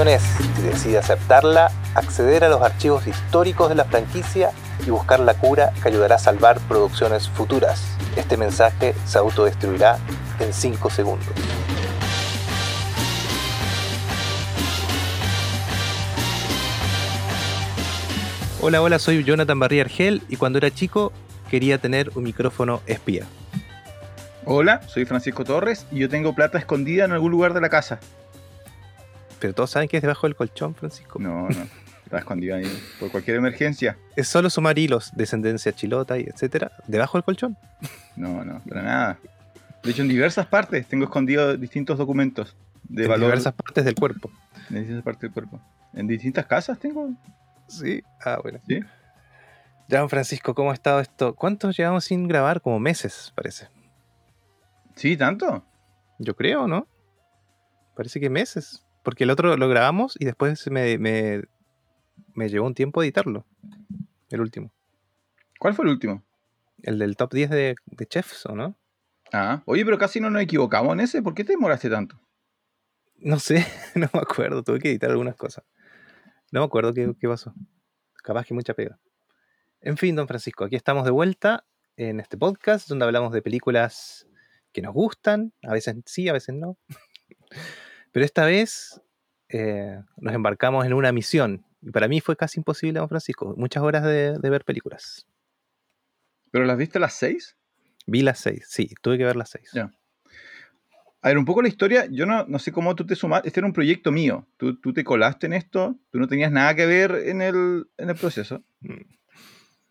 opción es, si decide aceptarla, acceder a los archivos históricos de la franquicia y buscar la cura que ayudará a salvar producciones futuras. Este mensaje se autodestruirá en 5 segundos. Hola, hola, soy Jonathan Barría Argel y cuando era chico quería tener un micrófono espía. Hola, soy Francisco Torres y yo tengo plata escondida en algún lugar de la casa. Pero todos saben que es debajo del colchón, Francisco. No, no. Está escondida ahí por cualquier emergencia. Es solo sumar hilos, descendencia chilota y etcétera, debajo del colchón. No, no, para nada. De hecho, en diversas partes tengo escondidos distintos documentos de en diversas partes del cuerpo. En diversas partes del cuerpo. En distintas casas tengo. Sí, ah, bueno. Sí. Ya, Francisco, ¿cómo ha estado esto? ¿Cuántos llevamos sin grabar? Como meses, parece. Sí, tanto. Yo creo, ¿no? Parece que meses. Porque el otro lo grabamos y después me, me, llevó un tiempo editarlo. El último. ¿Cuál fue el último? El del top 10 de, chefs, ¿o no? Ah, oye, pero casi no nos equivocamos en ese. ¿Por qué te demoraste tanto? No sé, no me acuerdo. Tuve que editar algunas cosas. No me acuerdo qué, qué pasó. Capaz que mucha pega. En fin, don Francisco, aquí estamos de vuelta en este podcast donde hablamos de películas que nos gustan, a veces sí, a veces no. Pero esta vez eh, nos embarcamos en una misión. Y para mí fue casi imposible, don Francisco. Muchas horas de, ver películas. ¿Pero las viste a las seis? Vi las seis, sí, tuve que ver las seis. Ya. A ver, un poco la historia, yo no, no sé cómo tú te sumaste, este era un proyecto mío, tú, tú, te colaste en esto, tú no tenías nada que ver en el, en el proceso. Mm.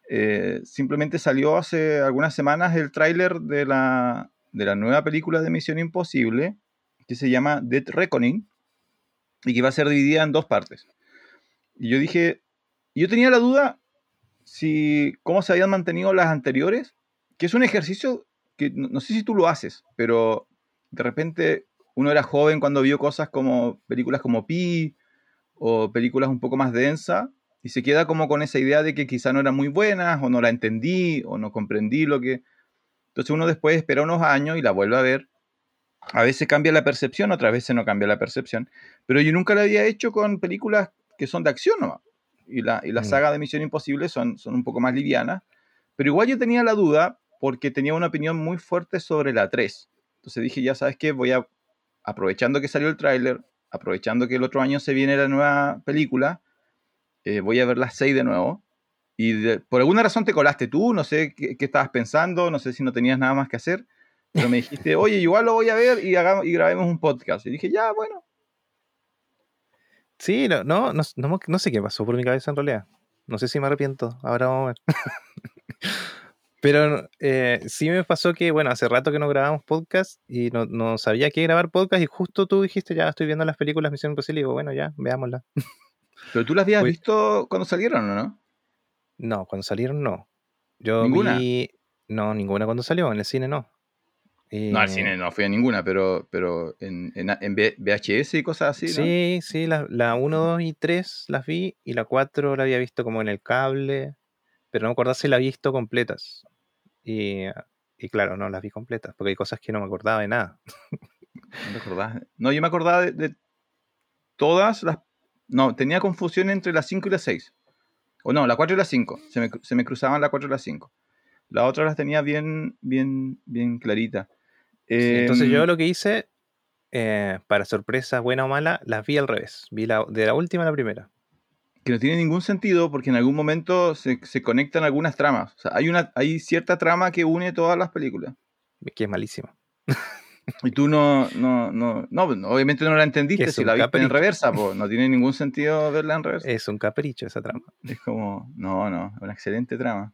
Eh, simplemente salió hace algunas semanas el tráiler de la, de la nueva película de Misión Imposible, que se llama Dead Reckoning, y que va a ser dividida en dos partes. Y yo dije, yo tenía la duda si cómo se habían mantenido las anteriores, que es un ejercicio que no, sé si tú lo haces, pero de repente uno era joven cuando vio cosas como películas como Pi o películas un poco más densas y se queda como con esa idea de que quizá no eran muy buenas o no la entendí o no comprendí lo que entonces uno después espera unos años y la vuelve a ver. A veces cambia la percepción, otras veces no cambia la percepción. Pero yo nunca la había hecho con películas que son de acción ¿no? Y la, y la mm. saga de Misión Imposible son, son un poco más livianas. Pero igual yo tenía la duda porque tenía una opinión muy fuerte sobre la 3. Entonces dije, ya sabes qué, voy a, aprovechando que salió el tráiler, aprovechando que el otro año se viene la nueva película, eh, voy a ver la 6 de nuevo y por alguna razón te colaste tú, no sé qué, estabas pensando, no sé si no tenías nada más que hacer, pero me dijiste, oye, igual lo voy a ver y, hagamos, y grabemos un podcast. Y dije, ya, bueno. Sí, no, no, no, sé qué pasó por mi cabeza en realidad. No sé si me arrepiento, ahora vamos a ver. Pero eh, sí me pasó que, bueno, hace rato que no grabamos podcast y no, sabía qué grabar podcast y justo tú dijiste, ya estoy viendo las películas Misión Imposible y digo, bueno, ya, veámosla. Pero tú las habías visto cuando salieron, ¿o no? No, cuando salieron no. Yo ¿Ninguna? vi. No, ninguna cuando salió, en el cine no. No, al cine no fui a ninguna, pero, pero en, en, VHS y cosas así, ¿no? Sí, sí, la, la 1, 2 y 3 las vi y la 4 la había visto como en el cable, pero no me acordaba si la había visto completas. Y, y, claro, no las vi completas, porque hay cosas que no me acordaba de nada. ¿No No, yo me acordaba de, de todas las... No, tenía confusión entre las 5 y las 6. O no, la 4 y la 5. Se me, se me cruzaban la 4 y la 5. La otra las tenía bien, bien, bien clarita. Entonces yo em, lo que hice, eh, para sorpresa buena o mala, las vi al revés. Vi la, de la última a la primera. Que no tiene ningún sentido porque en algún momento se, se conectan algunas tramas. O sea, hay, una, hay cierta trama que une todas las películas. Que es malísima. Y tú no, no, no, no, obviamente no la entendiste si la viste en reversa, pues no tiene ningún sentido verla en reversa. Es un capricho esa trama. Es como, no, no, una excelente trama.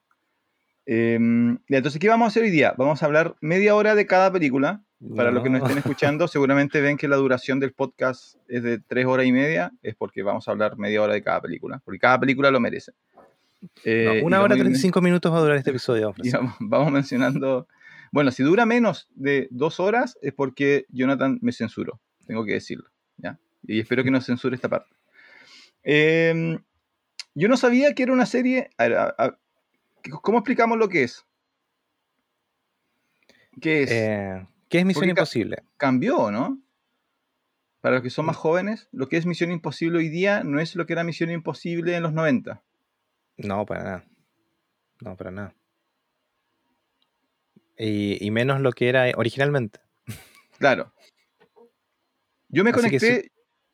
Em, entonces, ¿qué vamos a hacer hoy día? Vamos a hablar media hora de cada película. Para los que nos estén escuchando, seguramente ven que la duración del podcast es de tres horas y media, es porque vamos a hablar media hora de cada película, porque cada película lo merece. Eh, una hora y 35 minutos va a durar este episodio. vamos mencionando bueno, si dura menos de dos horas es porque Jonathan me censuró, tengo que decirlo. ¿ya? Y espero que no censure esta parte. Em, yo no sabía que era una serie. ¿Cómo explicamos lo que es? ¿Qué es? Eh, ¿Qué es Misión Imposible? Cambió, ¿no? para los que son más jóvenes, lo que es Misión Imposible hoy día no es lo que era Misión Imposible en los 90. No, para nada. No, para nada. Y, menos lo que era originalmente. Claro. Yo me conecté,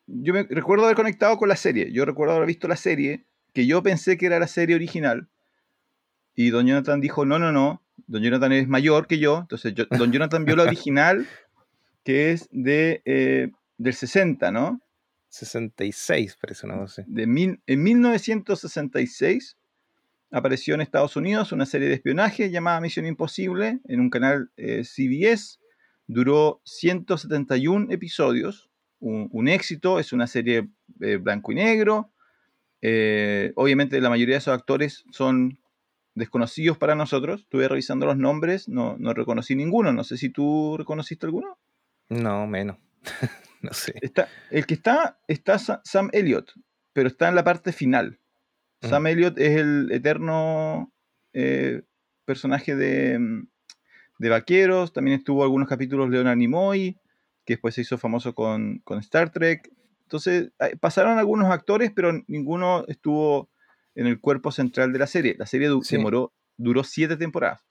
yo me recuerdo haber conectado con la serie. Yo recuerdo haber visto la serie, que yo pensé que era la serie original. Y Don Jonathan dijo, no, no, no. Don Jonathan es mayor que yo. Entonces, Don Jonathan vio la original, que es de, eh, del 60, ¿no? 66, parece una cosa. De mil, en 1966 apareció en Estados Unidos una serie de espionaje llamada Misión Imposible en un canal eh, CBS. Duró 171 episodios, un, éxito, es una serie eh, blanco y negro. Eh, obviamente la mayoría de esos actores son desconocidos para nosotros. Estuve revisando los nombres, no, no reconocí ninguno. No sé si tú reconociste alguno. No, menos. no sé. Está, el que está, está Sam Elliott, pero está en la parte final. Sam Elliott es el eterno eh, personaje de, de, Vaqueros. También estuvo algunos capítulos Leonard Nimoy, que después se hizo famoso con, Star Trek. Entonces, pasaron algunos actores, pero ninguno estuvo en el cuerpo central de la serie. La serie demoró, duró siete temporadas.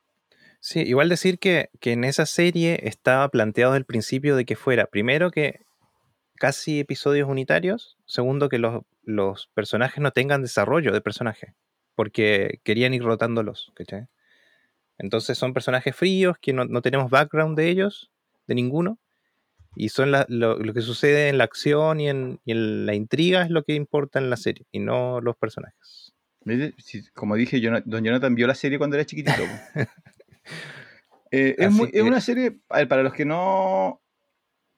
Sí, igual decir que, que, en esa serie estaba planteado desde el principio de que fuera, primero que casi episodios unitarios. Segundo, que los, los personajes no tengan desarrollo de personaje, porque querían ir rotándolos. Entonces son personajes fríos que no, tenemos background de ellos, de ninguno, y son lo, que sucede en la acción y en, la intriga es lo que importa en la serie, y no los personajes. Como dije, Don Jonathan vio la serie cuando era chiquitito. Eh, es, es, una serie, para los que no,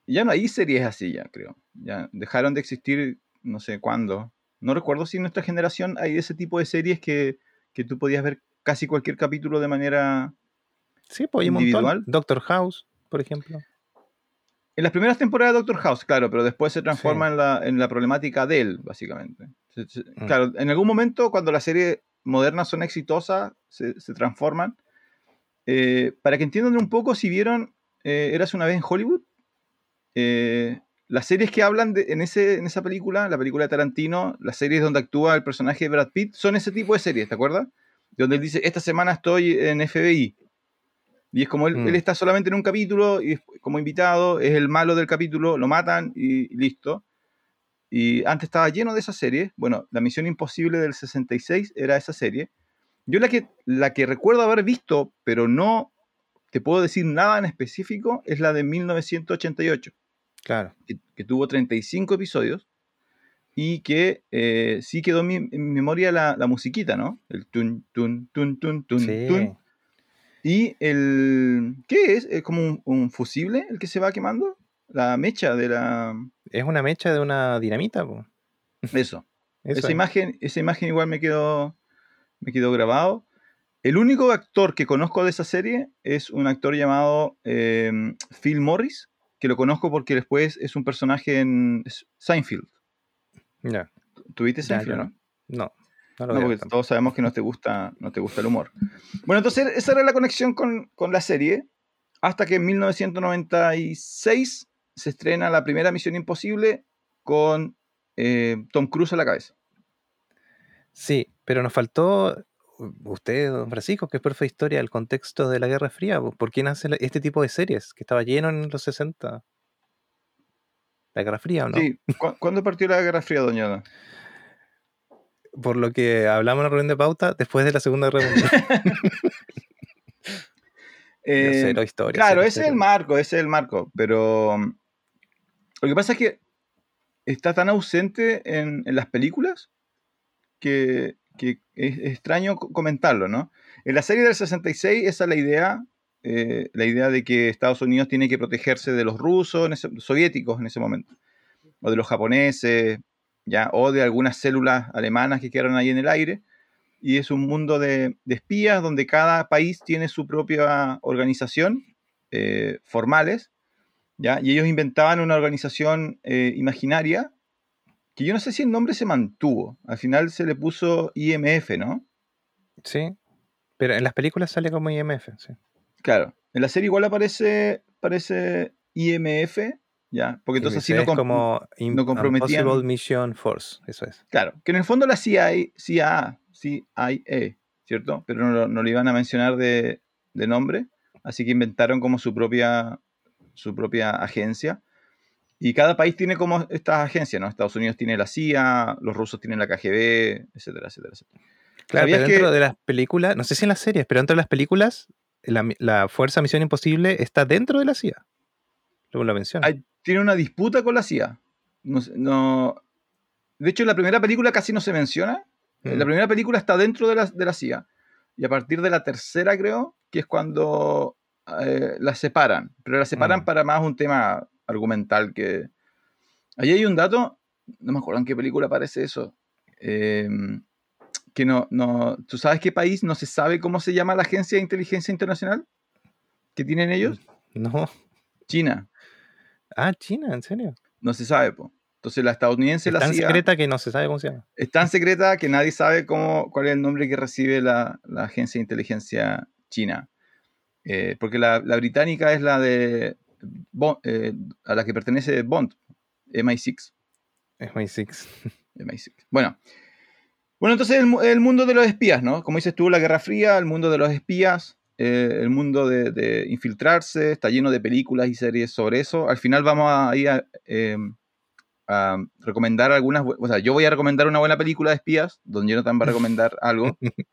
ya no hay series así, ya creo. Ya dejaron de existir, no sé cuándo. No recuerdo si en nuestra generación hay ese tipo de series que, que tú podías ver casi cualquier capítulo de manera sí, pues, individual. Doctor House, por ejemplo. En las primeras temporadas de Doctor House, claro, pero después se transforma en, la, en, la, problemática de él, básicamente. Mm. Claro, en algún momento cuando las series modernas son exitosas, se, se transforman. Eh, para que entiendan un poco, si vieron eh, Eras una vez en Hollywood, eh, las series que hablan de, en, ese, en esa película, la película de Tarantino, las series donde actúa el personaje de Brad Pitt, son ese tipo de series, ¿te acuerdas? Donde él dice, esta semana estoy en FBI. Y es como él, él, mm. está solamente en un capítulo y como invitado, es el malo del capítulo, lo matan y, listo. Y antes estaba lleno de esa serie. Bueno, La Misión Imposible del 66 era esa serie. Yo la que, la que recuerdo haber visto, pero no te puedo decir nada en específico, es la de 1988. Claro. Que, tuvo 35 episodios y que eh, sí quedó en mi, memoria la, musiquita, ¿no? El tun, tun, tun, tun, tun, tun. Y el... ¿Qué es? ¿Es como un, fusible el que se va quemando? La mecha de la... Es una mecha de una dinamita, Eso. esa, imagen, esa imagen igual me quedó, me quedó grabado. El único actor que conozco de esa serie es un actor llamado eh, Phil Morris, que lo conozco porque después es un personaje en Seinfeld. Ya. ¿Tuviste Seinfeld, no? No. No, no porque todos sabemos que no te gusta, no te gusta el humor. Bueno, entonces esa era la conexión con, la serie, hasta que en 1996 se estrena la primera Misión Imposible con eh, Tom Cruise a la cabeza. Sí, pero nos faltó usted, don Francisco, que es profe de historia, el contexto de la Guerra Fría, ¿por qué nace este tipo de series que estaba lleno en los 60? ¿La Guerra Fría o no? Sí, ¿cuándo partió la Guerra Fría, doña Por lo que hablamos en la reunión de pauta, después de la Segunda Guerra Mundial. eh, historia, claro, ese es el marco, ese es el marco, pero mm, lo que pasa es que está tan ausente en las películas que es extraño comentarlo, ¿no? En la serie del 66 esa es la idea, eh, la idea de que Estados Unidos tiene que protegerse de los rusos, soviéticos en ese momento, o de los japoneses, ya, o de algunas células alemanas que quedaron ahí en el aire. Y es un mundo de, espías donde cada país tiene su propia organización, eh, formales, ¿ya? y ellos inventaban una organización eh, imaginaria que yo no sé si el nombre se mantuvo. Al final se le puso IMF, ¿no? Sí, pero en las películas sale como IMF, sí. Claro, en la serie igual aparece, aparece IMF, ¿ya? Porque entonces así no, es como no comprometían. Impossible Mission Force, eso es. Claro, que en el fondo la CIA, CIA, CIA ¿cierto? Pero no, no le iban a mencionar de, de nombre, así que inventaron como su propia, su propia agencia. Y cada país tiene como estas agencias, ¿no? Estados Unidos tiene la CIA, los rusos tienen la KGB, etcétera, etcétera, etcétera. Claro, pero dentro de las películas, no sé si en las series, pero dentro de las películas, la, Fuerza Misión Imposible está dentro de la CIA. Luego lo menciona. tiene una disputa con la CIA. No, de hecho, la primera película casi no se menciona. La mm. primera película está dentro de la, de la CIA. Y a partir de la tercera, creo, que es cuando eh, las separan. Pero las separan mm. para más un tema argumental que... Ahí hay un dato, no me acuerdo en qué película aparece eso. Em, que no, no, ¿tú sabes qué país no se sabe cómo se llama la agencia de inteligencia internacional que tienen ellos? No. China. Ah, China, ¿en serio? No se sabe, po. Entonces la estadounidense es la tan secreta que no se sabe cómo se llama. Es tan secreta que nadie sabe cómo, cuál es el nombre que recibe la, la agencia de inteligencia china. Eh, porque la, la, británica es la de eh, a la que pertenece Bond, MI6. MI6. MI6. Bueno, bueno, entonces el, mundo de los espías, ¿no? Como dices tú, la Guerra Fría, el mundo de los espías, eh, el mundo de, infiltrarse, está lleno de películas y series sobre eso. Al final vamos a ir eh, a, recomendar algunas, o sea, yo voy a recomendar una buena película de espías, donde Jonathan va a recomendar algo.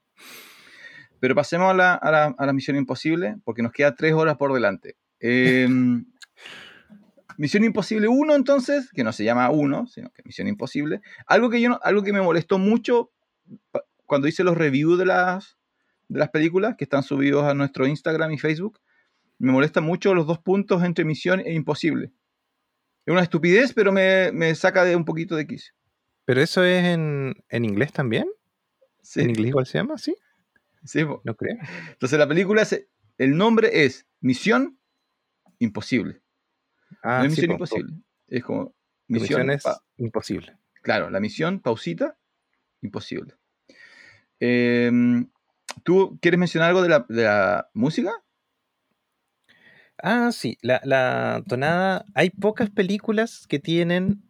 Pero pasemos a la, a, la, Misión Imposible, porque nos queda tres horas por delante. Em, Misión Imposible 1, entonces, que no se llama 1, sino que Misión Imposible. Algo que, yo algo que me molestó mucho cuando hice los reviews de las, de las películas que están subidos a nuestro Instagram y Facebook, me molesta mucho los dos puntos entre misión e imposible. Es una estupidez, pero me, saca de un poquito de quicio. ¿Pero eso es en, inglés también? Sí. ¿En inglés igual se llama así? Sí, no creo. Entonces la película, es, el nombre es Misión Imposible. Ah, no es Misión Imposible. Es como Misión, es imposible. Claro, la misión, pausita, imposible. Em, ¿Tú quieres mencionar algo de la, música? Ah, sí, la, tonada. Hay pocas películas que tienen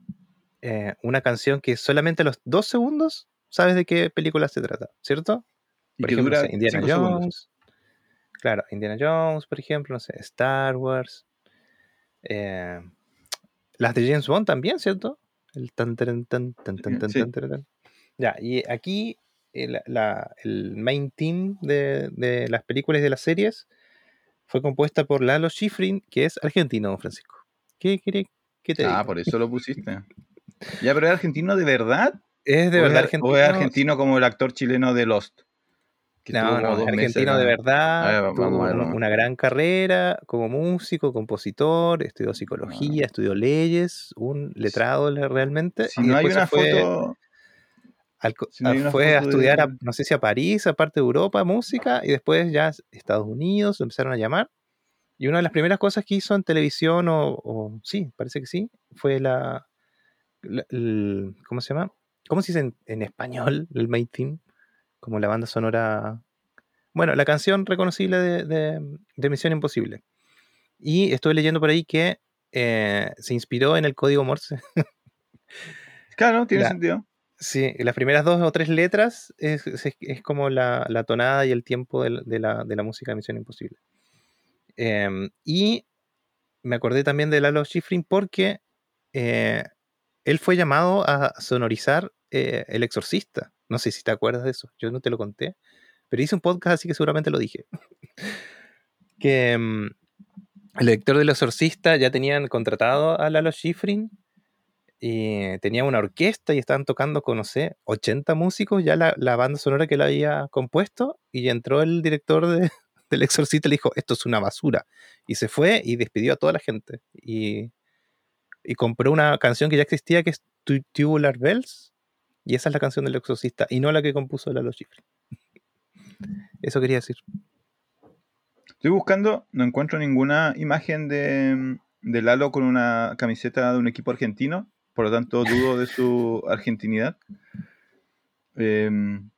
eh, una canción que solamente a los dos segundos sabes de qué película se trata, ¿cierto? Por ejemplo, Indiana Jones. Claro, Indiana Jones, por ejemplo, no sé, Star Wars. Eh, las de James Bond también, ¿cierto? El tan tan tan tan tan tan tan Ya, y aquí el, main team de, las películas y de las series fue compuesta por Lalo Schifrin, que es argentino, Francisco. ¿Qué quiere que te Ah, por eso lo pusiste. ya, pero es argentino de verdad. Es de verdad argentino. O es argentino como el actor chileno de Lost. No, no, es argentino de verdad. una gran carrera como músico, compositor, estudió psicología, estudió leyes, un letrado realmente. Si no hay una foto fue a estudiar, no sé si a París, aparte de Europa, música, y después ya Estados Unidos lo empezaron a llamar. Y una de las primeras cosas que hizo en televisión, o, sí, parece que sí, fue la, ¿cómo se llama? ¿Cómo se dice en, español el theme? Como la banda sonora, bueno, la canción reconocible de, de, Misión Imposible. Y estuve leyendo por ahí que eh, se inspiró en el código Morse. claro, tiene sentido. Sí, las primeras dos o tres letras es, como la, tonada y el tiempo de, la, música de Misión Imposible. Em, y me acordé también de Lalo Schifrin porque eh, él fue llamado a sonorizar eh, El Exorcista. No sé si te acuerdas de eso, yo no te lo conté, pero hice un podcast así que seguramente lo dije. que em, el director del Exorcista ya tenían contratado a Lalo Schifrin y tenía una orquesta y estaban tocando con, no sé, 80 músicos, ya la, banda sonora que él había compuesto, y entró el director de, del Exorcista y le dijo, esto es una basura. Y se fue y despidió a toda la gente. Y, compró una canción que ya existía, que es Tubular Bells, y esa es la canción del Exorcista, y no la que compuso Lalo Schifrin. Eso quería decir. Estoy buscando, no encuentro ninguna imagen de, de Lalo con una camiseta de un equipo argentino por lo tanto dudo de su argentinidad. Em,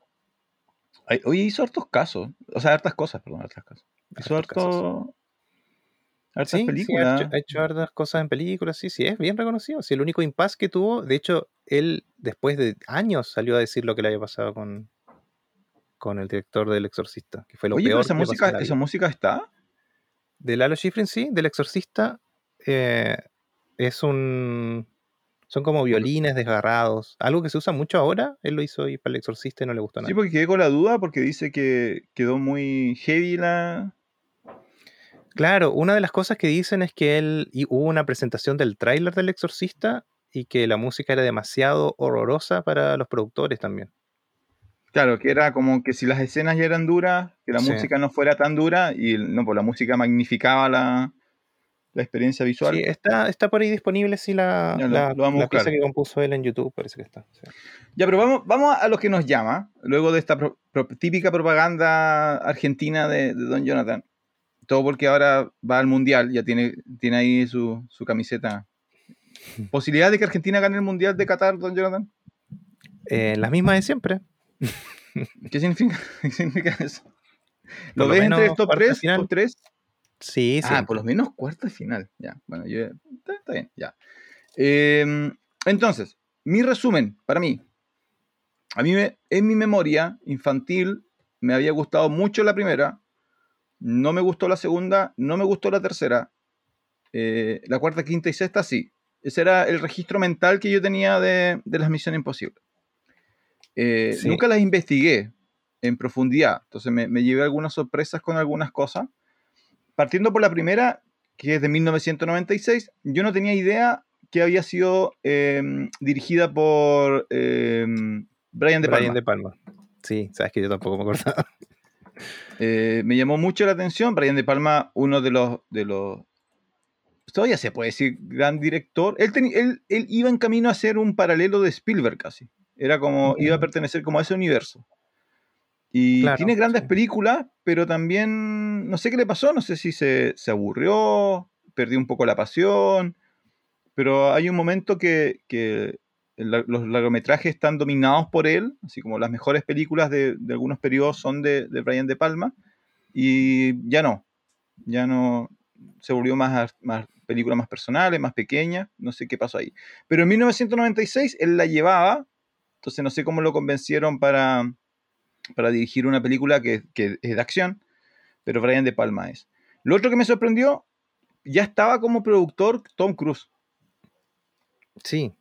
oye, hizo hartos casos, o sea, hartas cosas, perdón, hartas casos. Hizo harto... sí, películas. ha, hecho, ha, cosas en películas, sí, sí, es bien reconocido. Sí, el único impasse que tuvo, de hecho, él después de años salió a decir lo que le había pasado con, con el director del Exorcista, que fue lo peor. esa, música, ¿esa música está? De Lalo Schifrin, sí, del Exorcista. Eh, es un. Son como violines desgarrados. Algo que se usa mucho ahora. Él lo hizo y para el exorcista y no le gustó nada. Sí, porque quedé con la duda porque dice que quedó muy heavy la, Claro, una de las cosas que dicen es que él hubo una presentación del tráiler del Exorcista y que la música era demasiado horrorosa para los productores también. Claro, que era como que si las escenas ya eran duras, que la música no fuera tan dura y no, pues la música magnificaba la, experiencia visual. Sí, está, está por ahí disponible sí la, la, pieza que compuso él en YouTube, parece que está. Ya, pero vamos, vamos a lo que nos llama, luego de esta típica propaganda argentina de Don Jonathan. Todo porque ahora va al mundial, ya tiene, tiene ahí su, camiseta. ¿Posibilidad de que Argentina gane el mundial de Qatar, don Jonathan? Eh, las mismas de siempre. ¿Qué significa, eso? ¿Lo ves entre estos tres? Top tres? Sí, sí. Ah, por lo menos cuarto de final. Ya, bueno, yo, está, bien, ya. Em, entonces, mi resumen para mí. A mí me, en mi memoria infantil me había gustado mucho la primera, no me gustó la segunda, no me gustó la tercera. Eh, la cuarta, quinta y sexta, sí. Ese era el registro mental que yo tenía de, las misiones imposibles. Eh, nunca las investigué en profundidad, entonces me, llevé algunas sorpresas con algunas cosas. Partiendo por la primera, que es de 1996, yo no tenía idea que había sido em, dirigida por em, Brian De Palma. Brian De Palma. Sí, sabes que yo tampoco me acordaba. Eh, me llamó mucho la atención. Brian De Palma, uno de los, de los todavía se puede decir gran director. Él, él, iba en camino a ser un paralelo de Spielberg casi. Era como, iba a pertenecer como a ese universo. Y tiene grandes películas, pero también, no sé qué le pasó, no sé si se, se, aburrió, perdió un poco la pasión, pero hay un momento que, que los largometrajes están dominados por él, así como las mejores películas de, algunos periodos son de, Brian De Palma, y ya no, ya no, se volvió más, más películas más personales, más pequeñas, no sé qué pasó ahí. Pero en 1996 él la llevaba, entonces no sé cómo lo convencieron para, para dirigir una película que, que es de acción, pero Brian De Palma es. Lo otro que me sorprendió, ya estaba como productor Tom Cruise. Sí,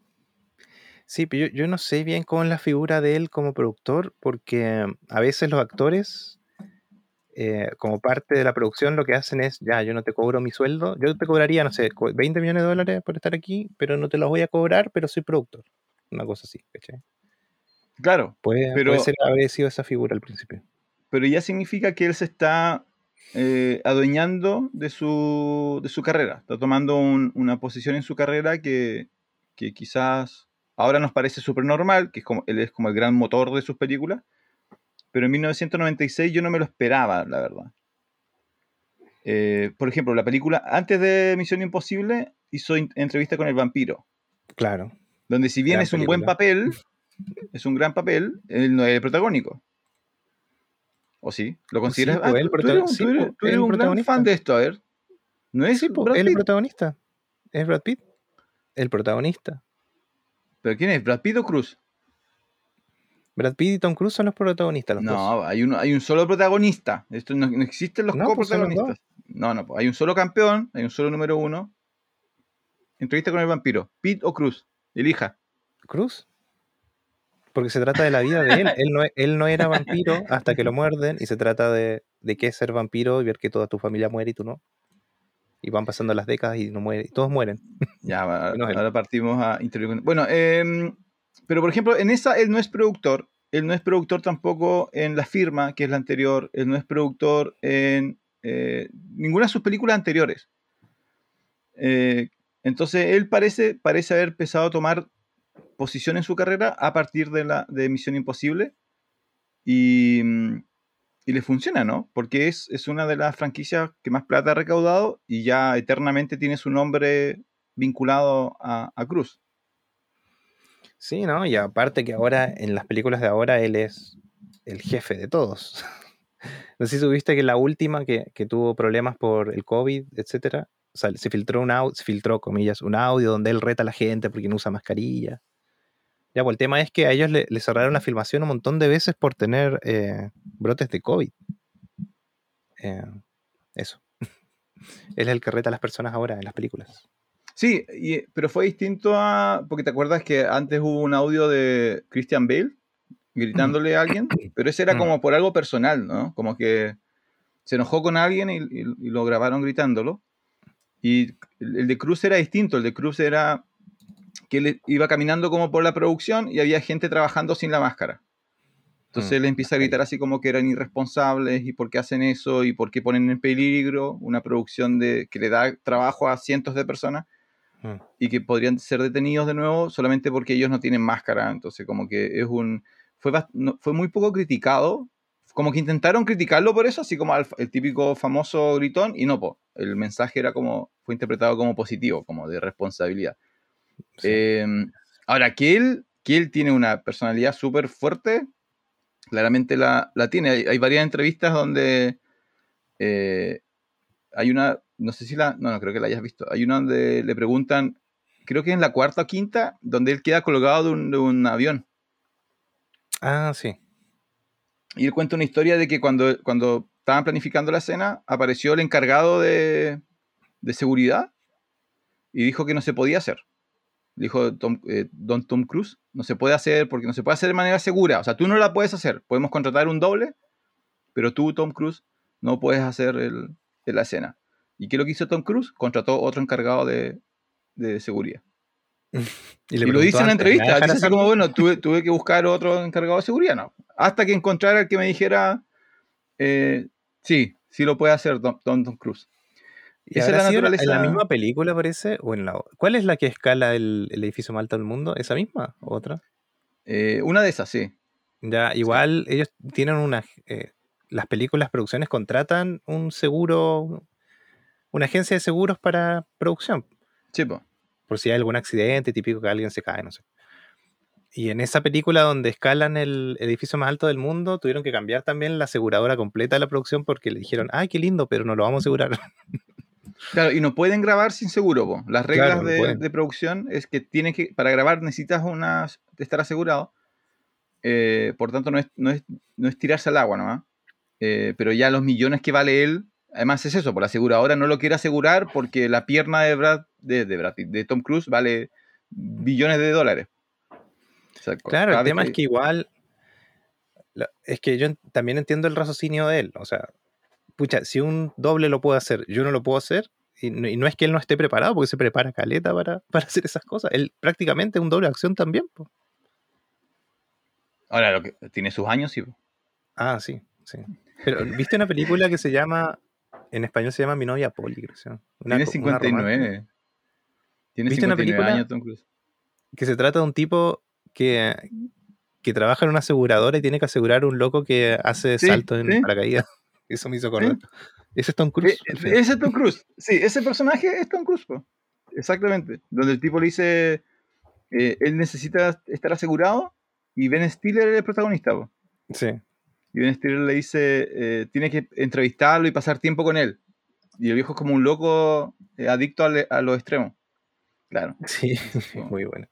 Sí, pero yo, no sé bien cómo es la figura de él como productor, porque a veces los actores, eh, como parte de la producción, lo que hacen es, ya, yo no te cobro mi sueldo, yo te cobraría, no sé, 20 millones de dólares por estar aquí, pero no te los voy a cobrar, pero soy productor. Una cosa así, ¿cachai? Claro, puede, pero, puede ser haber sido esa figura al principio. Pero ya significa que él se está eh, adueñando de su, de su carrera, está tomando una posición en su carrera que, que quizás ahora nos parece súper normal, que es como, él es como el gran motor de sus películas, pero en 1996 yo no me lo esperaba, la verdad. Eh, por ejemplo, la película antes de Misión Imposible hizo entrevista con el vampiro. Claro. Donde si bien es un buen papel, es un gran papel, él no es el protagónico. ¿O sí? ¿Lo consideras? Sí, pues, tú, eres, un gran fan de esto, a ver. ¿No es sí, pues, el protagonista? ¿Es Brad Pitt? El protagonista. ¿Pero quién es? ¿Brad Pitt o Cruz? Brad Pitt y Tom Cruise son los protagonistas. no, Hay, un, hay un solo protagonista. Esto no, existen los no, pues coprotagonistas. no, no, pues hay un solo campeón, hay un solo número uno. Entrevista con el vampiro. ¿Pitt o Cruz? Elija. ¿Cruz? Porque se trata de la vida de él. él, no, él no era vampiro hasta que lo muerden y se trata de, de qué es ser vampiro y ver que toda tu familia muere y tú no y van pasando las décadas y no muere, todos mueren. Ya, ahora partimos a. Bueno, em, pero por ejemplo, en esa él no es productor, él no es productor tampoco en La Firma, que es la anterior, él no es productor en eh, ninguna de sus películas anteriores. Eh, entonces, él parece, parece haber empezado a tomar posición en su carrera a partir de, la, de Misión Imposible. Y, mm, y le funciona, ¿no? Porque es, es una de las franquicias que más plata ha recaudado y ya eternamente tiene su nombre vinculado a, Cruz. Sí, ¿no? Y aparte que ahora, en las películas de ahora, él es el jefe de todos. no sé si supiste que la última que, tuvo problemas por el COVID, etcétera, se filtró un audio, se filtró, comillas, un audio donde él reta a la gente porque no usa mascarilla. Ya, pues el tema es que a ellos le, cerraron la filmación un montón de veces por tener eh, brotes de COVID. Eh, eso. él es el que reta a las personas ahora en las películas. Sí, pero fue distinto a. Porque te acuerdas que antes hubo un audio de Christian Bale gritándole a alguien, pero ese era mm. como por algo personal, ¿no? Como que se enojó con alguien y, lo grabaron gritándolo. Y el de Cruz era distinto, el de Cruz era que él iba caminando como por la producción y había gente trabajando sin la máscara. Entonces mm, él empieza a gritar así como que eran irresponsables y por qué hacen eso y por qué ponen en peligro una producción de, que le da trabajo a cientos de personas mm. y que podrían ser detenidos de nuevo solamente porque ellos no tienen máscara. Entonces como que es un... Fue, fue muy poco criticado como que intentaron criticarlo por eso, así como el típico famoso gritón, y no, po, el mensaje era como, fue interpretado como positivo, como de responsabilidad. Em, ahora, que él, que él tiene una personalidad súper fuerte, claramente la, tiene. Hay, varias entrevistas donde eh, hay una, no sé si la, no, no creo que la hayas visto, hay una donde le preguntan, creo que en la cuarta o quinta, donde él queda colgado de un, de un avión. Ah, sí. Y él cuenta una historia de que cuando, cuando estaban planificando la escena, apareció el encargado de, de seguridad y dijo que no se podía hacer. Dijo eh, Don Tom Cruise, no se puede hacer porque no se puede hacer de manera segura. O sea, tú no la puedes hacer. Podemos contratar un doble, pero tú, Tom Cruise, no puedes hacer el, la escena. ¿Y qué es lo que hizo Tom Cruise? Contrató otro encargado de, de seguridad. y, lo dice en la entrevista. Dice como, bueno, tuve, tuve, que buscar otro encargado de seguridad. No. Hasta que encontrara el que me dijera, eh, sí, sí lo puede hacer Don, Don, Cruz. ¿Esa es la naturaleza? ¿En la misma película parece? ¿O en la, ¿Cuál es la que escala el, edificio más alto del mundo? ¿Esa misma o otra? Eh, una de esas, sí. Ya, igual ellos tienen una... Eh, las películas, producciones contratan un seguro, una agencia de seguros para producción. Sí, pues por si hay algún accidente típico que alguien se cae, no sé. Y en esa película donde escalan el edificio más alto del mundo, tuvieron que cambiar también la aseguradora completa de la producción porque le dijeron, ay, qué lindo, pero no lo vamos a asegurar. Claro, y no pueden grabar sin seguro. Las reglas de, producción es que tienen que, para grabar necesitas una, estar asegurado. Eh, por tanto, no es, no, es, no es tirarse al agua ¿no? Eh, pero ya los millones que vale él Además es eso, por la aseguradora no lo quiere asegurar porque la pierna de Brad, de, de, Tom Cruise vale billones de dólares. claro, el tema es que igual, es que yo también entiendo el raciocinio de él. O sea, pucha, si un doble lo puede hacer, yo no lo puedo hacer, y no, es que él no esté preparado, porque se prepara caleta para, para hacer esas cosas. Él prácticamente es un doble acción también. Ahora, lo que, tiene sus años, sí. Ah, sí, sí. Pero, ¿viste una película que se llama en español se llama Mi novia Polly, creo. Tiene 59. Tiene ¿Viste 59 una película años Tom Cruise. Que se trata de un tipo que, que trabaja en una aseguradora y tiene que asegurar un loco que hace saltos en paracaídas. Eso me hizo acordar. Ese es Tom Cruise. Eh, ese es Tom Cruise. Sí, ese personaje es Tom Cruise. Exactamente. Donde el tipo le dice, eh, él necesita estar asegurado y Ben Stiller es el protagonista. Sí. Y Ben Stiller le dice, eh, tiene que entrevistarlo y pasar tiempo con él. Y el viejo es como un loco eh, adicto a, los extremos. Claro. Sí, muy bueno.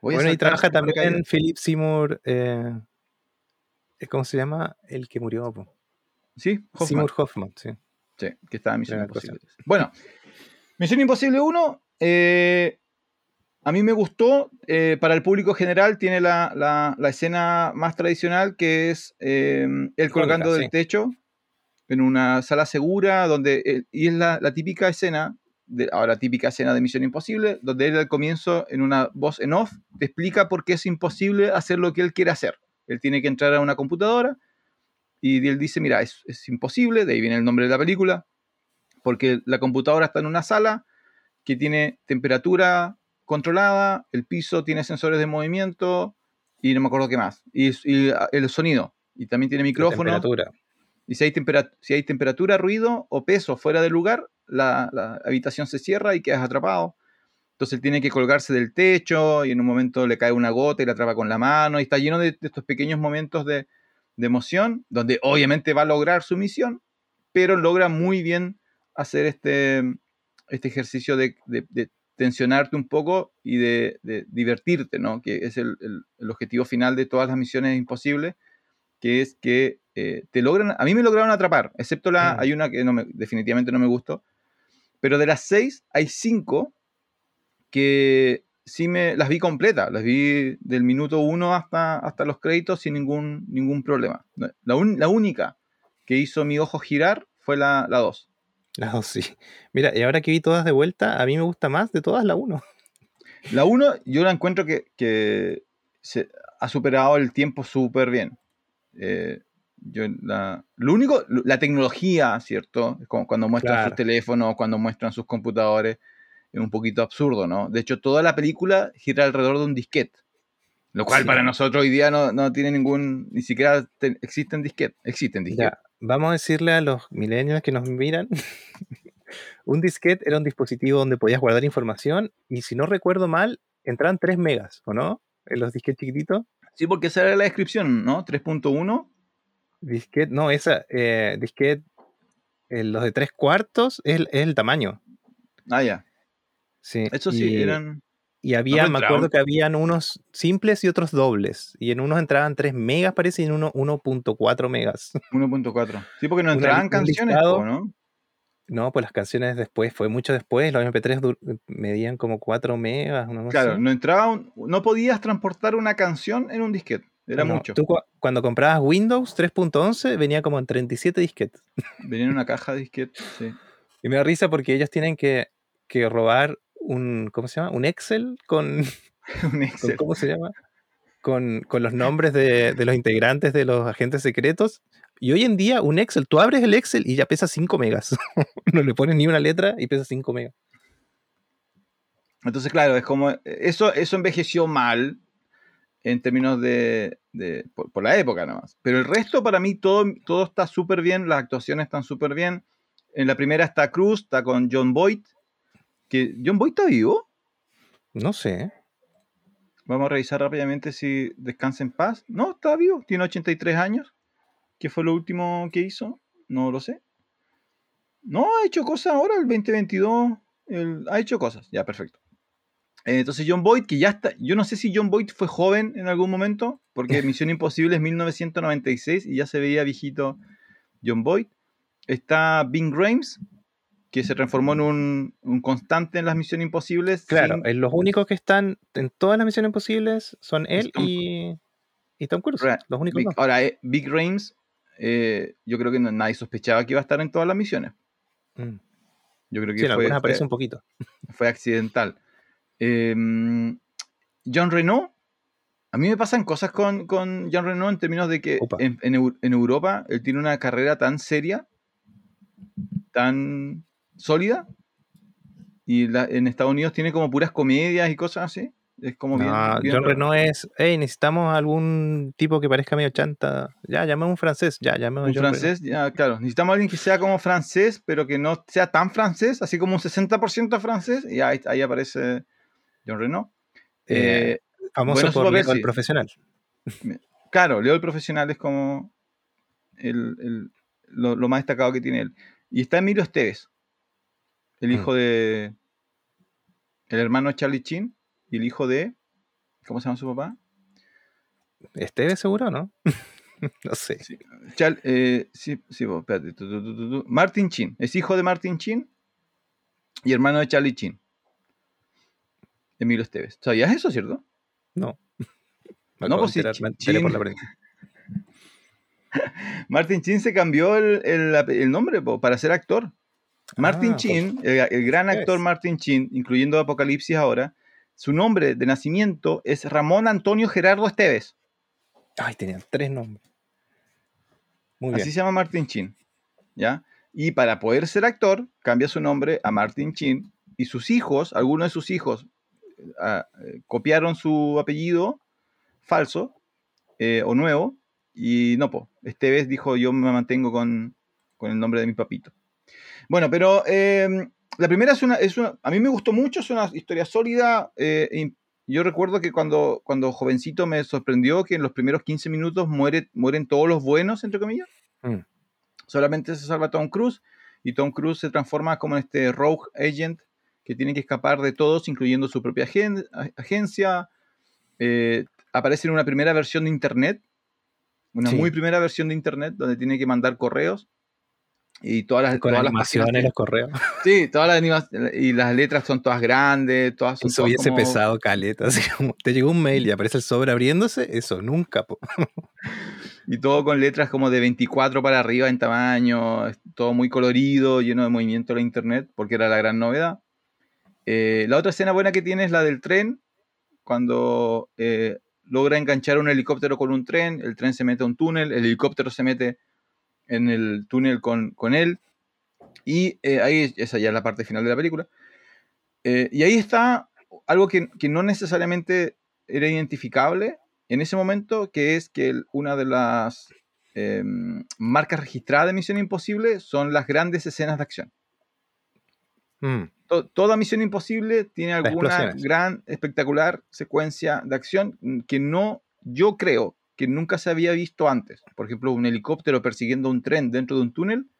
bueno, y trabaja también Philip Seymour, eh, ¿cómo se llama? El que murió. Sí, Hoffman. Seymour Hoffman, sí. Sí, que estaba en Misión Imposible. Bueno, Misión Imposible 1, eh, a mí me gustó, eh, para el público general tiene la, escena más tradicional que es eh, él colgando del techo en una sala segura, donde y es la, típica escena, de, ahora típica escena de Misión Imposible, donde él al comienzo en una voz en off te explica por qué es imposible hacer lo que él quiere hacer. Él tiene que entrar a una computadora y él dice, mira, es, es imposible, de ahí viene el nombre de la película, porque la computadora está en una sala que tiene temperatura controlada, el piso tiene sensores de movimiento y no me acuerdo qué más. Y, ah, el sonido. Y también tiene micrófono. Y si hay, si hay temperatura, ruido o peso fuera del lugar, la, habitación se cierra y quedas atrapado. Entonces él tiene que colgarse del techo y en un momento le cae una gota y la atrapa con la mano. Y está lleno de, estos pequeños momentos de, de, emoción, donde obviamente va a lograr su misión, pero logra muy bien hacer este, este ejercicio de, tensionarte un poco y de, divertirte, ¿no? Que es el, objetivo final de todas las misiones imposibles, que es que eh, te logran, a mí me lograron atrapar, excepto la, mm. hay una que no me, definitivamente no me gustó, pero de las seis hay cinco que sí me las vi completas, las vi del minuto uno hasta, hasta los créditos sin ningún, ningún problema. La, la única que hizo mi ojo girar fue la 2. La 2, sí. Mira, y ahora que vi todas de vuelta, a mí me gusta más de todas la 1. La 1 yo la encuentro que, se ha superado el tiempo súper bien. Eh, yo la, lo único, la tecnología, ¿cierto? Como cuando muestran sus teléfonos, cuando muestran sus computadores, es un poquito absurdo, ¿no? De hecho, toda la película gira alrededor de un disquete. Lo cual para nosotros hoy día no, tiene ningún, ni siquiera existen disquetes. Existen disquetes. Vamos a decirle a los millennials que nos miran. un disquete era un dispositivo donde podías guardar información y si no recuerdo mal, entraban 3 megas, ¿o no? En los disquetes chiquititos. Sí, porque esa era la descripción, ¿no? 3.1. Disquete, no, esa, eh, disquete, eh, los de 3 cuartos es, el tamaño. Ah, ya. Sí. Eso sí, eran. Y había, me acuerdo que habían unos simples y otros dobles. Y en unos entraban 3 megas, parece, y en uno 1.4 megas. 1.4. Sí, porque no entraban canciones, ¿no? No, pues las canciones después, fue mucho después, los MP3 medían como 4 megas. claro, no entraba, no podías transportar una canción en un disquete, era mucho. Tú cuando comprabas Windows 3.11 venía como en 37 disquetes. Venía en una caja de disquete, sí. Y me da risa porque ellos tienen que, que robar un, ¿cómo se llama? Un Excel con, un Excel. ¿cómo se llama? Con, los nombres de, los integrantes de los agentes secretos. Y hoy en día un Excel, tú abres el Excel y ya pesa 5 megas. no le pones ni una letra y pesa 5 megas. Entonces, claro, es como, eso, eso envejeció mal en términos de, por, la época nomás. Pero el resto para mí todo, todo está súper bien, las actuaciones están súper bien. En la primera está Cruz, está con John Boyd, que John Boy está vivo. No sé. Vamos a revisar rápidamente si descansa en paz. No, está vivo, tiene 83 años. ¿Qué fue lo último que hizo? No lo sé. No, ha hecho cosas ahora, el 2022. ha hecho cosas, ya, perfecto. Eh, entonces John Boyd, que ya está, yo no sé si John Boyd fue joven en algún momento, porque Misión Imposible es 1996 y ya se veía viejito John Boyd. Está Bing Grimes, que se transformó en un, constante en las misiones imposibles. Claro, los únicos que están en todas las misiones imposibles son él y, y, Tom Cruise. Los únicos Ahora, eh, Big Rames, eh, yo creo que nadie sospechaba que iba a estar en todas las misiones. Mm. Yo creo que sí, fue, aparece un poquito. Fue accidental. Em, John Renault, a mí me pasan cosas con, con John Renault en términos de que en, en Europa él tiene una carrera tan seria, tan sólida. Y en Estados Unidos tiene como puras comedias y cosas así. Es como bien, John Renault es, hey, necesitamos algún tipo que parezca medio chanta. Ya, llamemos un francés, ya, llamemos un francés, ya, claro. Necesitamos alguien que sea como francés, pero que no sea tan francés, así como un 60% francés. Y ahí, ahí, aparece John Renault. Eh, eh, famoso por Leo el Profesional. Claro, Leo el Profesional es como el, lo, lo, más destacado que tiene él. Y está Emilio Esteves, el hijo mm. de. El hermano de Charlie Chin y el hijo de. ¿Cómo se llama su papá? Esteve seguro, ¿no? no sé. Sí, eh, sí, sí espérate. Martin Chin. Es hijo de Martin Chin y hermano de Charlie Chin. Emilio Esteves. ¿Sabías eso, cierto? No. no, pues sí. Chin, por la Martin Chin se cambió el, el nombre para ser actor. Martin ah, Chin, el, gran actor Martin Chin, incluyendo Apocalipsis ahora, su nombre de nacimiento es Ramón Antonio Gerardo Esteves. Ay, tenían tres nombres. Así se llama Martin Chin. ¿Ya? Y para poder ser actor, cambia su nombre a Martin Chin. Y sus hijos, algunos de sus hijos, ah, eh, copiaron su apellido falso eh, o nuevo. Y no, po. Esteves dijo: Yo me mantengo con, con el nombre de mi papito. Bueno, pero em, la primera es una, es una, a mí me gustó mucho, es una historia sólida. Eh, yo recuerdo que cuando, cuando jovencito me sorprendió que en los primeros 15 minutos muere, mueren todos los buenos, entre comillas. Mm. Solamente se salva Tom Cruise. y Tom Cruise se transforma como en este rogue agent que tiene que escapar de todos, incluyendo su propia agencia. Eh, aparece en una primera versión de Internet, una muy primera versión de Internet, donde tiene que mandar correos. Y todas las, Con todas animaciones en los correos. Sí, todas las animaciones. Y las letras son todas grandes, todas son Eso hubiese pesado caleta. Así como te llegó un mail y aparece el sobre abriéndose, eso nunca. y todo con letras como de 24 para arriba en tamaño, todo muy colorido, lleno de movimiento en la internet, porque era la gran novedad. Eh, la otra escena buena que tiene es la del tren, cuando eh, logra enganchar un helicóptero con un tren, el tren se mete a un túnel, el helicóptero se mete en el túnel con, él. Y eh, ahí, esa ya es la parte final de la película. Eh, y ahí está algo que, no necesariamente era identificable en ese momento, que es que una de las em, marcas registradas de Misión Imposible son las grandes escenas de acción. Mm. toda Misión Imposible tiene alguna gran, espectacular secuencia de acción que no, yo creo que nunca se había visto antes. Por ejemplo, un helicóptero persiguiendo un tren dentro de un túnel,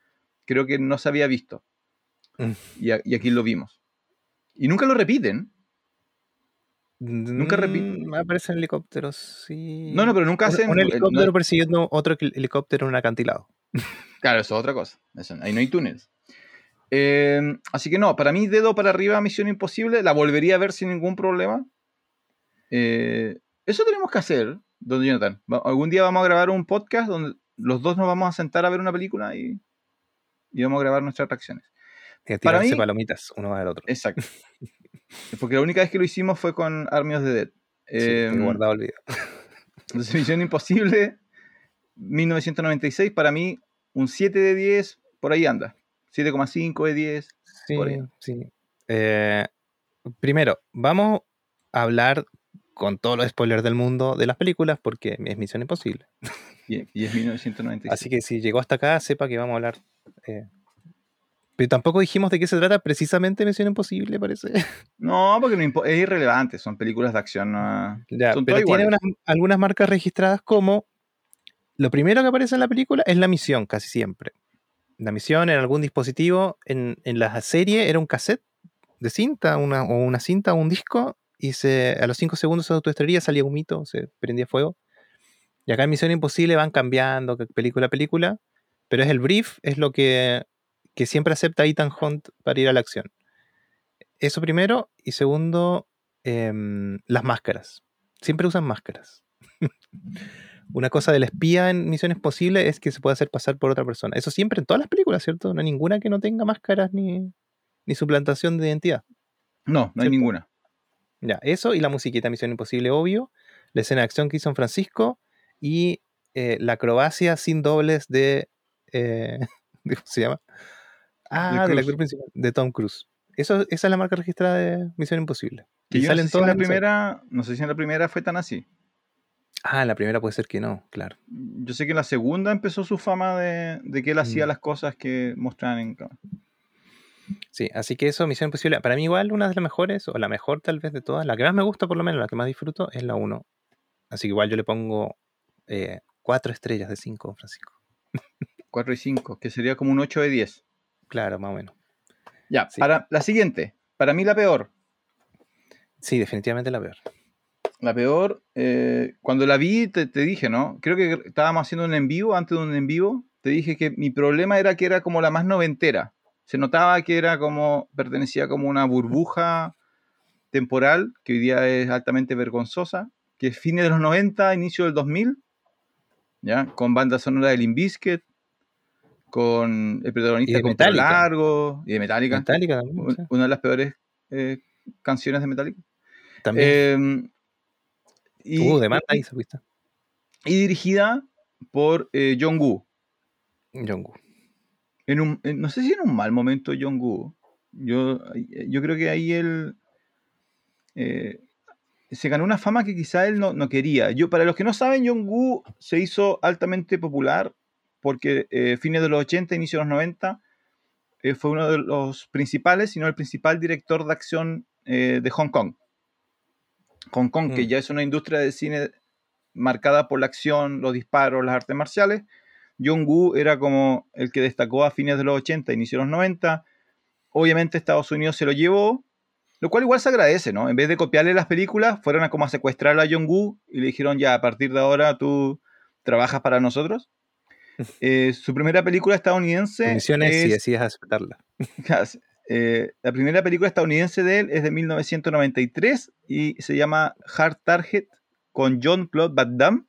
creo que no se había visto. Mm. Y, aquí lo vimos. Y nunca lo repiten. Nunca repiten. Mm, aparecen helicópteros, sí. No, no, pero nunca hacen. Un helicóptero persiguiendo otro helicóptero en un acantilado. Claro, eso es otra cosa. ahí no hay túneles. Em, así que no, para mí, dedo para arriba, Misión Imposible, la volvería a ver sin ningún problema. Eh, eso tenemos que hacer. Don Jonathan, algún día vamos a grabar un podcast donde los dos nos vamos a sentar a ver una película y, vamos a grabar nuestras reacciones. Y Para mí, palomitas uno al otro. Exacto. Porque la única vez que lo hicimos fue con Army of the Dead. Eh, guardado el video. Entonces, Misión Imposible, 1996, para mí, un 7 de 10, por ahí anda. 7,5 de 10. Sí, sí. Eh, primero, vamos a hablar con todos los spoilers del mundo de las películas porque es Misión Imposible. Y, es 1996. Así que si llegó hasta acá, sepa que vamos a hablar. Eh, pero tampoco dijimos de qué se trata precisamente Misión Imposible, parece. No, porque es irrelevante, son películas de acción. pero tiene algunas marcas registradas como lo primero que aparece en la película es la misión, casi siempre. La misión en algún dispositivo, en, en la serie era un cassette de cinta, una, o una cinta o un disco, y se, a los 5 segundos de autoestrella salía un mito, se prendía fuego. Y acá en Misión Imposible van cambiando película a película, pero es el brief, es lo que, que siempre acepta Ethan Hunt para ir a la acción. Eso primero, y segundo, em, las máscaras. Siempre usan máscaras. Una cosa del espía en Misiones Posibles es que se puede hacer pasar por otra persona. Eso siempre en todas las películas, ¿cierto? No hay ninguna que no tenga máscaras ni, ni suplantación de identidad. No, no hay ninguna. Ya, eso y la musiquita Misión Imposible, obvio. La escena de acción que hizo en Francisco y eh, la acrobacia sin dobles de, eh, ¿Cómo se llama? Ah, del actor principal, de Tom Cruise. Eso, esa es la marca registrada de Misión Imposible. y salen no sé la primera, no sé si en la primera fue tan así. Ah, en la primera puede ser que no, claro. Yo sé que en la segunda empezó su fama de, que él hacía mm. las cosas que mostraban en Sí, así que eso, Misión Imposible, para mí igual una de las mejores, o la mejor tal vez de todas, la que más me gusta por lo menos, la que más disfruto, es la 1. Así que igual yo le pongo 4 eh, estrellas de 5, Francisco. 4 y 5, que sería como un 8 de 10. Claro, más o menos. Ya, para la siguiente, para mí la peor. Sí, definitivamente la peor. La peor, eh, cuando la vi te, te, dije, ¿no? Creo que estábamos haciendo un en vivo, antes de un en vivo, te dije que mi problema era que era como la más noventera se notaba que era como, pertenecía como una burbuja temporal, que hoy día es altamente vergonzosa, que es fines de los 90, inicio del 2000, ¿ya? con banda sonora de Limbiskit, con el protagonista con pelo largo, y de Metallica, una de las peores eh, canciones de Metallica. También. Em, y, uh, demanda ahí, Y dirigida por eh, John Woo. John Woo no sé si en un mal momento John Woo. Yo, yo creo que ahí él eh, se ganó una fama que quizá él no, quería. Yo, para los que no saben, John Woo se hizo altamente popular porque eh, fines de los 80, inicio de los 90, eh, fue uno de los principales, si no el principal director de acción de Hong Kong. Hong Kong, que mm. ya es una industria de cine marcada por la acción, los disparos, las artes marciales, Jong-Woo era como el que destacó a fines de los 80, inicio de los 90. Obviamente Estados Unidos se lo llevó, lo cual igual se agradece, ¿no? En vez de copiarle las películas, fueron a como a secuestrar a Jong-Woo y le dijeron, ya, a partir de ahora tú trabajas para nosotros. Eh, su primera película estadounidense. Misiones es, si decides aceptarla. Eh, la primera película estadounidense de él es de 1993 y se llama Hard Target con John Claude Van Damme.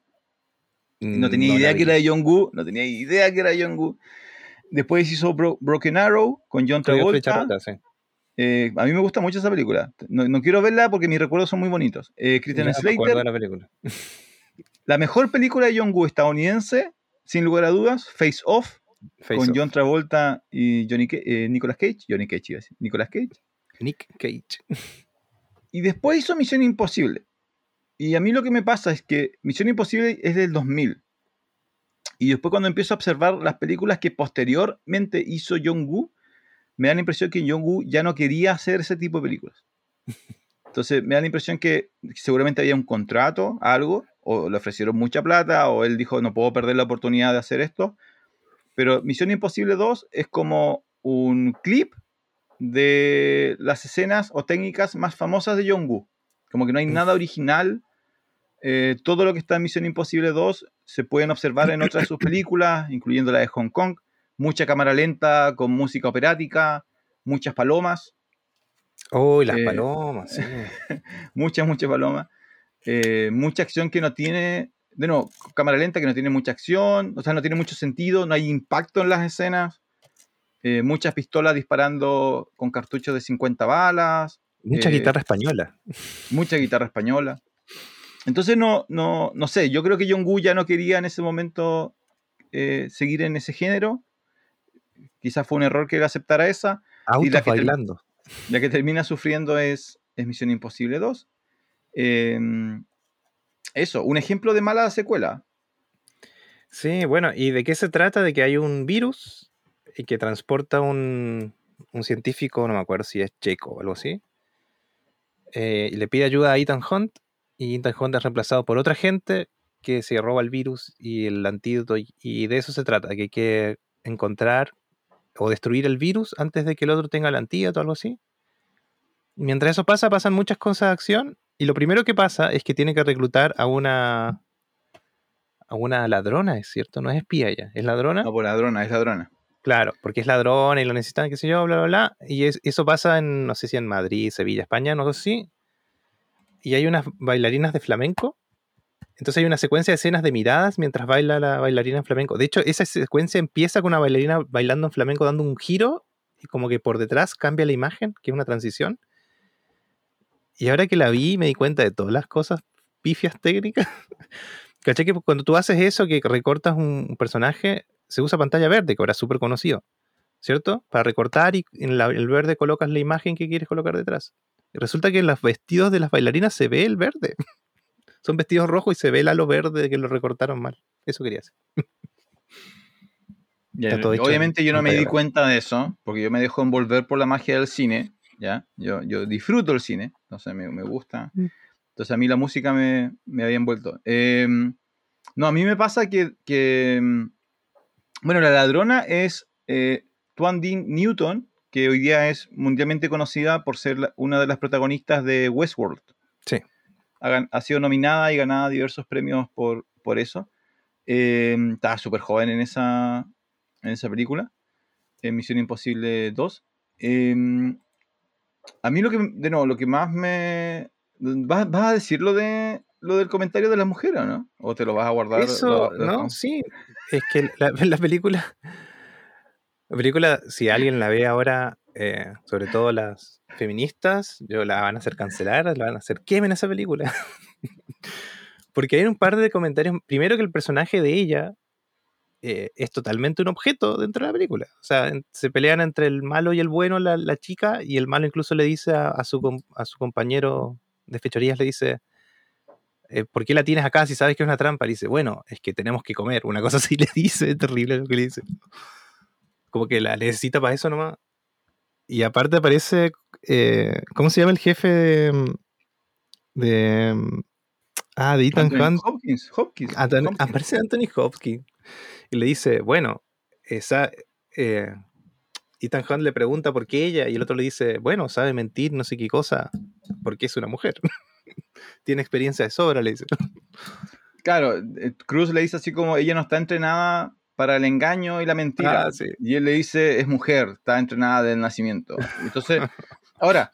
No tenía idea que era de John Woo, no tenía idea que era John Woo. Después hizo Broken Arrow con John Travolta. Eh, a mí me gusta mucho esa película. No, quiero verla porque mis recuerdos son muy bonitos. Eh, Christian Slater. La, película. la mejor película de John Woo estadounidense, sin lugar a dudas, Face Off, con John Travolta y Johnny eh, Nicolas Cage. Johnny Cage, iba a decir. Nicolas Cage. Nick Cage. Y después hizo Misión Imposible. Y a mí lo que me pasa es que Misión Imposible es del 2000. Y después cuando empiezo a observar las películas que posteriormente hizo John Woo, me da la impresión que John Woo ya no quería hacer ese tipo de películas. Entonces me da la impresión que seguramente había un contrato, algo, o le ofrecieron mucha plata, o él dijo no puedo perder la oportunidad de hacer esto. Pero Misión Imposible 2 es como un clip de las escenas o técnicas más famosas de John Woo. Como que no hay nada original eh, todo lo que está en Misión Imposible 2 se pueden observar en otras de sus películas, incluyendo la de Hong Kong. Mucha cámara lenta con música operática, muchas palomas. Oh, las eh, palomas, sí. muchas, muchas palomas. Eh, mucha acción que no tiene, de nuevo, cámara lenta que no tiene mucha acción, o sea, no tiene mucho sentido, no hay impacto en las escenas. muchas pistolas disparando con cartuchos de 50 balas. Mucha guitarra española. Mucha guitarra española. Entonces, no, no, no sé, yo creo que John Woo ya no quería en ese momento eh, seguir en ese género. Quizás fue un error que él aceptara esa. y la que bailando. La que termina sufriendo es, es Misión Imposible 2. Em, eso, un ejemplo de mala secuela. Sí, bueno, ¿y de qué se trata? De que hay un virus y que transporta un, un científico, no me acuerdo si es checo o algo así, eh, y le pide ayuda a Ethan Hunt y Ethan Hunt es reemplazado por otra gente que se roba el virus y el antídoto y, de eso se trata, que hay que encontrar o destruir el virus antes de que el otro tenga el antídoto o algo así. Mientras eso pasa, pasan muchas cosas de acción y lo primero que pasa es que tiene que reclutar a una a una ladrona, es cierto, no es espía ella, es ladrona. No, pues ladrona, es ladrona. Claro, porque es ladrona y lo necesitan, qué sé yo, bla, bla, bla. Y eso pasa en, no sé si en Madrid, Sevilla, España, no sé si y hay unas bailarinas de flamenco. Entonces hay una secuencia de escenas de miradas mientras baila la bailarina en flamenco. De hecho, esa secuencia empieza con una bailarina bailando en flamenco dando un giro y como que por detrás cambia la imagen, que es una transición. Y ahora que la vi me di cuenta de todas las cosas pifias técnicas. ¿Caché que cuando tú haces eso, que recortas un personaje, se usa pantalla verde, que ahora es súper conocido, ¿cierto? Para recortar y en el verde colocas la imagen que quieres colocar detrás. Y resulta que en los vestidos de las bailarinas se ve el verde. Son vestidos rojos y se ve el halo verde que lo recortaron mal. Eso quería hacer. obviamente yo no me di cuenta de eso, porque yo me dejo envolver por la magia del cine, ¿ya? Yo, yo disfruto el cine, entonces me, me gusta. Mm. Entonces a mí la música me, me había envuelto. Em, no, a mí me pasa que, que em, bueno, la ladrona es eh, Twan Dean Newton, que hoy día es mundialmente conocida por ser una de las protagonistas de Westworld. Sí. Ha, sido nominada y ganada diversos premios por, por eso. Eh, estaba súper joven en esa, en esa película, en Misión Imposible 2. Em, a mí lo que, de nuevo, lo que más me... ¿Vas, a decir lo, de, lo del comentario de la mujer o no? ¿O te lo vas a guardar? Eso, no, sí. Es que la, la película la película, si alguien la ve ahora, eh, sobre todo las feministas, yo la van a hacer cancelar, la van a hacer quemen esa película. Porque hay un par de comentarios. Primero que el personaje de ella eh, es totalmente un objeto dentro de la película. O sea, se pelean entre el malo y el bueno la, chica, y el malo incluso le dice a, su, a su compañero de fechorías, le dice, eh, ¿por qué la tienes acá si sabes que es una trampa? Y dice, bueno, es que tenemos que comer. Una cosa así le dice, es terrible lo que le dice como que la necesita para eso nomás. Y aparte aparece, eh, ¿cómo se llama el jefe de... de ah, de Ethan Hunt. Hopkins, Hopkins, Aparece Anthony Hopkins. y le dice, bueno, esa... Eh, Ethan Hunt le pregunta por qué ella y el otro le dice, bueno, sabe mentir, no sé qué cosa, porque es una mujer. Tiene experiencia de sobra, le dice. Claro, eh, Cruz le dice así como, ella no está entrenada para el engaño y la mentira. Ah, sí. Y él le dice, es mujer, está entrenada del nacimiento. Entonces, ahora,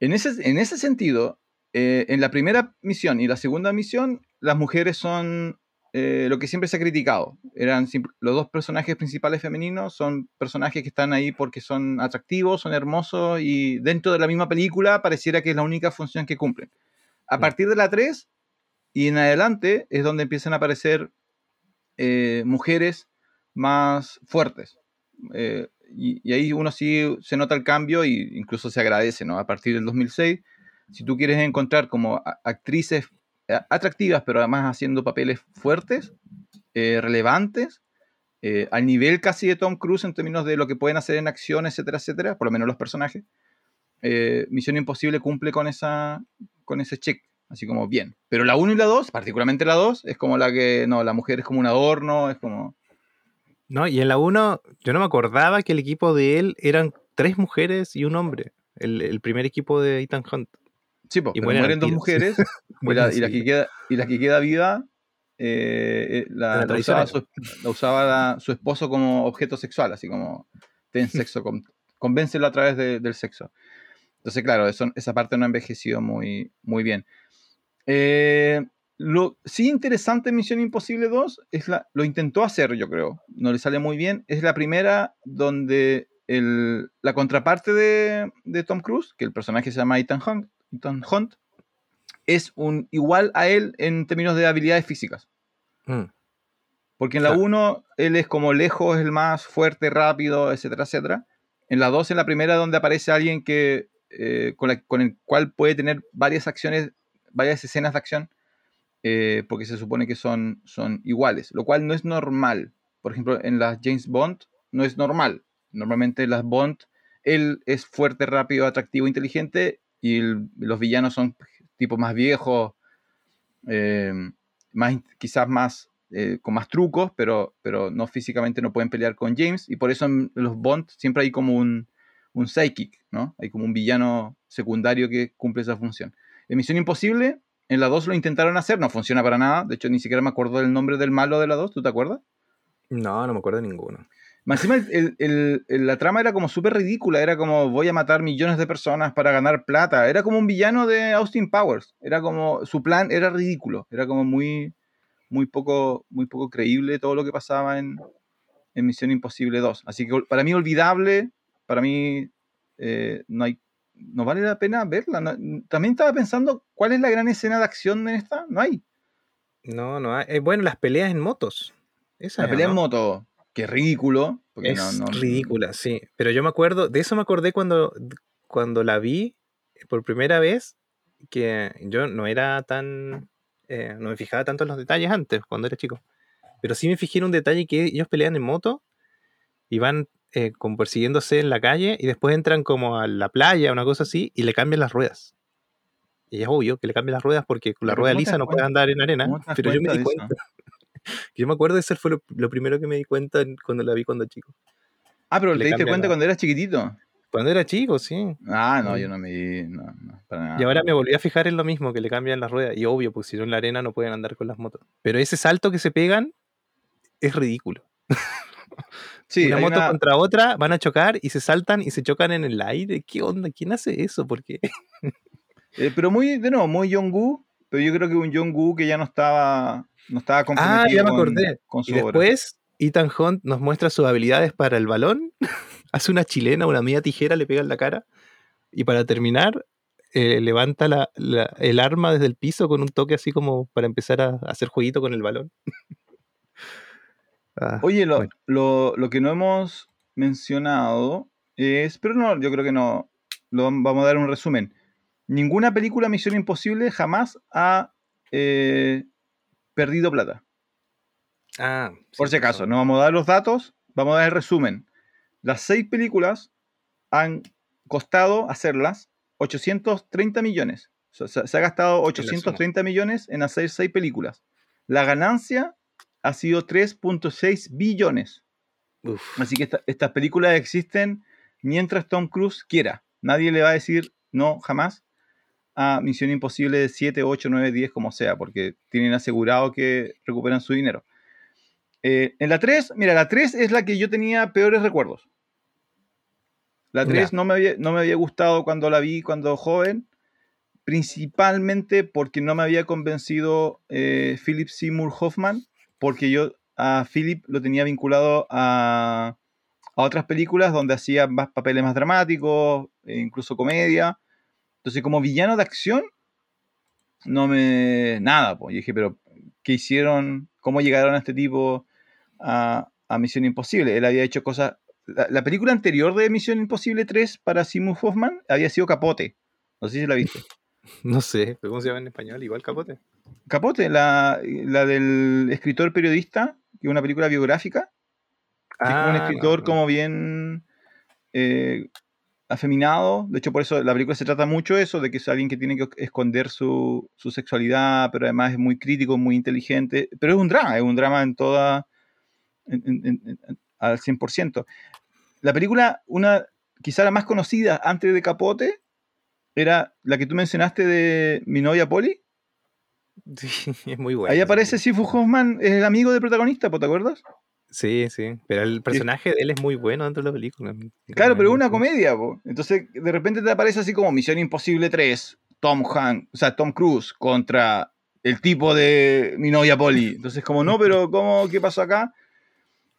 en ese, en ese sentido, eh, en la primera misión y la segunda misión, las mujeres son eh, lo que siempre se ha criticado. Eran los dos personajes principales femeninos son personajes que están ahí porque son atractivos, son hermosos y dentro de la misma película pareciera que es la única función que cumplen. A partir de la 3 y en adelante es donde empiezan a aparecer eh, mujeres más fuertes. Eh, y, ahí uno sí se nota el cambio e incluso se agradece, ¿no? A partir del 2006, si tú quieres encontrar como actrices atractivas, pero además haciendo papeles fuertes, eh, relevantes, eh, al nivel casi de Tom Cruise en términos de lo que pueden hacer en acción, etcétera, etcétera, por lo menos los personajes. Eh, Misión Imposible cumple con, esa, con ese check, así como bien. Pero la 1 y la 2, particularmente la 2, es como la que, no, la mujer es como un adorno, es como... No, y en la 1 yo no me acordaba que el equipo de él eran tres mujeres y un hombre, el, el primer equipo de Ethan Hunt. Sí, pues, y mueren, dos mujeres y, la, que queda, y la que queda viva eh, eh, la, usaba, su, usaba su, esposo como objeto sexual, así como ten sexo, con, convéncelo a través del sexo. Entonces, claro, eso, esa parte no ha envejecido muy, muy bien. Eh, lo sí interesante en Misión Imposible 2 es la, lo intentó hacer, yo creo. No le sale muy bien. Es la primera donde el, la contraparte de, de, Tom Cruise, que el personaje se llama Ethan Hunt, Hunt es un igual a él en términos de habilidades físicas. Mm. Porque en la 1 él es como lejos, el más fuerte, rápido, etcétera, etcétera. En la 2 en la primera donde aparece alguien que eh, con, el cual puede tener varias acciones, varias escenas de acción, eh, porque se supone que son, son iguales, lo cual no es normal. Por ejemplo, en las James Bond no es normal. Normalmente las Bond, él es fuerte, rápido, atractivo, inteligente y los villanos son tipos más viejos, eh, más, quizás más eh, con más trucos, pero, pero no físicamente no pueden pelear con James, y por eso en los Bond siempre hay como un, un psychic, ¿no? Hay como un villano secundario que cumple esa función. En Misión Imposible, en la 2 lo intentaron hacer, no funciona para nada, de hecho ni siquiera me acuerdo del nombre del malo de la 2, ¿tú te acuerdas? No, no me acuerdo de ninguno. Más la trama era como súper ridícula, era como voy a matar millones de personas para ganar plata, era como un villano de Austin Powers, era como su plan era ridículo, era como muy, muy, poco, muy poco creíble todo lo que pasaba en, Misión Imposible 2. Así que para mí olvidable, para mí eh, no hay no vale la pena verla. también estaba pensando, ¿cuál es la gran escena de acción en esta? No hay. No, no hay. Eh, bueno, las peleas en motos. Esa la pelea en moto que ridículo. es ridícula, sí. Pero yo me acuerdo, de eso me acordé cuando, cuando la vi por primera vez, que yo no era tan, eh, no me fijaba tanto en los detalles antes, cuando era chico. Pero sí me fijé en un detalle que ellos pelean en moto y van eh, como persiguiéndose en la calle y después entran como a la playa, una cosa así, y le cambian las ruedas. Y es obvio que le cambian las ruedas porque con la rueda lisa no puede andar en arena. Pero yo me di cuenta. Yo me acuerdo de eso fue lo, primero que me di cuenta cuando la vi cuando chico. Ah, pero ¿te diste cuenta cuando eras chiquitito? Cuando era chico, sí. Ah, no, yo no me di. Y ahora me volví a fijar en lo mismo, que le cambian las ruedas. Y obvio, porque si no en la arena no pueden andar con las motos. Pero ese salto que se pegan es ridículo. Sí, una moto contra otra, van a chocar y se saltan y se chocan en el aire. ¿Qué onda? ¿Quién hace eso? ¿Por qué? Eh, pero muy, de nuevo, muy Jong-Gu. Pero yo creo que un Jong-Gu que ya no estaba no estaba comprometido ah, ya me acordé. y después Ethan Hunt nos muestra sus habilidades para el balón. Hace una chilena, una media tijera, le pega en la cara. Y para terminar, eh, levanta el arma desde el piso con un toque así como para empezar a, hacer jueguito con el balón. Ah, Oye, lo, lo, que no hemos mencionado es, pero no, yo creo que no, lo, vamos a dar un resumen. Ninguna película Misión Imposible jamás ha eh, perdido plata. Ah, Por si acaso, no vamos a dar los datos, vamos a dar el resumen. Las seis películas han costado hacerlas 830 millones. se, ha gastado 830 millones en hacer seis películas. La ganancia ha sido 3.6 billones. Así que estas películas existen mientras Tom Cruise quiera. Nadie le va a decir no jamás a Misión Imposible 7, 8, 9, 10, como sea, porque tienen asegurado que recuperan su dinero. Eh, en la 3, mira, la 3 es la que yo tenía peores recuerdos. La 3 no me, había, no me había gustado cuando la vi cuando joven, principalmente porque no me había convencido eh, Philip Seymour Hoffman, porque yo a Philip lo tenía vinculado a, a otras películas donde hacía más papeles más dramáticos, e incluso comedia. Entonces, como villano de acción, no me. Nada, pues. Y dije, pero ¿qué hicieron? ¿Cómo llegaron a este tipo a, Misión Imposible? Él había hecho cosas. La, película anterior de Misión Imposible 3 para Simon Hoffman había sido Capote. No sé si la viste. No sé, ¿cómo se llama en español? Igual Capote. Capote, la, la del escritor periodista, que es una película biográfica. un ah, escritor como bien eh, afeminado. De hecho, por eso la película se trata mucho de eso, de que es alguien que tiene que esconder su, sexualidad, pero además es muy crítico, muy inteligente. Pero es un drama, es un drama en toda. al 100%. La película, una quizá la más conocida antes de Capote, era la que tú mencionaste de mi novia Polly. Sí, es muy buena. Ahí aparece Sifu Hoffman, es el amigo del protagonista, ¿te acuerdas? Sí, sí, pero el personaje de él es muy bueno dentro de la película. Claro, pero es una comedia, entonces de repente te aparece así como Misión Imposible 3, Tom Hanks, o sea, Tom Cruise contra el tipo de mi novia Polly. Entonces como, no, pero ¿cómo, qué pasó acá?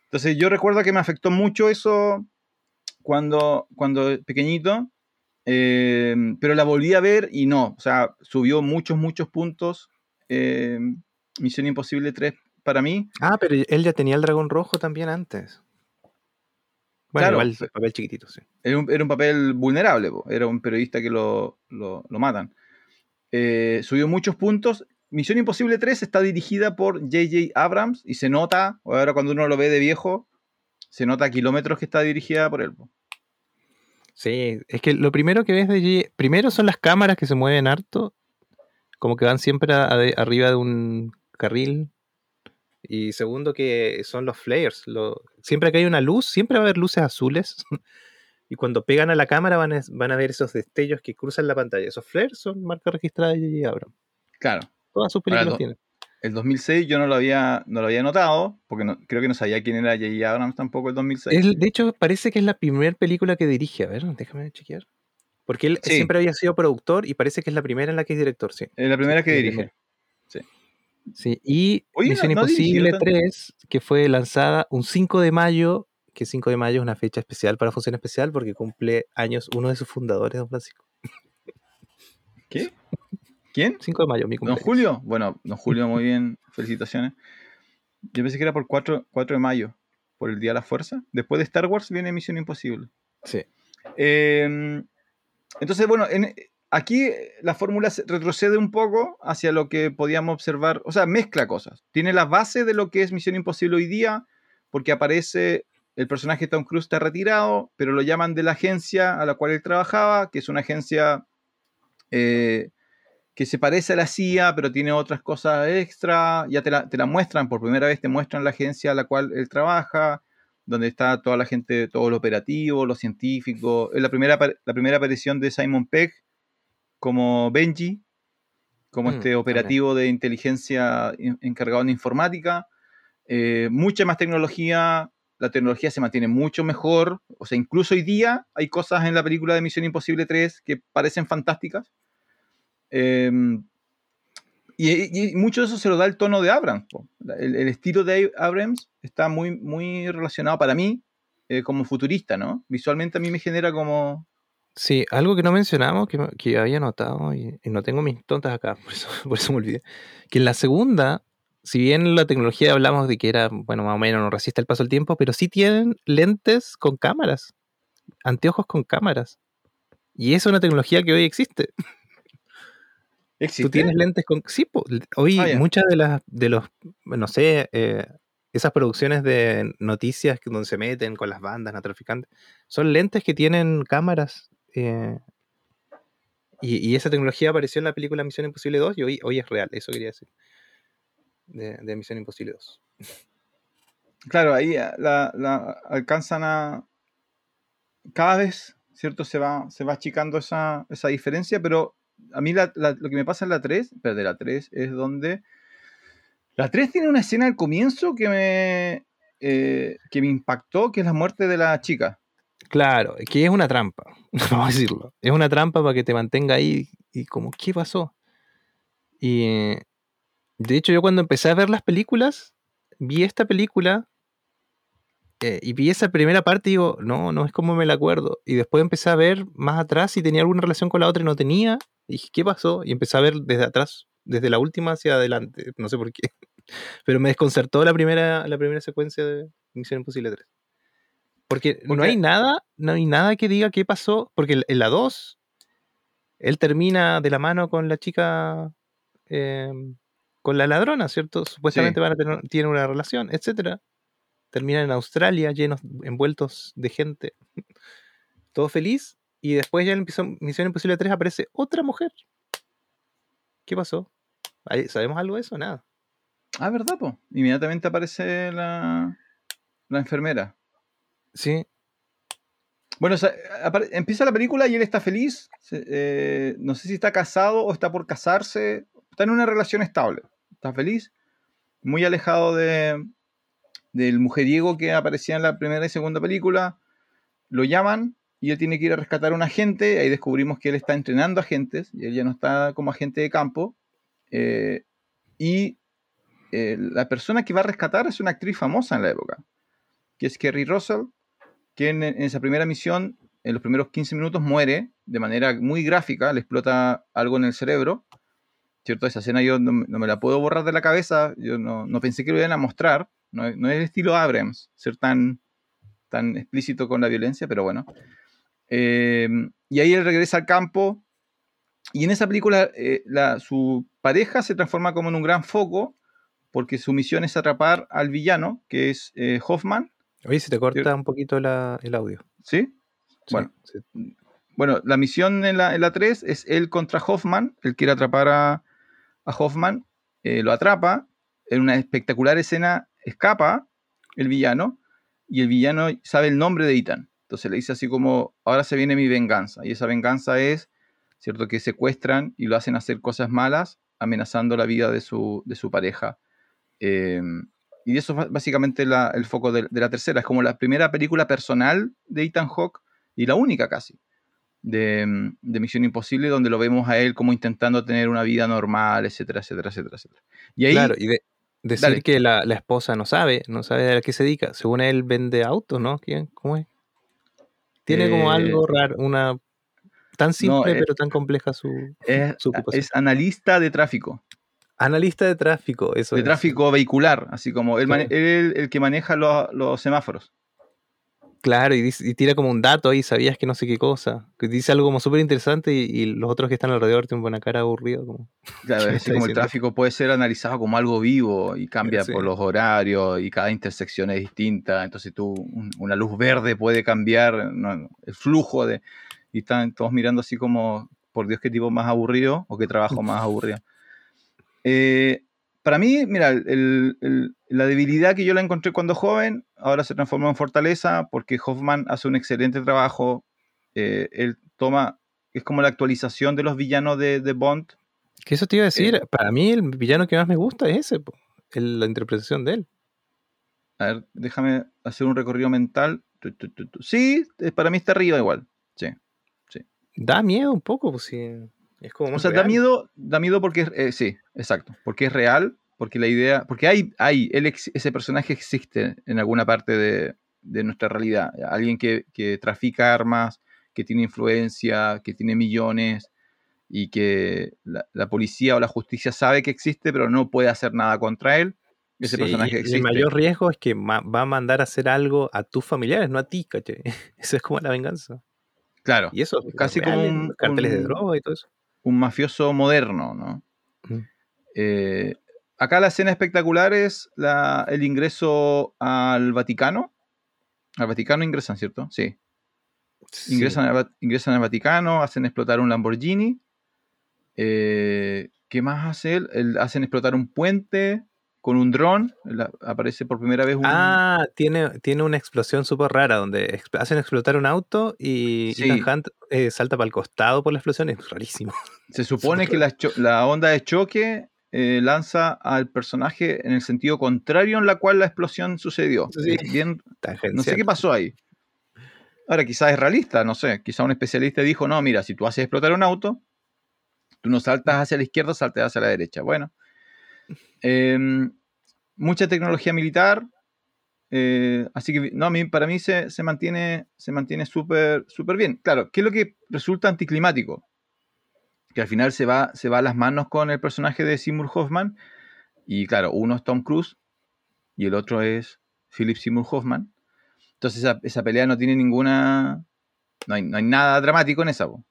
Entonces yo recuerdo que me afectó mucho eso cuando, cuando pequeñito, eh, pero la volví a ver y no, o sea, subió muchos, muchos puntos. Eh, Misión Imposible 3 para mí. Ah, pero él ya tenía el dragón rojo también antes. Bueno, claro, igual papel chiquitito, sí. Era un, papel vulnerable, era un periodista que lo, matan. Eh, subió muchos puntos. Misión Imposible 3 está dirigida por J.J. Abrams y se nota, ahora cuando uno lo ve de viejo, se nota a kilómetros que está dirigida por él. Sí, es que lo primero que ves de J.J. Primero son las cámaras que se mueven harto, como que van siempre arriba de un carril y segundo, que son los flares. siempre que hay una luz, siempre va a haber luces azules. y cuando pegan a la cámara van a, van a ver esos destellos que cruzan la pantalla. Esos flares son marcas registradas de J.J. Abrams. Claro. Todas sus películas tienen. El 2006 yo no lo había, no lo había notado, porque creo que no sabía quién era J.J. Abrams tampoco el 2006. de hecho, parece que es la primera película que dirige. A ver, déjame chequear. Porque él siempre había sido productor y parece que es la primera en la que es director, sí. Es la primera que dirige. Sí, y Misión Imposible 3, que fue lanzada un 5 de mayo, que 5 de mayo es una fecha especial para Función Especial porque cumple años uno de sus fundadores, don Francisco. ¿Qué? ¿Quién? 5 de mayo, mi cumpleaños. ¿Don Julio? Bueno, don Julio, muy bien, felicitaciones. Yo pensé que era por 4, 4 de mayo, por el Día de la Fuerza. Después de Star Wars viene Misión Imposible. Sí. Em, entonces, bueno, en, Aquí la fórmula retrocede un poco hacia lo que podíamos observar, o sea, mezcla cosas. Tiene la base de lo que es Misión Imposible hoy día, porque aparece el personaje Tom Cruise está retirado, pero lo llaman de la agencia a la cual él trabajaba, que es una agencia eh, que se parece a la CIA, pero tiene otras cosas extra. Ya te la, muestran, por primera vez te muestran la agencia a la cual él trabaja, donde está toda la gente, todo lo operativo, los científicos. Es la primera, la primera aparición de Simon Pegg como Benji, como mm, este operativo de inteligencia encargado en informática. Eh, mucha más tecnología, la tecnología se mantiene mucho mejor. O sea, incluso hoy día hay cosas en la película de Misión Imposible 3 que parecen fantásticas. Em, y, mucho de eso se lo da el tono de Abrams. El, estilo de Abrams está muy, muy relacionado para mí eh, como futurista, ¿no? Visualmente a mí me genera como, Sí, algo que no mencionamos, que, que había notado, y, no tengo mis tontas acá, por eso, por eso me olvidé, que en la segunda, si bien la tecnología hablamos de que era, bueno, más o menos no resiste el paso del tiempo, pero sí tienen lentes con cámaras, anteojos con cámaras. Y es una tecnología que hoy existe. ¿Existe? Tú tienes lentes con... Sí, hoy ah, muchas de las, de los, no sé, eh, esas producciones de noticias donde se meten con las bandas narcotraficantes, son lentes que tienen cámaras eh, y, esa tecnología apareció en la película Misión Imposible 2 y hoy, hoy es real, eso quería decir. De, Misión Imposible 2. Claro, ahí eh, la, alcanzan a. Cada vez, ¿cierto? Se va, se va achicando esa, diferencia, pero a mí lo que me pasa en la 3, pero de la 3, es donde. La 3 tiene una escena al comienzo que me, eh, que me impactó, que es la muerte de la chica. Claro, que es una trampa, vamos a decirlo. Es una trampa para que te mantenga ahí y como, ¿qué pasó? Y de hecho yo cuando empecé a ver las películas, vi esta película eh, y vi esa primera parte y digo, no, no es como me la acuerdo. Y después empecé a ver más atrás si tenía alguna relación con la otra y no tenía. Y dije, ¿qué pasó? Y empecé a ver desde atrás, desde la última hacia adelante, no sé por qué. Pero me desconcertó la primera, la primera secuencia de Misión Imposible 3. Porque no hay nada, no hay nada que diga qué pasó, porque en la 2 él termina de la mano con la chica, em, con la ladrona, ¿cierto? Supuestamente van a tener tienen una relación, etcétera. Terminan en Australia, llenos, envueltos de gente, todo feliz, y después ya en Misión Imposible 3 aparece otra mujer. ¿Qué pasó? ¿Sabemos algo de eso? Nada. Ah, ¿verdad, po? Inmediatamente aparece la, la enfermera. Sí. Bueno, empieza la película y él está feliz. Eh, no sé si está casado o está por casarse. Está en una relación estable. Está feliz. Muy alejado de, del mujeriego que aparecía en la primera y segunda película. Lo llaman y él tiene que ir a rescatar a un agente. Ahí descubrimos que él está entrenando agentes y él ya no está como agente de campo. Eh, y eh, la persona que va a rescatar es una actriz famosa en la época, que es Kerry Russell que en, esa primera misión, en los primeros 15 minutos, muere de manera muy gráfica, le explota algo en el cerebro. ¿Cierto? Esa escena yo no, me la puedo borrar de la cabeza, yo no, pensé que lo iban a mostrar, no, es el estilo Abrams, ser tan, tan explícito con la violencia, pero bueno. Eh, y ahí él regresa al campo, y en esa película eh, su pareja se transforma como en un gran foco, porque su misión es atrapar al villano, que es eh, Hoffman, Oye, se te corta un poquito el audio. ¿Sí? Bueno, bueno la misión en la, en la 3 es él contra Hoffman. Él quiere atrapar a, Hoffman. Eh, lo atrapa. En una espectacular escena escapa el villano. Y el villano sabe el nombre de Ethan. Entonces le dice así como, ahora se viene mi venganza. Y esa venganza es, ¿cierto? Que secuestran y lo hacen hacer cosas malas, amenazando la vida de su, de su pareja. Eh, y eso es básicamente el foco de, la tercera. Es como la primera película personal de Ethan Hawke y la única casi de, Misión Imposible, donde lo vemos a él como intentando tener una vida normal, etcétera, etcétera, etcétera, etcétera. Y ahí, claro, y decir que la, esposa no sabe, no sabe a qué se dedica. Según él vende autos, ¿no? ¿Cómo es? Tiene como eh, algo raro, una tan simple pero tan compleja su, su ocupación. Es analista de tráfico. Analista de tráfico, eso. De tráfico vehicular, así como él, el que maneja los, semáforos. Claro, y, tira como un dato ahí, sabías que no sé qué cosa. Que dice algo como súper interesante y, los otros que están alrededor tienen una cara aburrida. Como, claro, es como el tráfico puede ser analizado como algo vivo y cambia por los horarios y cada intersección es distinta. Entonces tú, una luz verde puede cambiar el flujo de... Y están todos mirando así como, por Dios, qué tipo más aburrido o qué trabajo más aburrido. Eh, para mí, mira, la debilidad que yo la encontré cuando joven, ahora se transformó en fortaleza porque Hoffman hace un excelente trabajo. Eh, él toma, es como la actualización de los villanos de, Bond. Que eso te iba a decir, eh, para mí el villano que más me gusta es ese, la interpretación de él. A ver, déjame hacer un recorrido mental. Sí, para mí está arriba igual. Sí, sí. Da miedo un poco, pues sí o sea, da miedo, da miedo porque, eh, sí, exacto, porque es real, porque la idea, porque hay, hay ese personaje existe en alguna parte de, nuestra realidad, alguien que, trafica armas, que tiene influencia, que tiene millones y que la, policía o la justicia sabe que existe, pero no puede hacer nada contra él. Ese personaje existe. El mayor riesgo es que va a mandar a hacer algo a tus familiares, no a ti, ¿caché? Eso es como la venganza. Claro. Y eso, casi como un, carteles de droga y todo eso un mafioso moderno, ¿no? Eh, acá la escena espectacular es el ingreso al Vaticano. Al Vaticano ingresan, ¿cierto? Sí. Ingresan, al, Vaticano, hacen explotar un Lamborghini. Eh, ¿Qué más hace él? Hacen explotar un puente con un dron, aparece por primera vez un... Ah, tiene, tiene una explosión súper rara donde hacen explotar un auto y Sí. Ethan Hunt eh, salta para el costado por la explosión. Es rarísimo. Se supone que la, onda de choque eh, lanza al personaje en el sentido contrario en la cual la explosión sucedió. Sí. Bien, no sé qué pasó ahí. Ahora, quizás es realista, no sé. Quizás un especialista dijo, no, mira, si tú haces explotar un auto, tú no saltas hacia la izquierda, saltas hacia la derecha. Bueno. Em, mucha tecnología militar. eh, así que, no, a mí, para mí se, se mantiene se mantiene súper súper bien. Claro, ¿qué es lo que resulta anticlimático? Que al final se va, se va a las manos con el personaje de Seymour Hoffman. Y claro, uno es Tom Cruise y el otro es Philip Seymour Hoffman. Entonces esa, esa pelea no tiene ninguna... No hay, no hay nada dramático en esa. po.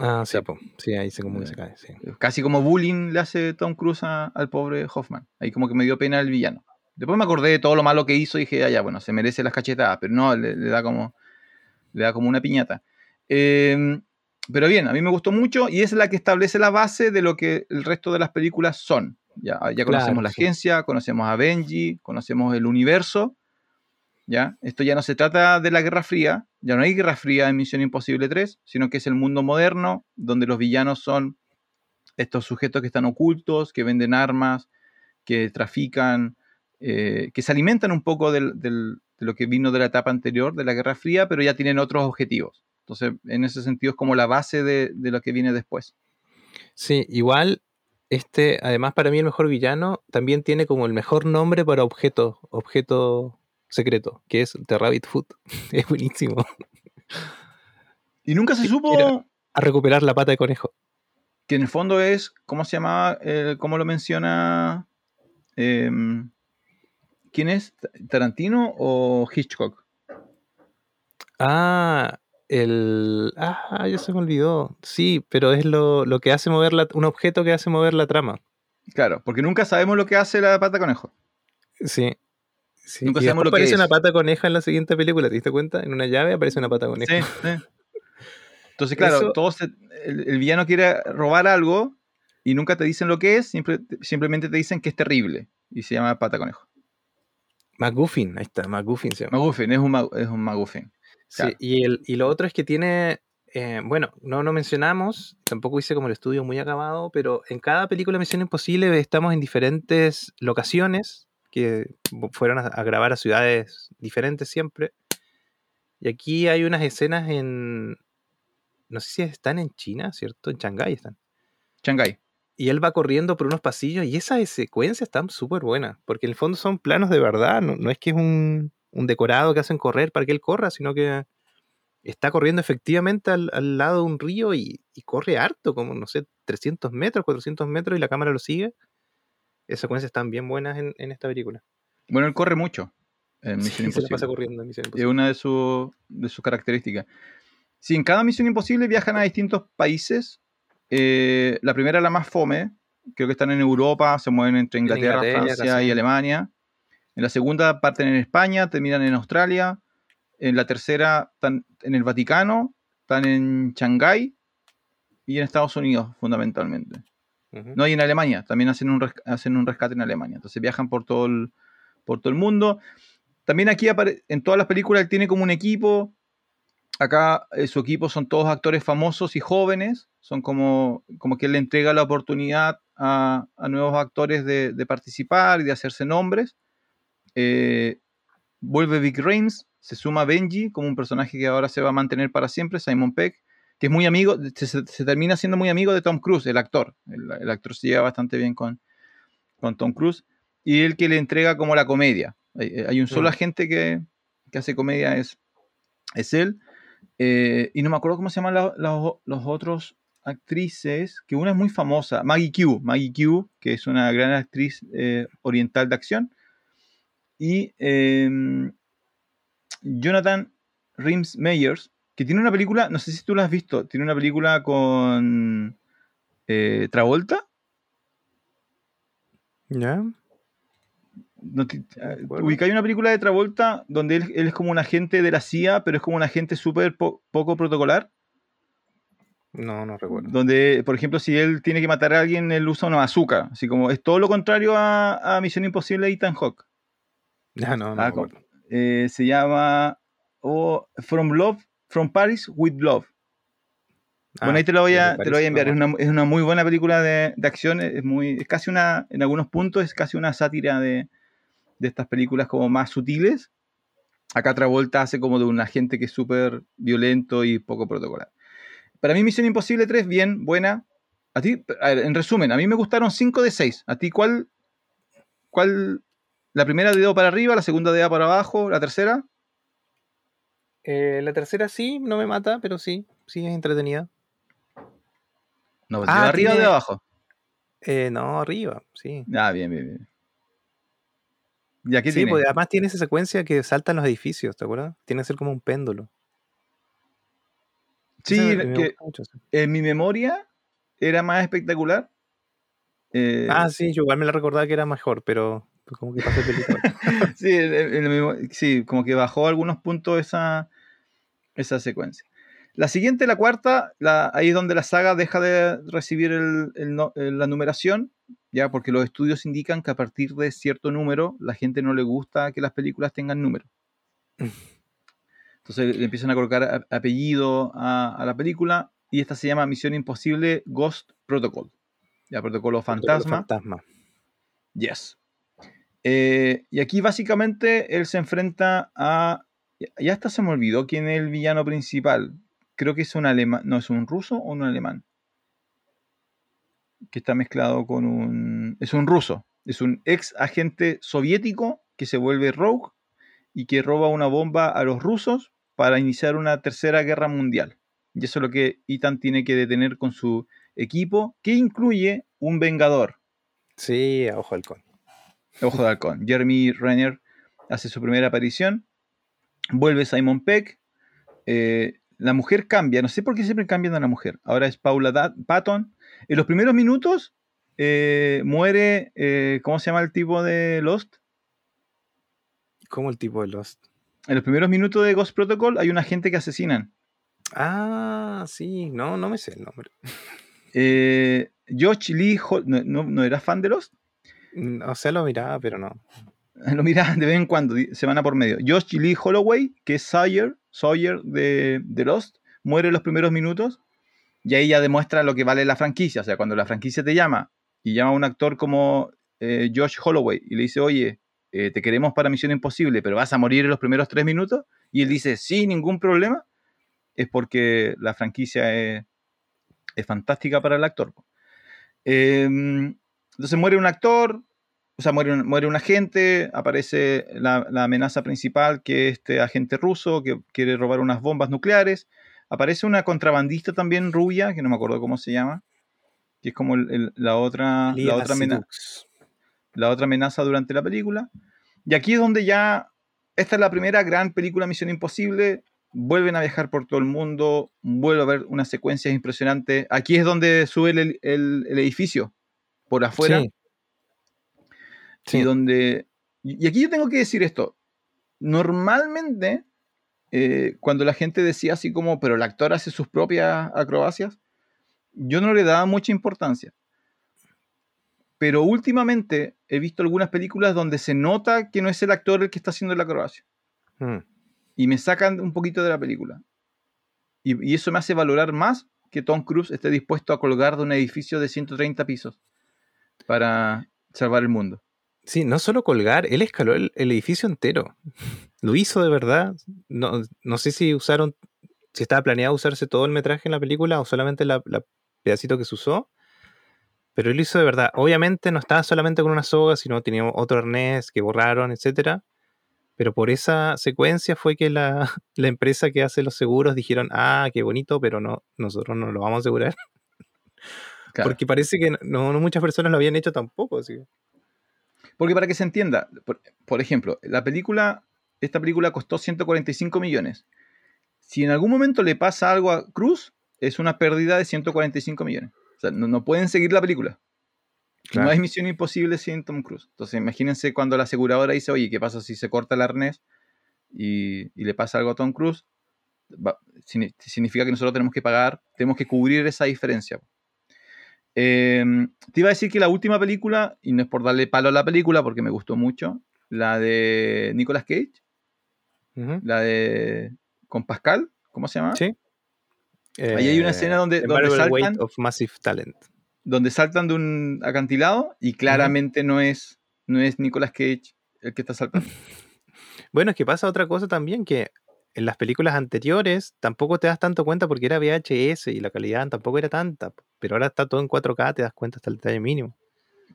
Ah, sí, po. sí, ahí se como que Eh, se cae. Sí. Casi como bullying le hace Tom Cruise a- al pobre Hoffman. Ahí como que me dio pena el villano. Después me acordé de todo lo malo que hizo y dije, ah, ya, bueno, se merece las cachetadas, pero no, le, le da como le da como una piñata. Eh, pero bien, a mí me gustó mucho y es la que establece la base de lo que el resto de las películas son. Ya, ya conocemos Claro, la sí. agencia, conocemos a Benji, conocemos el universo. ¿Ya? Esto ya no se trata de la Guerra Fría, ya no hay Guerra Fría en Misión Imposible 3, sino que es el mundo moderno, donde los villanos son estos sujetos que están ocultos, que venden armas, que trafican, eh, que se alimentan un poco de lo que vino de la etapa anterior, de la Guerra Fría, pero ya tienen otros objetivos. Entonces, en ese sentido, es como la base de, de lo que viene después. Sí, igual, este, además para mí el mejor villano también tiene como el mejor nombre para objeto, objeto secreto, que es The Rabbit Foot. Es buenísimo. Y nunca se supo era- A recuperar la pata de conejo. que en el fondo es, ¿cómo se llama? Eh, ¿Cómo lo menciona? Em, ¿Quién es? ¿Tarantino o Hitchcock? Ah, el. Ah, ya se me olvidó. Sí, pero es lo, lo que hace mover la, un objeto que hace mover la trama. Claro, porque nunca sabemos lo que hace la pata conejo. Sí. Sí. Nunca sabemos lo que aparece es. una pata coneja en la siguiente película, ¿te diste cuenta? En una llave aparece una pata coneja. Sí, sí. Entonces, claro, Eso- todos se- el, el villano quiere robar algo y nunca te dicen lo que es, simplemente te dicen que es terrible y se llama pata conejo. McGuffin, ahí está, McGuffin se llama. McGuffin, es un, es un McGuffin. Sí, y, el, y lo otro es que tiene, eh, bueno, no lo mencionamos, tampoco hice como el estudio muy acabado, pero en cada película Misión Imposible estamos en diferentes locaciones que fueron a, a grabar a ciudades diferentes siempre. Y aquí hay unas escenas en, no sé si están en China, ¿cierto? En Shanghái están. Shanghai. Y él va corriendo por unos pasillos y esas secuencias están súper buenas, porque en el fondo son planos de verdad, no, no es que es un, un decorado que hacen correr para que él corra, sino que está corriendo efectivamente al, al lado de un río y, y corre harto, como no sé, 300 metros, 400 metros y la cámara lo sigue. Esas secuencias están bien buenas en, en esta película. Bueno, él corre mucho en Misión Sí, se la Imposible. pasa corriendo en Misión Es una de, su- de sus características. Si en cada Misión Imposible viajan a distintos países, eh, la primera, la más fome, creo que están en Europa, se mueven entre Inglaterra, Inglaterra, Francia y Alemania. En la segunda parten en España, terminan en Australia. En la tercera están en el Vaticano, están en Shanghái y en Estados Unidos, fundamentalmente. No, y en Alemania, también hacen un, hacen un rescate en Alemania. Entonces viajan por todo el, por todo el mundo. También aquí en todas las películas él tiene como un equipo. Acá eh, su equipo son todos actores famosos y jóvenes. Son como, como que él le entrega la oportunidad a, a nuevos actores de, de participar y de hacerse nombres. Eh, vuelve Vic Reims, se suma Benji como un personaje que ahora se va a mantener para siempre, Simon Peck, que es muy amigo, se, termina siendo muy amigo de Tom Cruise, el actor. El, el actor se lleva bastante bien con, con Tom Cruise. Y el que le entrega como la comedia. Hay, hay un solo Mm. agente que, que hace comedia, es, es él. Eh, y no me acuerdo cómo se llaman la- los, los otros actrices, que una es muy famosa, Maggie Q, Maggie Q, que es una gran actriz eh, oriental de acción. Y em, Jonathan Rims Meyers, que tiene una película, no sé si tú la has visto, tiene una película con eh, Travolta. ¿Ya? No te- eh, ubicáis una película de Travolta donde él, él es como un agente de la CIA, pero es como un agente súper po- poco protocolar. No, no recuerdo. Donde, por ejemplo, si él tiene que matar a alguien, él usa una azúcar. Así como es todo lo contrario a, Misión Imposible de Ethan Hawke. Ya, no, no. Ah, eh, se llama oh, From Love, From Paris with Love. bueno, ahí te lo voy a, te lo voy a enviar. Es una, es una, muy buena película de, de, acción. Es, muy, es casi una, en algunos puntos, es casi una sátira de, de estas películas como más sutiles. Acá Travolta hace como de un agente que es súper violento y poco protocolar. Para mí Misión Imposible 3, bien, buena. A ti, en resumen, a mí me gustaron 5 de 6. ¿A ti cuál, cuál, la primera de dedo para arriba, la segunda de dedo para abajo, la tercera? Eh, la tercera sí, no me mata, pero sí, sí es entretenida. No, ¿de ah, arriba o de abajo? Eh, no, arriba, sí. Ah, bien, bien, bien. ¿Y sí, pues además tiene esa secuencia que saltan los edificios, ¿te acuerdas? Tiene que ser como un péndulo. Sí, que en mi memoria era más espectacular. Eh, ah, sí, yo igual me la recordaba que era mejor, pero como que pasó el sí, sí, como que bajó algunos puntos esa, esa secuencia. La siguiente, la cuarta, la, ahí es donde la saga deja de recibir la numeración, ya porque los estudios indican que a partir de cierto número la gente no le gusta que las películas tengan número. Entonces le empiezan a colocar apellido a, la película y esta se llama Misión Imposible Ghost Protocol. Ya, protocolo fantasma. fantasma. Yes. Eh, y aquí básicamente él se enfrenta a... Ya hasta se me olvidó quién es el villano principal. Creo que es un alemán. No, es un ruso o un alemán. Que está mezclado con un... Es un ruso. Es un ex agente soviético que se vuelve rogue y que roba una bomba a los rusos para iniciar una tercera guerra mundial. Y eso es lo que Ethan tiene que detener con su equipo, que incluye un Vengador. Sí, a Ojo Halcón. Ojo de Halcón. Jeremy Renner hace su primera aparición. Vuelve Simon Peck. Eh, la mujer cambia. No sé por qué siempre cambian a la mujer. Ahora es Paula Patton. En los primeros minutos eh, muere. Eh, ¿Cómo se llama el tipo de Lost? ¿Cómo el tipo de Lost? en los primeros minutos de Ghost Protocol hay una gente que asesinan. Ah, sí, no, no me sé el nombre. Eh, George Lee, ¿no, no, eras fan de Lost? Mm, o sea, lo miraba, pero no. Lo miraba de vez en cuando, semana por medio. George Lee Holloway, que es Sawyer, Sawyer de, de Lost, muere en los primeros minutos y ahí ya demuestra lo que vale la franquicia. O sea, cuando la franquicia te llama y llama a un actor como eh, Josh Holloway y le dice, oye, eh, te queremos para Misión Imposible, pero vas a morir en los primeros tres minutos, y él dice, sí, ningún problema, es porque la franquicia es, fantástica para el actor. Em, entonces muere un actor, o sea, muere un, muere un agente, aparece la, amenaza principal, que es este agente ruso que quiere robar unas bombas nucleares, aparece una contrabandista también rubia, que no me acuerdo cómo se llama, que es como la otra, la otra amenaza la otra amenaza durante la película. Y aquí es donde ya, esta es la primera gran película Misión Imposible, vuelven a viajar por todo el mundo, vuelve a ver unas secuencias impresionantes. Aquí es donde sube el, edificio, por afuera. Sí. Y donde... Y aquí yo tengo que decir esto. Normalmente, eh, cuando la gente decía así como, pero el actor hace sus propias acrobacias, yo no le daba mucha importancia. Pero últimamente he visto algunas películas donde se nota que no es el actor el que está haciendo la acrobacia. Hmm. Y me sacan un poquito de la película. Y, eso me hace valorar más que Tom Cruise esté dispuesto a colgar de un edificio de 130 pisos para salvar el mundo. Sí, no solo colgar, él escaló el, edificio entero. Lo hizo de verdad. No, no, sé si usaron, si estaba planeado usarse todo el metraje en la película o solamente el la pedacito que se usó pero él lo hizo de verdad. Obviamente no estaba solamente con una soga, sino tenía otro arnés que borraron, etcétera. Pero por esa secuencia fue que la, empresa que hace los seguros dijeron, ah, qué bonito, pero no, nosotros no lo vamos a asegurar. Porque parece que no, muchas personas lo habían hecho tampoco. Así. Porque para que se entienda, por, ejemplo, la película, esta película costó 145 millones. Si en algún momento le pasa algo a Cruz, es una pérdida de 145 millones. O sea, no, pueden seguir la película. No hay misión imposible sin Tom Cruise. Entonces, imagínense cuando la aseguradora dice, oye, ¿qué pasa si se corta el arnés y, le pasa algo a Tom Cruise? significa que nosotros tenemos que pagar, tenemos que cubrir esa diferencia. Em, te iba a decir que la última película, y no es por darle palo a la película porque me gustó mucho, la de Nicolas Cage, la de con Pascal, ¿cómo se llama? Sí. Ahí hay una escena Eh, donde, donde saltan, of Massive Talent. donde saltan de un acantilado y claramente no, es, no es Nicolas Cage el que está saltando. Bueno, es que pasa otra cosa también, que en las películas anteriores tampoco te das tanto cuenta porque era VHS y la calidad tampoco era tanta, pero ahora está todo en 4K, te das cuenta hasta el detalle mínimo.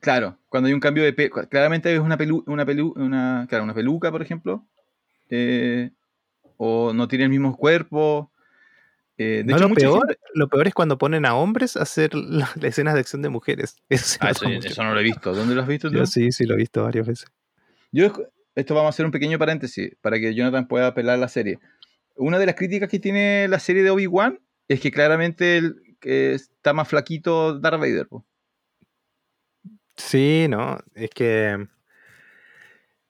Claro, cuando hay un cambio de claramente es una pelu una pelu una, claro, una peluca, por ejemplo, eh, o no tiene el mismo cuerpo. Eh, de No, hecho, lo, peor, gente- lo peor es cuando ponen a hombres a hacer la- las escenas de acción de mujeres. Eso, Ah, eso no lo he visto. ¿Dónde lo has visto tú? Yo sí, sí lo he visto varias veces. Yo, esto vamos a hacer un pequeño paréntesis para que Jonathan pueda apelar la serie. Una de las críticas que tiene la serie de Obi-Wan es que claramente el, que está más flaquito Darth Vader. po. Sí, no, es que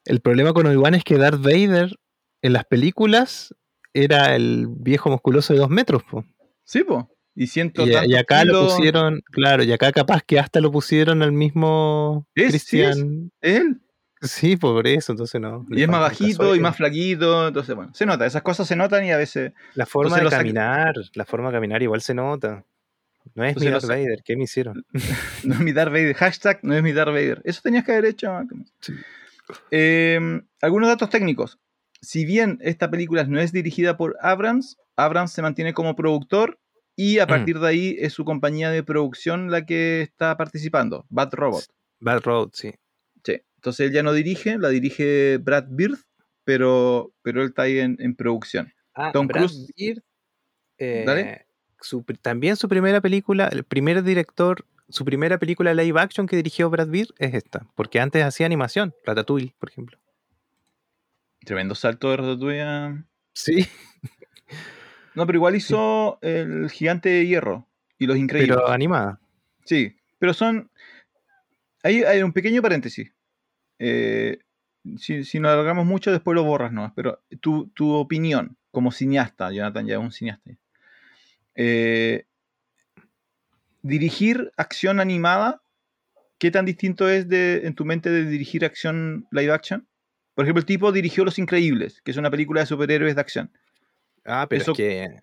el problema con Obi-Wan es que Darth Vader en las películas era el viejo musculoso de dos metros, po. Sí, po. Y siento Y, acá lo pusieron, claro, y acá capaz que hasta lo pusieron al mismo Es, sí Christian. Es él. Sí, por eso, entonces no. Y es más bajito y más flaquito. Entonces, bueno, se nota. Esas cosas se notan y a veces. La forma de caminar, la forma de caminar igual se nota. No es Entonces mi Darth Vader, ¿qué me hicieron? No es mi Darth Vader. Hashtag no es mi Darth Vader. Eso tenías que haber hecho. Sí. Eh, algunos datos técnicos. Si bien esta película no es dirigida por Abrams, Abrams se mantiene como productor y a Mm. partir de ahí es su compañía de producción la que está participando, Bad Robot. Bad Road, sí. Entonces él ya no dirige, la dirige Brad Bird, pero, pero él está ahí en, en producción. Ah, Tom Brad Cruise. Bird, eh, Dale. su pr- también su primera película, el primer director, su primera película live action que dirigió Brad Bird es esta, porque antes hacía animación, Ratatouille, por ejemplo. Tremendo salto de Ratatouille. a- Sí, No, pero igual hizo el Gigante de Hierro y Los Increíbles. pero animada. Sí, pero son. Ahí hay un pequeño paréntesis. Eh, si, si nos alargamos mucho, después lo borras, ¿no? Pero tu, tu opinión como cineasta, Jonathan ya es un cineasta. Eh, dirigir acción animada, ¿qué tan distinto es de, en tu mente de dirigir acción live action? Por ejemplo, el tipo dirigió Los Increíbles, que es una película de superhéroes de acción. Ah, pero Eso- es que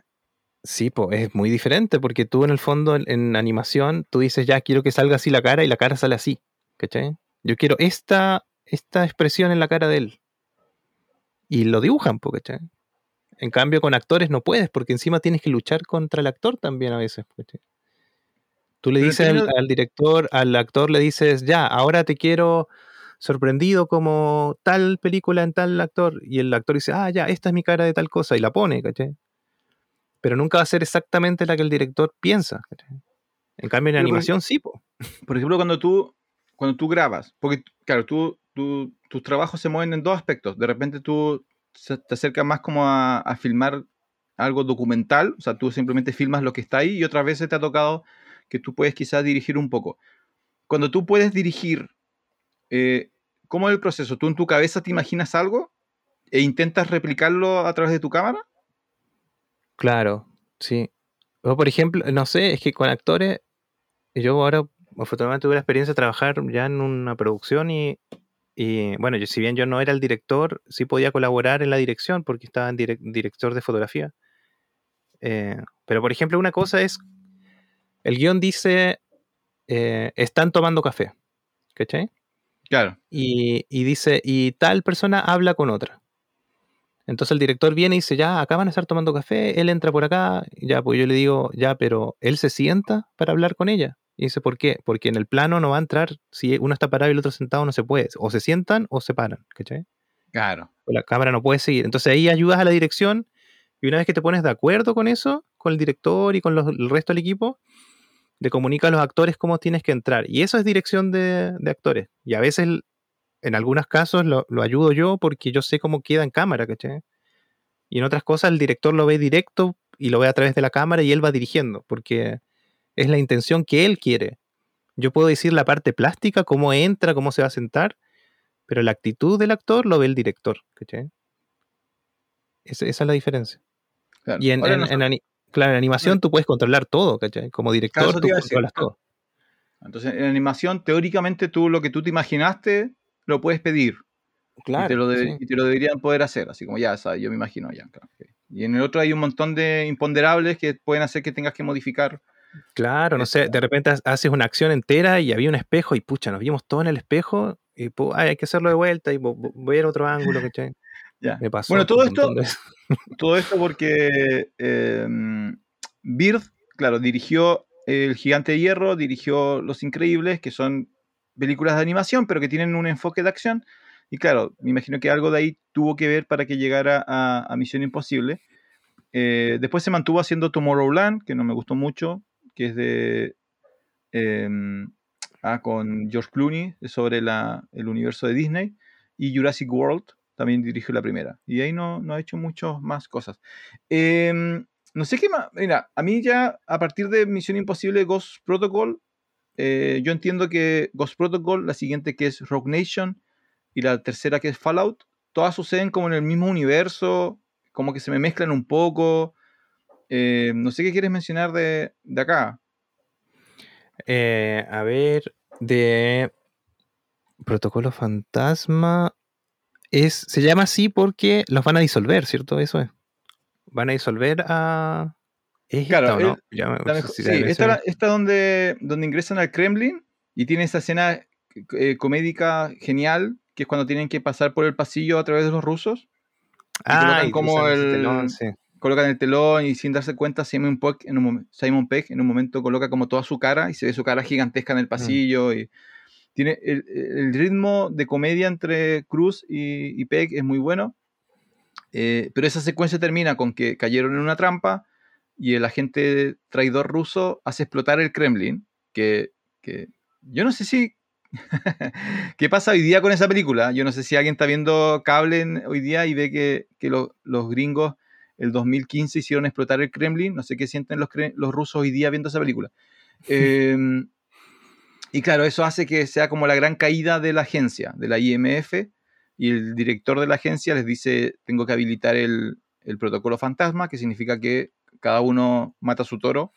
sí, pues es muy diferente porque tú en el fondo en, en animación tú dices ya quiero que salga así la cara y la cara sale así, ¿cachai? Yo quiero esta, esta expresión en la cara de él. Y lo dibujan, ¿cachai? En cambio con actores no puedes porque encima tienes que luchar contra el actor también a veces, ¿cachai? Tú le Pero dices al, director, al actor le dices, ya, ahora te quiero sorprendido como tal película en tal actor. Y el actor dice, ah, ya, esta es mi cara de tal cosa. Y la pone, ¿cachai? Pero nunca va a ser exactamente la que el director piensa. ¿cachai? En cambio, en Pero por- animación sí, po. por ejemplo, cuando tú, cuando tú grabas, porque claro, tú, tú- tus trabajos se mueven en dos aspectos. De repente tú te acercas más como a, a filmar algo documental, o sea, tú simplemente filmas lo que está ahí y otras veces te ha tocado que tú puedes quizás dirigir un poco. Cuando tú puedes dirigir, eh, ¿cómo es el proceso? ¿Tú en tu cabeza te imaginas algo e intentas replicarlo a través de tu cámara? Claro, sí. O por ejemplo, no sé, es que con actores, yo ahora afortunadamente tuve la experiencia de trabajar ya en una producción y, y, bueno, yo, si bien yo no era el director, sí podía colaborar en la dirección porque estaba en direc- director de fotografía. Eh, pero por ejemplo, una cosa es, el guion dice, eh, están tomando café, ¿cachai? Claro. y, y dice, y tal persona habla con otra. Entonces el director viene y dice, ya, acá van a estar tomando café, él entra por acá, ya, pues yo le digo, ya, pero él se sienta para hablar con ella. Y dice, ¿por qué? Porque en el plano no va a entrar, si uno está parado y el otro sentado, no se puede. O se sientan o se paran, ¿cachai? Claro. O la cámara no puede seguir. Entonces ahí ayudas a la dirección y una vez que te pones de acuerdo con eso, con el director y con los- el resto del equipo, le comunica a los actores cómo tienes que entrar. Y eso es dirección de, de actores. Y a veces, en algunos casos, lo, lo ayudo yo porque yo sé cómo queda en cámara, ¿cachai? Y en otras cosas el director lo ve directo y lo ve a través de la cámara y él va dirigiendo, porque es la intención que él quiere. Yo puedo decir la parte plástica, cómo entra, cómo se va a sentar, pero la actitud del actor lo ve el director, ¿cachai? Esa, es la diferencia. y en, claro, en animación tú puedes controlar todo, ¿cachai? Como director tú controlas todo. Entonces, en animación, teóricamente, tú lo que tú te imaginaste lo puedes pedir. Claro. Y te lo, deberían poder hacer, así como ya, ¿sabes? yo me imagino ya. Y en el otro hay un montón de imponderables que pueden hacer que tengas que modificar. Claro, no sé, de repente haces una acción entera y había un espejo y pucha, nos vimos todo en el espejo y hay que hacerlo de vuelta y voy a ir a otro ángulo, ¿cachai? ya. Me pasó. Bueno, todo esto, todo esto porque eh, Bird, claro, dirigió El Gigante de Hierro, dirigió Los Increíbles, que son películas de animación, pero que tienen un enfoque de acción. Y claro, me imagino que algo de ahí tuvo que ver para que llegara a, Misión Imposible. Eh, después se mantuvo haciendo Tomorrowland, que no me gustó mucho, que es de... Em, ah, con George Clooney, sobre el universo de Disney. Y Jurassic World, también dirigió la primera. Y ahí no, no ha hecho muchas más cosas. Em, no sé qué más. Mira, a mí ya a partir de Misión Imposible Ghost Protocol, eh, yo entiendo que Ghost Protocol, la siguiente que es Rogue Nation, y la tercera que es Fallout, todas suceden como en el mismo universo, como que se me mezclan un poco. Eh, no sé qué quieres mencionar de, acá. Eh, a ver, de Protocolo Fantasma. Es, se llama así porque los van a disolver, ¿cierto? Eso es. Van a disolver a. claro, ¿no? sí, esta, esta donde, donde ingresan al Kremlin y tiene esa escena eh, comédica genial que es cuando tienen que pasar por el pasillo a través de los rusos. Ah, como el, telón, colocan el telón y sin darse cuenta Simon Pegg en un, Simon Pegg en un momento coloca como toda su cara y se ve su cara gigantesca en el mm. pasillo y tiene el, ritmo de comedia entre Cruz y, y Pegg es muy bueno. Eh, pero esa secuencia termina con que cayeron en una trampa y el agente traidor ruso hace explotar el Kremlin, que, que yo no sé si ¿Qué pasa hoy día con esa película? Yo no sé si alguien está viendo cable hoy día y ve que, los gringos el 2015 hicieron explotar el Kremlin. No sé qué sienten los, los rusos hoy día viendo esa película. Em, y claro, eso hace que sea como la gran caída de la agencia, de la IMF, y el director de la agencia les dice, tengo que habilitar el, el protocolo fantasma, que significa que cada uno mata a su toro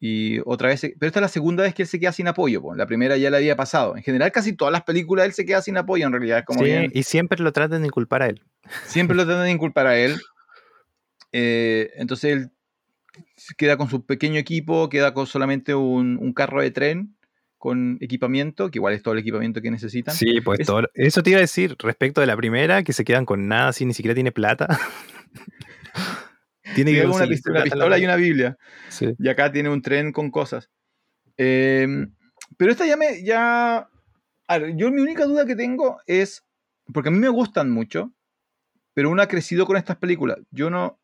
y otra vez, pero esta es la segunda vez que él se queda sin apoyo. La primera ya le había pasado. En general, casi todas las películas él se queda sin apoyo, en realidad. como sí, y siempre lo tratan de inculpar a él. Siempre lo tratan de inculpar a él. Eh, entonces él queda con su pequeño equipo, queda con solamente un, carro de tren con equipamiento, que igual es todo el equipamiento que necesitan. Sí, pues todo. Eso te iba a decir respecto de la primera, que se quedan con nada, así ni siquiera tiene plata. Tiene que una pistola, y una Biblia. Y acá tiene un tren con cosas. Em, pero esta ya me. Ya, yo mi única duda que tengo es. Porque a mí me gustan mucho, pero uno ha crecido con estas películas. Yo no.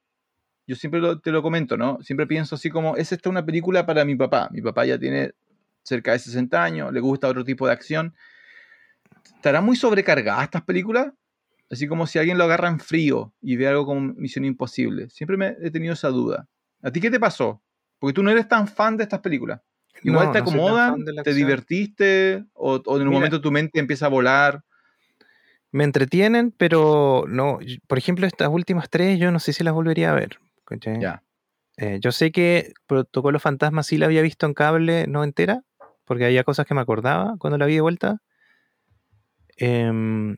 Yo siempre te lo comento, ¿no? Siempre pienso así como: es esta una película para mi papá. Mi papá ya tiene cerca de 60 años, le gusta otro tipo de acción. ¿Estará muy sobrecargada estas películas? Así como si alguien lo agarra en frío y ve algo como Misión Imposible. Siempre me he tenido esa duda. ¿A ti qué te pasó? Porque tú no eres tan fan de estas películas. Igual te acomodan, te divertiste o, en un momento tu mente empieza a volar. Me entretienen, pero no. Por ejemplo, estas últimas tres yo no sé si las volvería a ver. Ya. Eh, yo sé que Protocolo Fantasma sí la había visto en cable, no entera, porque había cosas que me acordaba cuando la vi de vuelta. Eh,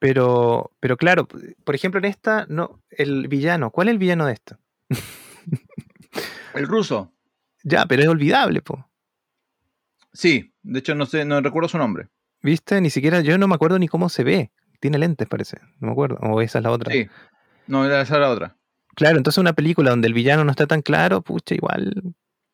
pero, pero claro, por ejemplo, en esta, no, el villano, ¿cuál es el villano de esto? el ruso. Ya, pero es olvidable, po. Sí, de hecho no sé, no recuerdo su nombre. ¿Viste? Ni siquiera, yo no me acuerdo ni cómo se ve. Tiene lentes, parece. No me acuerdo. O esa es la otra. Sí. No, esa es la otra. Claro, entonces una película donde el villano no está tan claro, pucha, igual.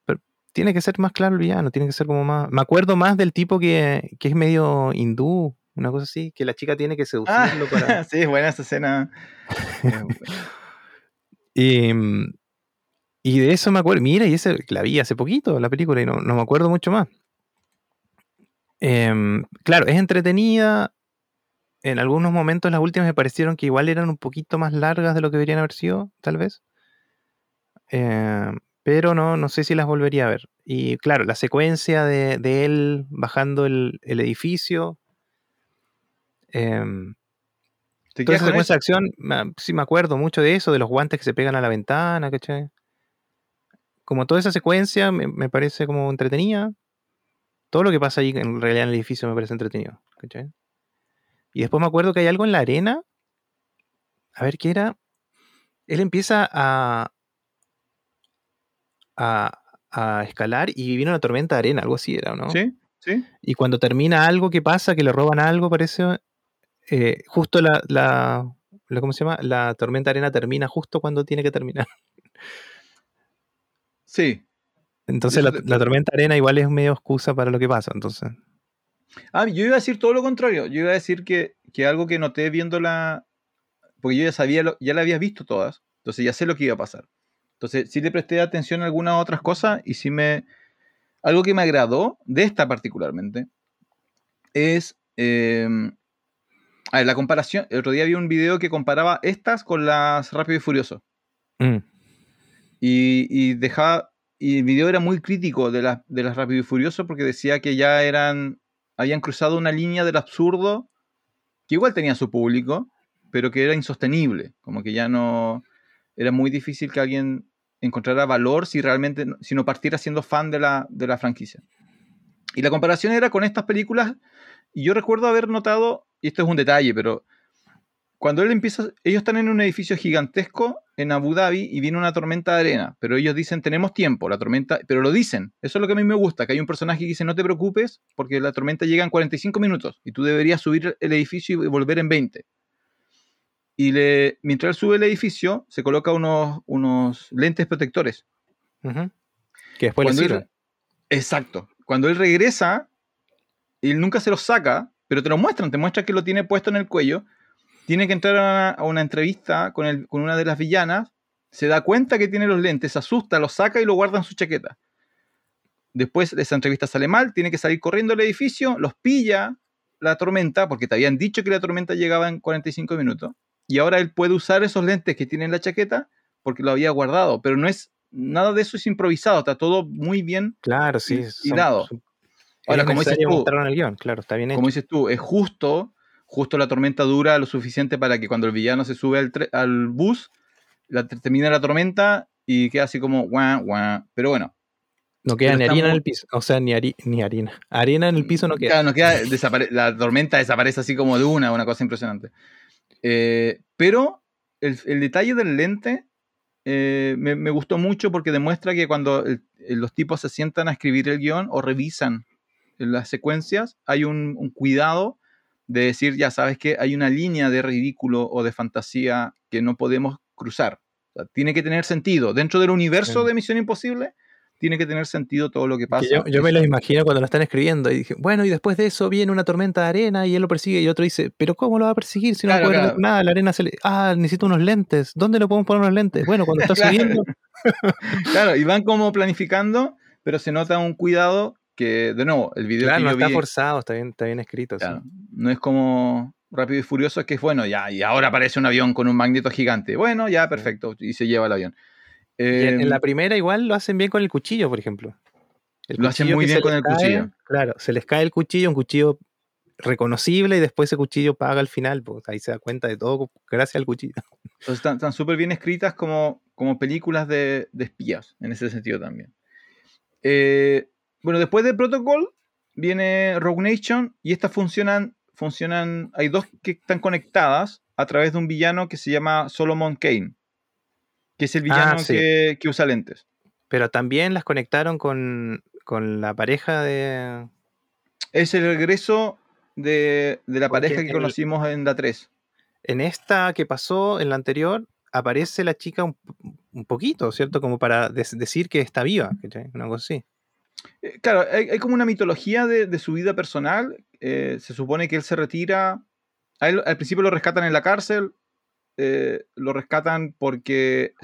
Pero tiene que ser más claro el villano, tiene que ser como más. Me acuerdo más del tipo que, que es medio hindú, una cosa así, que la chica tiene que seducirlo para. sí, es buena esa escena. Em, y, de eso me acuerdo. Mira, y ese la vi hace poquito, la película, y no, me acuerdo mucho más. Em, claro, es entretenida. En algunos momentos las últimas me parecieron que igual eran un poquito más largas de lo que deberían haber sido, tal vez. Em, pero no, no sé si las volvería a ver. Y claro, la secuencia de, él bajando el, el edificio, Em, Toda esa secuencia de acción, sí me acuerdo mucho de eso, de los guantes que se pegan a la ventana, ¿cachai? Como toda esa secuencia me, parece como entretenida. Todo lo que pasa ahí en realidad en el edificio me parece entretenido, ¿cachai? Y después me acuerdo que hay algo en la arena. A ver qué era. Él empieza a, a, escalar y viene una tormenta de arena, algo así era, ¿no? Sí, sí. Y cuando termina algo, ¿qué pasa? Que le roban algo, parece. Eh, justo la, la, ¿Cómo se llama? La tormenta de arena termina justo cuando tiene que terminar. Sí. Entonces la, tormenta de arena igual es medio excusa para lo que pasa, entonces. Ah, yo iba a decir todo lo contrario. Yo iba a decir que, que algo que noté viendo la. Porque yo ya sabía, ya la había visto todas. Entonces ya sé lo que iba a pasar. Entonces, sí le presté atención a algunas otras cosas y sí me... Algo que me agradó de esta particularmente es... Em, a ver, la comparación... El otro día vi un video que comparaba estas con las Rápido y Furioso. Mm. Y, dejaba... Y el video era muy crítico de, de las Rápido y Furioso porque decía que ya eran... Habían cruzado una línea del absurdo que igual tenía su público, pero que era insostenible. Como que ya no era muy difícil que alguien encontrara valor si realmente, si no partiera siendo fan de la, de la franquicia. Y la comparación era con estas películas, y yo recuerdo haber notado, y esto es un detalle, pero cuando él empieza, ellos están en un edificio gigantesco en Abu Dhabi y viene una tormenta de arena, pero ellos dicen tenemos tiempo, la tormenta, pero lo dicen, eso es lo que a mí me gusta, que hay un personaje que dice no te preocupes porque la tormenta llega en 45 minutos y tú deberías subir el edificio y volver en 20 y le, mientras él sube el edificio, se coloca unos, unos lentes protectores. Que después le sirven. Exacto. Cuando él regresa, él nunca se los saca, pero te lo muestran, te muestran que lo tiene puesto en el cuello. Tiene que entrar a una, entrevista con, el, con una de las villanas, se da cuenta que tiene los lentes, se asusta, los saca y lo guarda en su chaqueta. Después esa entrevista sale mal, tiene que salir corriendo al edificio, los pilla la tormenta, porque te habían dicho que la tormenta llegaba en 45 minutos y ahora él puede usar esos lentes que tiene en la chaqueta porque lo había guardado, pero no es nada de eso es improvisado, está todo muy bien claro, sí, y dado. Ahora, como dices tú, el guion, claro, está bien como dices tú, es justo, justo la tormenta dura lo suficiente para que cuando el villano se sube al, al bus, la, termina la tormenta y queda así como guau, guau. Pero bueno. No queda ni harina en el piso, o sea, ni, ni harina. Arena en el piso no queda. Claro, no queda, la tormenta desaparece así como de una, una cosa impresionante. Eh, pero el, detalle del lente eh, me, gustó mucho porque demuestra que cuando los tipos se sientan a escribir el guion o revisan las secuencias, hay un, cuidado de decir, ya sabes que hay una línea de ridículo o de fantasía que no podemos cruzar. tiene que tener sentido. Dentro del universo de Misión Imposible, tiene que tener sentido todo lo que pasa. yo, me lo imagino cuando lo están escribiendo y dije, bueno, y después de eso viene una tormenta de arena y él lo persigue y otro dice, pero ¿cómo lo va a perseguir si no puede nada? La arena se le... Ah, necesito unos lentes. ¿Dónde le podemos poner unos lentes? Bueno, cuando está subiendo... claro, y van como planificando, pero se nota un cuidado que, de nuevo, el video claro, no está forzado, está bien, está bien escrito. No es como Rápido y Furioso, es que es bueno, ya, y ahora aparece un avión con un magneto gigante. Bueno, ya, perfecto, y se lleva el avión en, la em, primera igual lo hacen bien con el cuchillo, por ejemplo. lo hacen muy bien con el cuchillo. Claro, se les cae el cuchillo, un cuchillo reconocible y después ese cuchillo paga al final, pues ahí se da cuenta de todo gracias al cuchillo. Entonces están súper bien escritas como, como películas de, espías, en ese sentido también. Eh, bueno, después de Protocol viene Rogue Nation y estas funcionan, funcionan, hay dos que están conectadas a través de un villano que se llama Solomon Kane que es el ah, villano que, usa lentes. Pero también las conectaron con, la pareja de. Es el regreso de, la pareja que conocimos en la 3. En esta que pasó, en la anterior, aparece la chica un, poquito, ¿cierto? Como para decir que está viva, una cosa así. Eh, claro, hay, como una mitología de, su vida personal. Eh, se supone que él se retira. al principio lo rescatan en la cárcel, eh, lo rescatan porque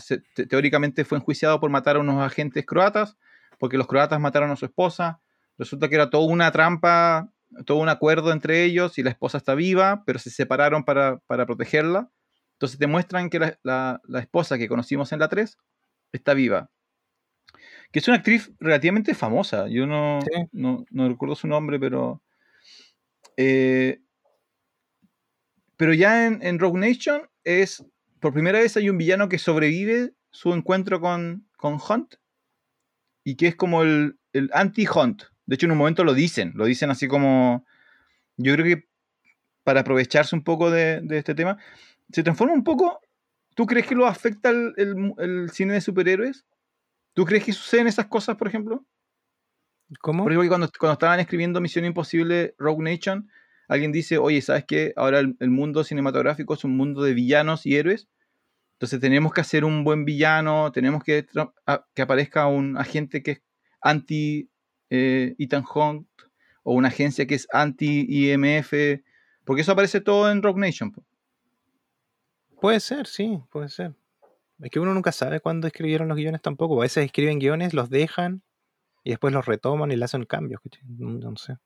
teóricamente fue enjuiciado por matar a unos agentes croatas, porque los croatas mataron a su esposa. Resulta que era toda una trampa, todo un acuerdo entre ellos y la esposa está viva, pero se separaron para, protegerla. Entonces te muestran que la, esposa que conocimos en la 3 está viva. Que es una actriz relativamente famosa. Yo no, no, recuerdo su nombre, pero... Eh, pero ya en, en, Rogue Nation es, por primera vez hay un villano que sobrevive su encuentro con, con Hunt y que es como el, el anti-Hunt. De hecho, en un momento lo dicen, lo dicen así como, yo creo que para aprovecharse un poco de, de este tema, se transforma un poco. ¿Tú crees que lo afecta el, el, el, cine de superhéroes? ¿Tú crees que suceden esas cosas, por ejemplo? ¿Cómo? Por ejemplo, cuando, cuando estaban escribiendo Misión Imposible Rogue Nation, alguien dice, oye, ¿sabes qué? Ahora el, el, mundo cinematográfico es un mundo de villanos y héroes. Entonces tenemos que hacer un buen villano, tenemos que a, que aparezca un agente que es anti eh, Ethan Hunt o una agencia que es anti IMF, porque eso aparece todo en Rogue Nation. Puede ser, sí, puede ser. Es que uno nunca sabe cuándo escribieron los guiones tampoco. A veces escriben guiones, los dejan y después los retoman y le hacen cambios. No, sé.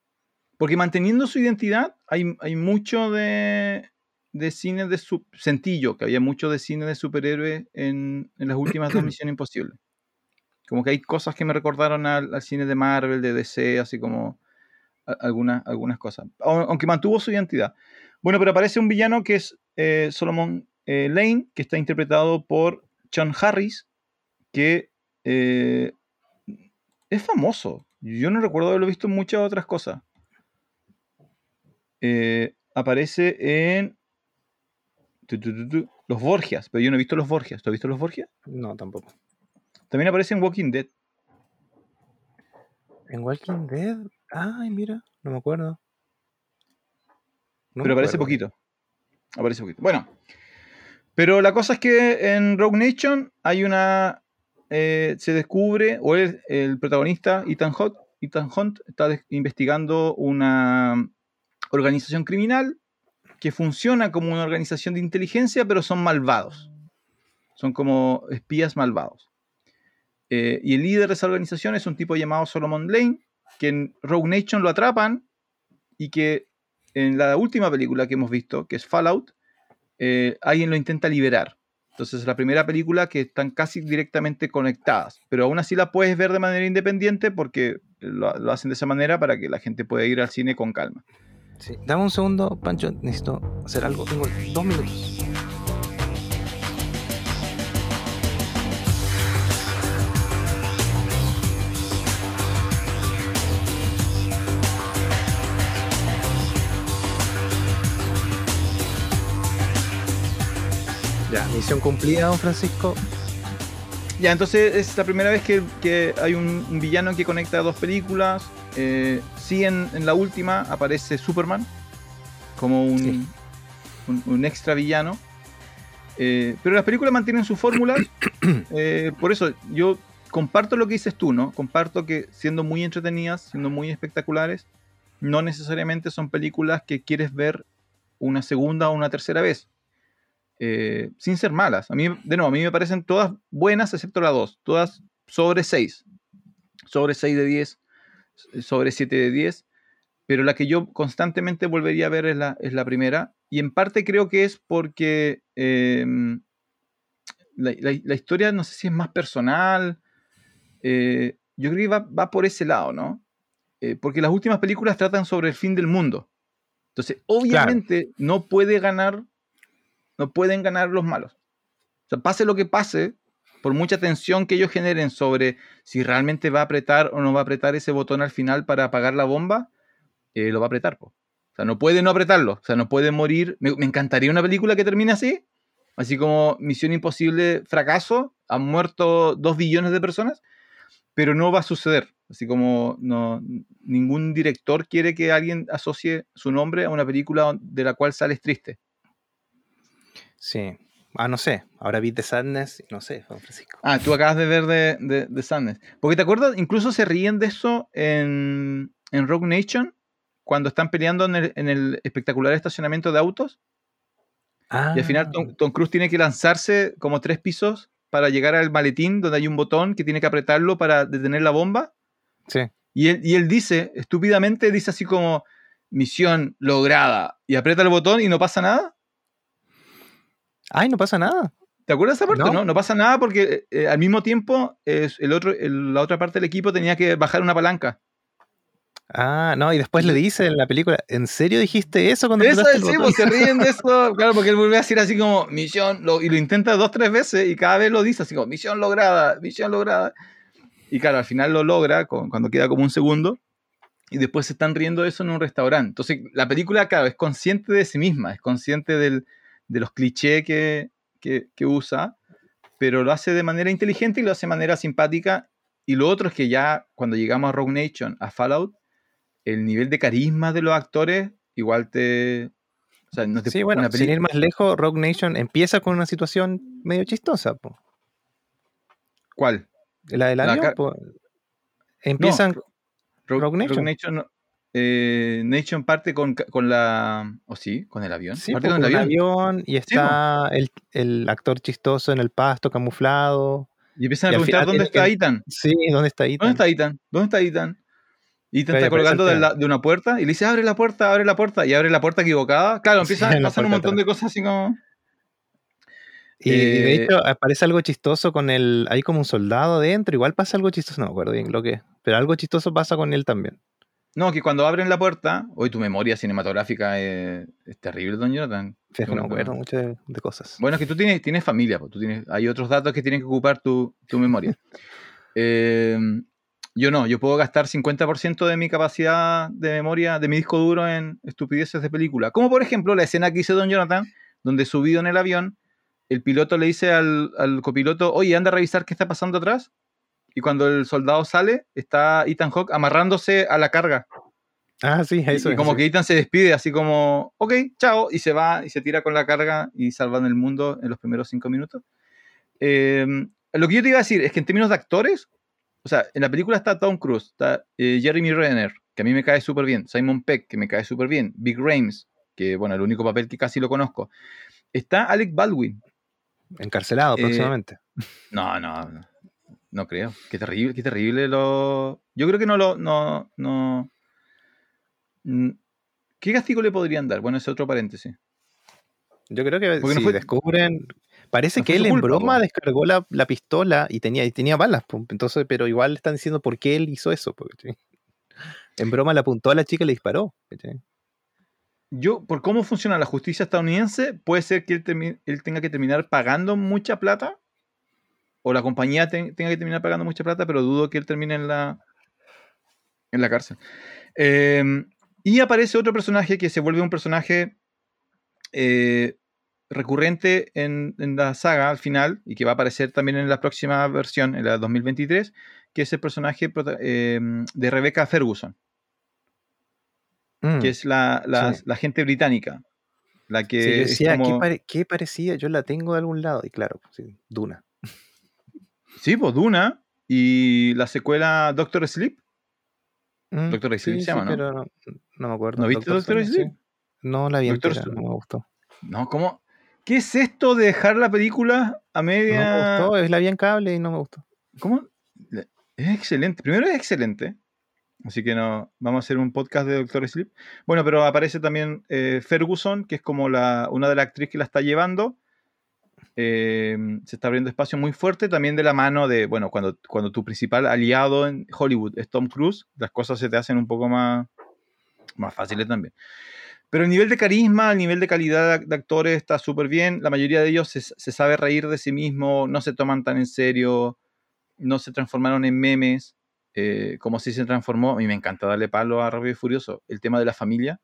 Porque manteniendo su identidad, hay, hay mucho de, de cine de su sentillo, que había mucho de cine de superhéroes en, en las últimas dos Misión Imposible. Como que hay cosas que me recordaron al, al, cine de Marvel, de DC, así como algunas, algunas cosas. Aunque mantuvo su identidad. Bueno, pero aparece un villano que es eh, Solomon eh, Lane, que está interpretado por John Harris, que eh, es famoso. Yo no recuerdo haberlo visto en muchas otras cosas. Eh, aparece en tu, tu, tu, Los Borgias, pero yo no he visto Los Borgias. ¿Tú has visto Los Borgias? No, tampoco. También aparece en Walking Dead. ¿En Walking Dead? Ay, mira, no me acuerdo. No pero me aparece acuerdo. poquito. Aparece poquito. Bueno, pero la cosa es que en Rogue Nation hay una. Eh, se descubre, o el, el protagonista, Ethan Hunt, Ethan Hunt, está investigando una organización criminal que funciona como una organización de inteligencia, pero son malvados. Son como espías malvados. Eh, y el líder de esa organización es un tipo llamado Solomon Lane, que en Rogue Nation lo atrapan y que en la última película que hemos visto, que es Fallout, eh, alguien lo intenta liberar. Entonces es la primera película que están casi directamente conectadas, pero aún así la puedes ver de manera independiente porque lo, hacen de esa manera para que la gente pueda ir al cine con calma. Dame un segundo, Pancho, necesito hacer algo. Tengo dos minutos. Ya, misión cumplida, don Francisco. Ya, entonces es la primera vez que, que hay un, un, villano que conecta dos películas. Eh, sí, en, en, la última aparece Superman como un, sí. un, un extra villano. Eh, pero las películas mantienen su fórmula. Eh, por eso yo comparto lo que dices tú, ¿no? Comparto que siendo muy entretenidas, siendo muy espectaculares, no necesariamente son películas que quieres ver una segunda o una tercera vez. Eh, sin ser malas. A mí, de nuevo, a mí me parecen todas buenas, excepto la 2. Todas sobre 6. Sobre 6 de 10, sobre 7 de 10. Pero la que yo constantemente volvería a ver es la, es la primera. Y en parte creo que es porque eh, la, la, la, historia, no sé si es más personal. Eh, yo creo que va, va, por ese lado, ¿no? Eh, porque las últimas películas tratan sobre el fin del mundo. Entonces, obviamente, claro. no puede ganar no pueden ganar los malos. O sea, pase lo que pase, por mucha tensión que ellos generen sobre si realmente va a apretar o no va a apretar ese botón al final para apagar la bomba, eh, lo va a apretar. O sea, no puede no apretarlo. O sea, no puede morir. Me, me, encantaría una película que termine así. Así como Misión Imposible, fracaso. Han muerto dos billones de personas. Pero no va a suceder. Así como no, ningún director quiere que alguien asocie su nombre a una película de la cual sales triste. Sí. Ah, no sé. Ahora vi The Sadness, no sé, Juan Francisco. Ah, tú acabas de ver de, de, de Sadness. Porque te acuerdas, incluso se ríen de eso en, en Rogue Nation, cuando están peleando en el, en el espectacular estacionamiento de autos. Ah. Y al final Tom, Tom, Cruise tiene que lanzarse como tres pisos para llegar al maletín donde hay un botón que tiene que apretarlo para detener la bomba. Sí. Y él, y él dice, estúpidamente, dice así como, misión lograda. Y aprieta el botón y no pasa nada. Ay, no pasa nada. ¿Te acuerdas de esa parte? No, no, no pasa nada porque eh, al mismo tiempo es el otro, el, la otra parte del equipo tenía que bajar una palanca. Ah, no, y después le dice en la película, ¿en serio dijiste eso cuando Eso el sí, botón?" pues se ríen de eso, claro, porque él vuelve a decir así como misión, lo- y lo intenta dos, tres veces y cada vez lo dice así como misión lograda, misión lograda. Y claro, al final lo logra con- cuando queda como un segundo y después se están riendo de eso en un restaurante. Entonces la película, claro, es consciente de sí misma, es consciente del- de los clichés que, que, que usa, pero lo hace de manera inteligente y lo hace de manera simpática. Y lo otro es que ya cuando llegamos a Rogue Nation, a Fallout, el nivel de carisma de los actores igual te... O sea, no te, Sí, bueno, sin ir más lejos, Rogue Nation empieza con una situación medio chistosa, po. ¿Cuál? La del La avión, po. Empiezan, Ro- Rogue Nation. no, eh, Nation parte con, con la... ¿O sí? ¿Con el avión? sí, parte po, con el avión. avión y está el, el actor chistoso en el pasto camuflado. Y empiezan a preguntar final dónde está que- Ethan. Sí, ¿dónde está Ethan? ¿Dónde está Ethan? ¿Dónde está Ethan? Ethan Claro, está colgando de, final. la- de una puerta y le dice, abre la puerta, abre la puerta. Y abre la puerta equivocada. Claro, empiezan a pasar un montón de cosas así como... Y, de Eh, hecho aparece algo chistoso con el. Hay como un soldado adentro. Igual pasa algo chistoso, no me acuerdo bien lo que es. Pero algo chistoso pasa con él también. No, que cuando abren la puerta... Hoy tu memoria cinematográfica es, es terrible, don Jonathan. Sí, es que no me Bueno, acuerdo mucho de, de cosas. Bueno, es que tú tienes, tienes familia, pues, tú tienes, hay otros datos que tienen que ocupar tu, tu memoria. Eh, yo no, yo puedo gastar 50% de mi capacidad de memoria, de mi disco duro en estupideces de película. Como por ejemplo la escena que hizo Don Jonathan, donde subido en el avión, el piloto le dice al, al copiloto, oye, anda a revisar qué está pasando atrás. Y cuando el soldado sale, está Ethan Hawke amarrándose a la carga. Ah, sí, eso y como que Ethan se despide, así como, ok, chao, y se va y se tira con la carga y salvan el mundo en los primeros cinco minutos. Eh, lo que yo te iba a decir es que en términos de actores, o sea, en la película está Tom Cruise, está eh, Jeremy Renner, que a mí me cae súper bien, Simon Peck, que me cae súper bien, Big Rames, que bueno, el único papel que casi lo conozco. Está Alec Baldwin. Encarcelado Eh, próximamente. No, no, no, no creo. Qué terrible, qué terrible lo. Yo creo que no lo. No, no. Mm, ¿Qué castigo le podrían dar? Bueno, ese otro paréntesis. Yo creo que porque no si fue- descubren. Parece no que él en culpa, broma po. descargó la, la pistola y tenía, y tenía balas. Entonces, pero igual están diciendo por qué él hizo eso. En broma le apuntó a la chica y le disparó. Yo, por cómo funciona la justicia estadounidense, puede ser que él tenga que terminar pagando mucha plata. O la compañía te- tenga que terminar pagando mucha plata, pero dudo que él termine en la, en la cárcel. Eh, y aparece otro personaje que se vuelve un personaje eh, recurrente en, en la saga al final y que va a aparecer también en la próxima versión, en la 2023, que es el personaje eh, de Rebecca Ferguson Mm. que es la, la, Sí. la gente británica. La que Sí, yo es decía, ¿qué, como- pare- qué parecía? Yo la tengo de algún lado. Y claro, sí, Duna. Sí, pues Duna y la secuela Doctor Sleep. Mm, Doctor Sleep se llama, ¿no? Pero no, no me acuerdo. ¿No viste Doctor Sleep, Sleep? sí. No la vi Doctor entera, no me gustó. No, ¿cómo? ¿Qué es esto de dejar la película a No me media? gustó, es la vi en cable y no me gustó. ¿Cómo? Es excelente. Primero es excelente. Así que no, vamos a hacer un podcast de Doctor Sleep. Bueno, pero aparece también eh, Ferguson, que es como la, una de las actrices que la está llevando. Eh, se está abriendo espacio muy fuerte también de la mano de, bueno, cuando, cuando tu principal aliado en Hollywood es Tom Cruise, las cosas se te hacen un poco más, más fáciles también. Pero el nivel de carisma, el nivel de calidad de, actores está súper bien. La mayoría de ellos se, se sabe reír de sí mismo, no se toman tan en serio, no se transformaron en memes, eh, como si se transformó. A mí me encanta darle palo a Rápido y Furioso. El tema de la familia,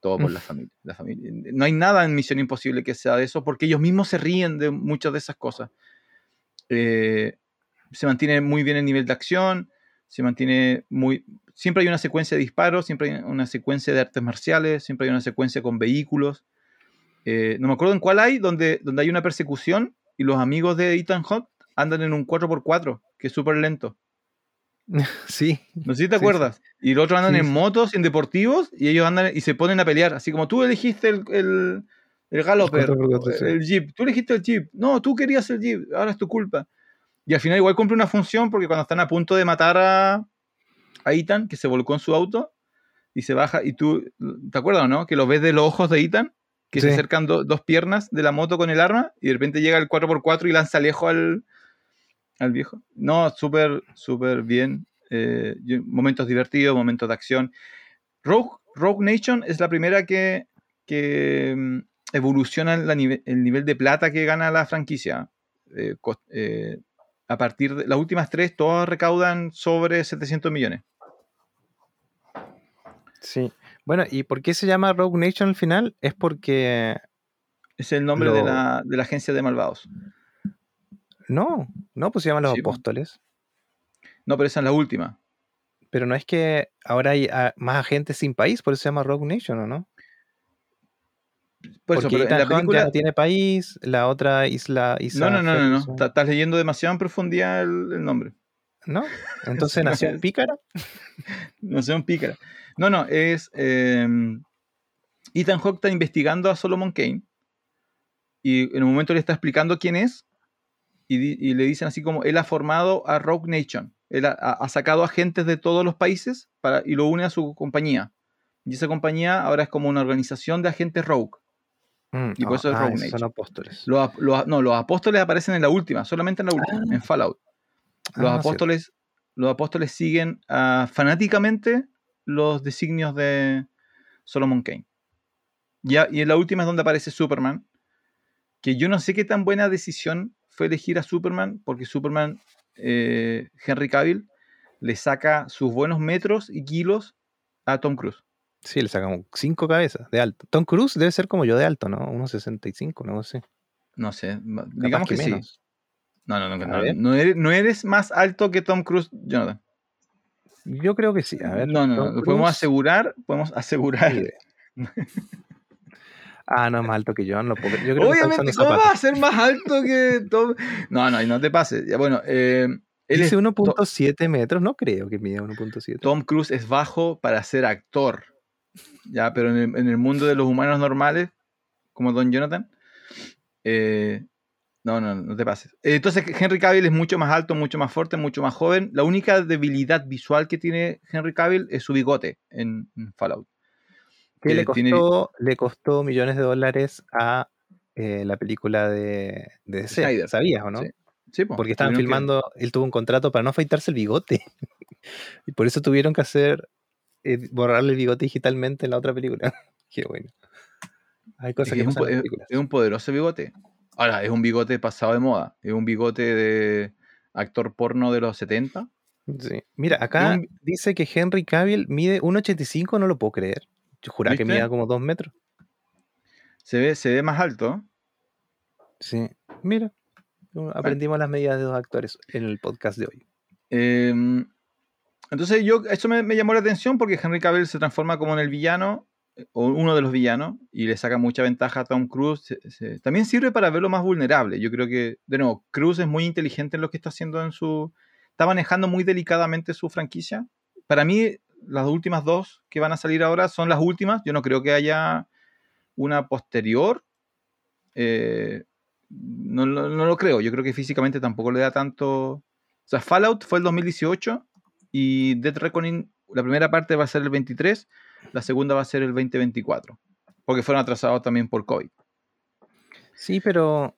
todo por la familia, la familia. No hay nada en Misión Imposible que sea de eso, porque ellos mismos se ríen de muchas de esas cosas. Eh, se mantiene muy bien el nivel de acción, se mantiene muy... Siempre hay una secuencia de disparos, siempre hay una secuencia de artes marciales, siempre hay una secuencia con vehículos. Eh, no me acuerdo en cuál hay, donde, donde hay una persecución y los amigos de Ethan Hawke andan en un 4x4, que es súper lento. Sí, No sé si te Sí, acuerdas. Y los otros andan Sí, en sí. motos, en deportivos, y ellos andan y se ponen a pelear. Así como tú elegiste el, el, el Galloper, 4x4, sí. el Jeep. Tú elegiste el Jeep. No, tú querías el Jeep. Ahora es tu culpa. Y al final igual cumple una función porque cuando están a punto de matar a, a Ethan, que se volcó en su auto, y se baja, y tú, ¿te acuerdas o no? Que lo ves de los ojos de Ethan, que se Sí. acercan do- dos piernas de la moto con el arma, y de repente llega el 4x4 y lanza lejos al, al viejo. No, súper, súper bien. eh, momentos divertidos, momentos de acción. Rogue, Rogue Nation es la primera que, que mm, evoluciona el nivel de plata que gana la franquicia. Eh, eh, a partir de las últimas tres, todas recaudan sobre 700 millones. Sí. Bueno, ¿y por qué se llama Rogue Nation al final? Es porque. Es el nombre de, la, agencia de malvados. No, no, pues se llaman los apóstoles. No, pero esa es la última. Pero no es que ahora hay ah, más agentes sin país, por eso se llama Rogue Nation, ¿o no? Por Porque eso, la película no tiene país, la otra isla. isla no, no, no, no, no. Estás leyendo demasiado en profundidad el, nombre. ¿No? Entonces nació en Pícara. nació en Pícara. No, no, es. Em, Ethan Hawke está investigando a Solomon Kane y en un momento le está explicando quién es y, le dicen así como él ha formado a Rogue Nation. Él ha, sacado agentes de todos los países para, y lo une a su compañía. Y esa compañía ahora es como una organización de agentes Rogue. Mm, y por eso es ah, Rogue Nation. Son apóstoles. no, los apóstoles aparecen en la última, solamente en la última, ah. en Fallout. Los, ah, apóstoles, los apóstoles siguen fanáticamente los designios de Solomon Kane. Ya, y en la última es donde aparece Superman, que yo no sé qué tan buena decisión fue elegir a Superman, porque Superman, eh, Henry Cavill, le saca sus buenos metros y kilos a Tom Cruise. Sí, le saca cinco cabezas de alto. Tom Cruise debe ser como yo de alto, ¿no? Unos 65, no sé. No sé, digamos que, sí. No, no, no, no, no, eres, más alto que Tom Cruise, Jonathan. Yo creo que sí. A ver, no, no, no. Podemos asegurar, podemos asegurar. Ah, no, es más alto que yo, no puedo. Yo creo Obviamente, ¿cómo va a ser más alto que Tom? No, no, y no te pases. Bueno, eh, él Dice 1.7 metros, no creo que mida 1.7. Tom Cruise es bajo para ser actor. Ya, pero en el, mundo de los humanos normales, como Don Jonathan, eh, no, no, no te pases. Entonces, Henry Cavill es mucho más alto, mucho más fuerte, mucho más joven. La única debilidad visual que tiene Henry Cavill es su bigote en Fallout. Que le costó, le costó millones de dólares a eh, la película de, de DC. ¿Sabías o no? Sí. Porque estaban filmando, él tuvo un contrato para no afeitarse el bigote. y por eso tuvieron que hacer, eh, borrarle el bigote digitalmente en la otra película. Qué bueno. Hay cosas que, es, un, es, un poderoso bigote. Ahora, es un bigote pasado de moda. Es un bigote de actor porno de los 70. Sí. Mira, acá dice que Henry Cavill mide 1,85, no lo puedo creer. Yo juraba que mida como dos metros. Se ve, se ve más alto. Sí, mira. Aprendimos las medidas de dos actores en el podcast de hoy. Em, entonces yo, eso me, llamó la atención porque Henry Cavill se transforma como en el villano, eh, o uno de los villanos, y le saca mucha ventaja a Tom Cruise. también sirve para verlo más vulnerable. Yo creo que, de nuevo, Cruise es muy inteligente en lo que está haciendo en su... Está manejando muy delicadamente su franquicia. Para mí, las últimas dos que van a salir ahora son las últimas. Yo no creo que haya una posterior. Eh, no, lo creo. Yo creo que físicamente tampoco le da tanto. O sea, Fallout fue el 2018 y Dead Reckoning, la primera parte va a ser el 23, la segunda va a ser el 2024. Porque fueron atrasados también por COVID. Sí, pero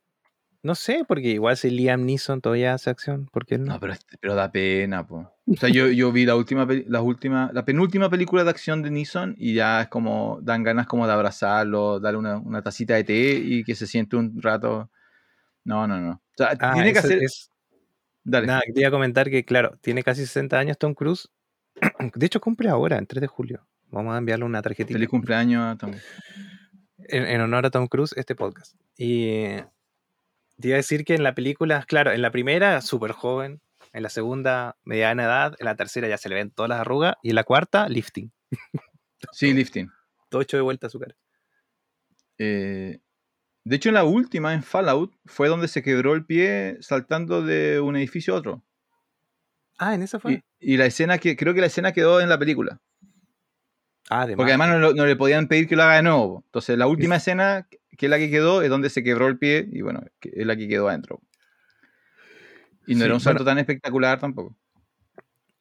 no sé, porque igual si Liam Neeson todavía hace acción, ¿por qué no? No, pero, pero da pena, po. O sea, yo, yo vi la última, la última, la penúltima película de acción de Neeson y ya es como, dan ganas como de abrazarlo, darle una, una tacita de té y que se siente un rato. No, no, no. O sea, ah, tiene que hacer... Dale. Nada, quería comentar que, claro, tiene casi 60 años Tom Cruise. De hecho, cumple ahora, el 3 de julio. Vamos a enviarle una tarjetita. Feliz cumpleaños a Tom. En, en honor a Tom Cruise, este podcast. Y te iba a decir que en la película, claro, en la primera, súper joven. En la segunda, mediana edad. En la tercera ya se le ven todas las arrugas. Y en la cuarta, lifting. Sí, lifting. Todo hecho de vuelta a su cara. Eh, de hecho, en la última, en Fallout, fue donde se quebró el pie saltando de un edificio a otro. Ah, en esa fue. Y, la escena que creo que la escena quedó en la película. Ah, Porque además no, le podían pedir que lo haga de nuevo. Entonces, la última escena que es la que quedó, es donde se quebró el pie y bueno, es la que quedó adentro. Y no era un salto tan espectacular tampoco.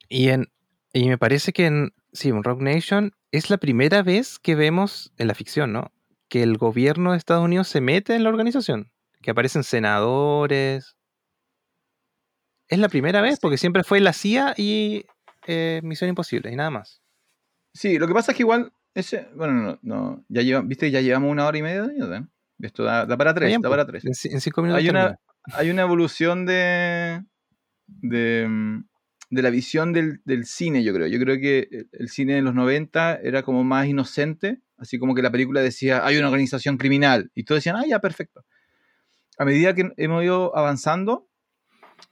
Y, en, y me parece que en, sí, en Rock Nation es la primera vez que vemos en la ficción, ¿no? Que el gobierno de Estados Unidos se mete en la organización, que aparecen senadores. Es la primera vez, porque siempre fue la CIA y eh, Misión Imposible y nada más. Sí, lo que pasa es que igual, ese, bueno, no, no ya lleva, viste, ya llevamos una hora y media de año, Esto da, para tres, da para tres. En, cinco minutos. Hay una, hay una evolución de, de, mm, de la visión del, del, cine, yo creo. Yo creo que el cine de los 90 era como más inocente, así como que la película decía, hay una organización criminal, y todos decían, ah, ya, perfecto. A medida que hemos ido avanzando,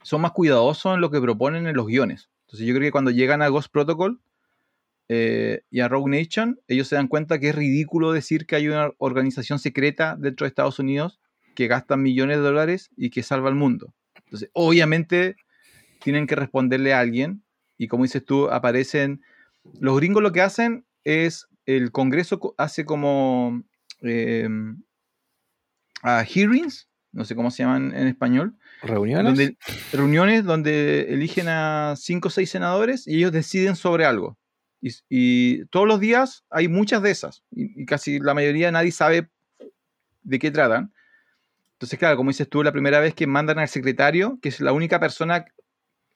son más cuidadosos en lo que proponen en los guiones. Entonces yo creo que cuando llegan a Ghost Protocol eh, y a Rogue Nation, ellos se dan cuenta que es ridículo decir que hay una organización secreta dentro de Estados Unidos que gasta millones de dólares y que salva al mundo. Entonces, obviamente tienen que responderle a alguien y como dices tú, aparecen... Los gringos lo que hacen es, el Congreso hace como eh, hearings, no sé cómo se llaman en español. ¿Reuniones? Donde, reuniones donde eligen a cinco o seis senadores y ellos deciden sobre algo. Y, todos los días hay muchas de esas. Y, casi la mayoría nadie sabe de qué tratan. Entonces, claro, como dices tú, la primera vez que mandan al secretario, que es la única persona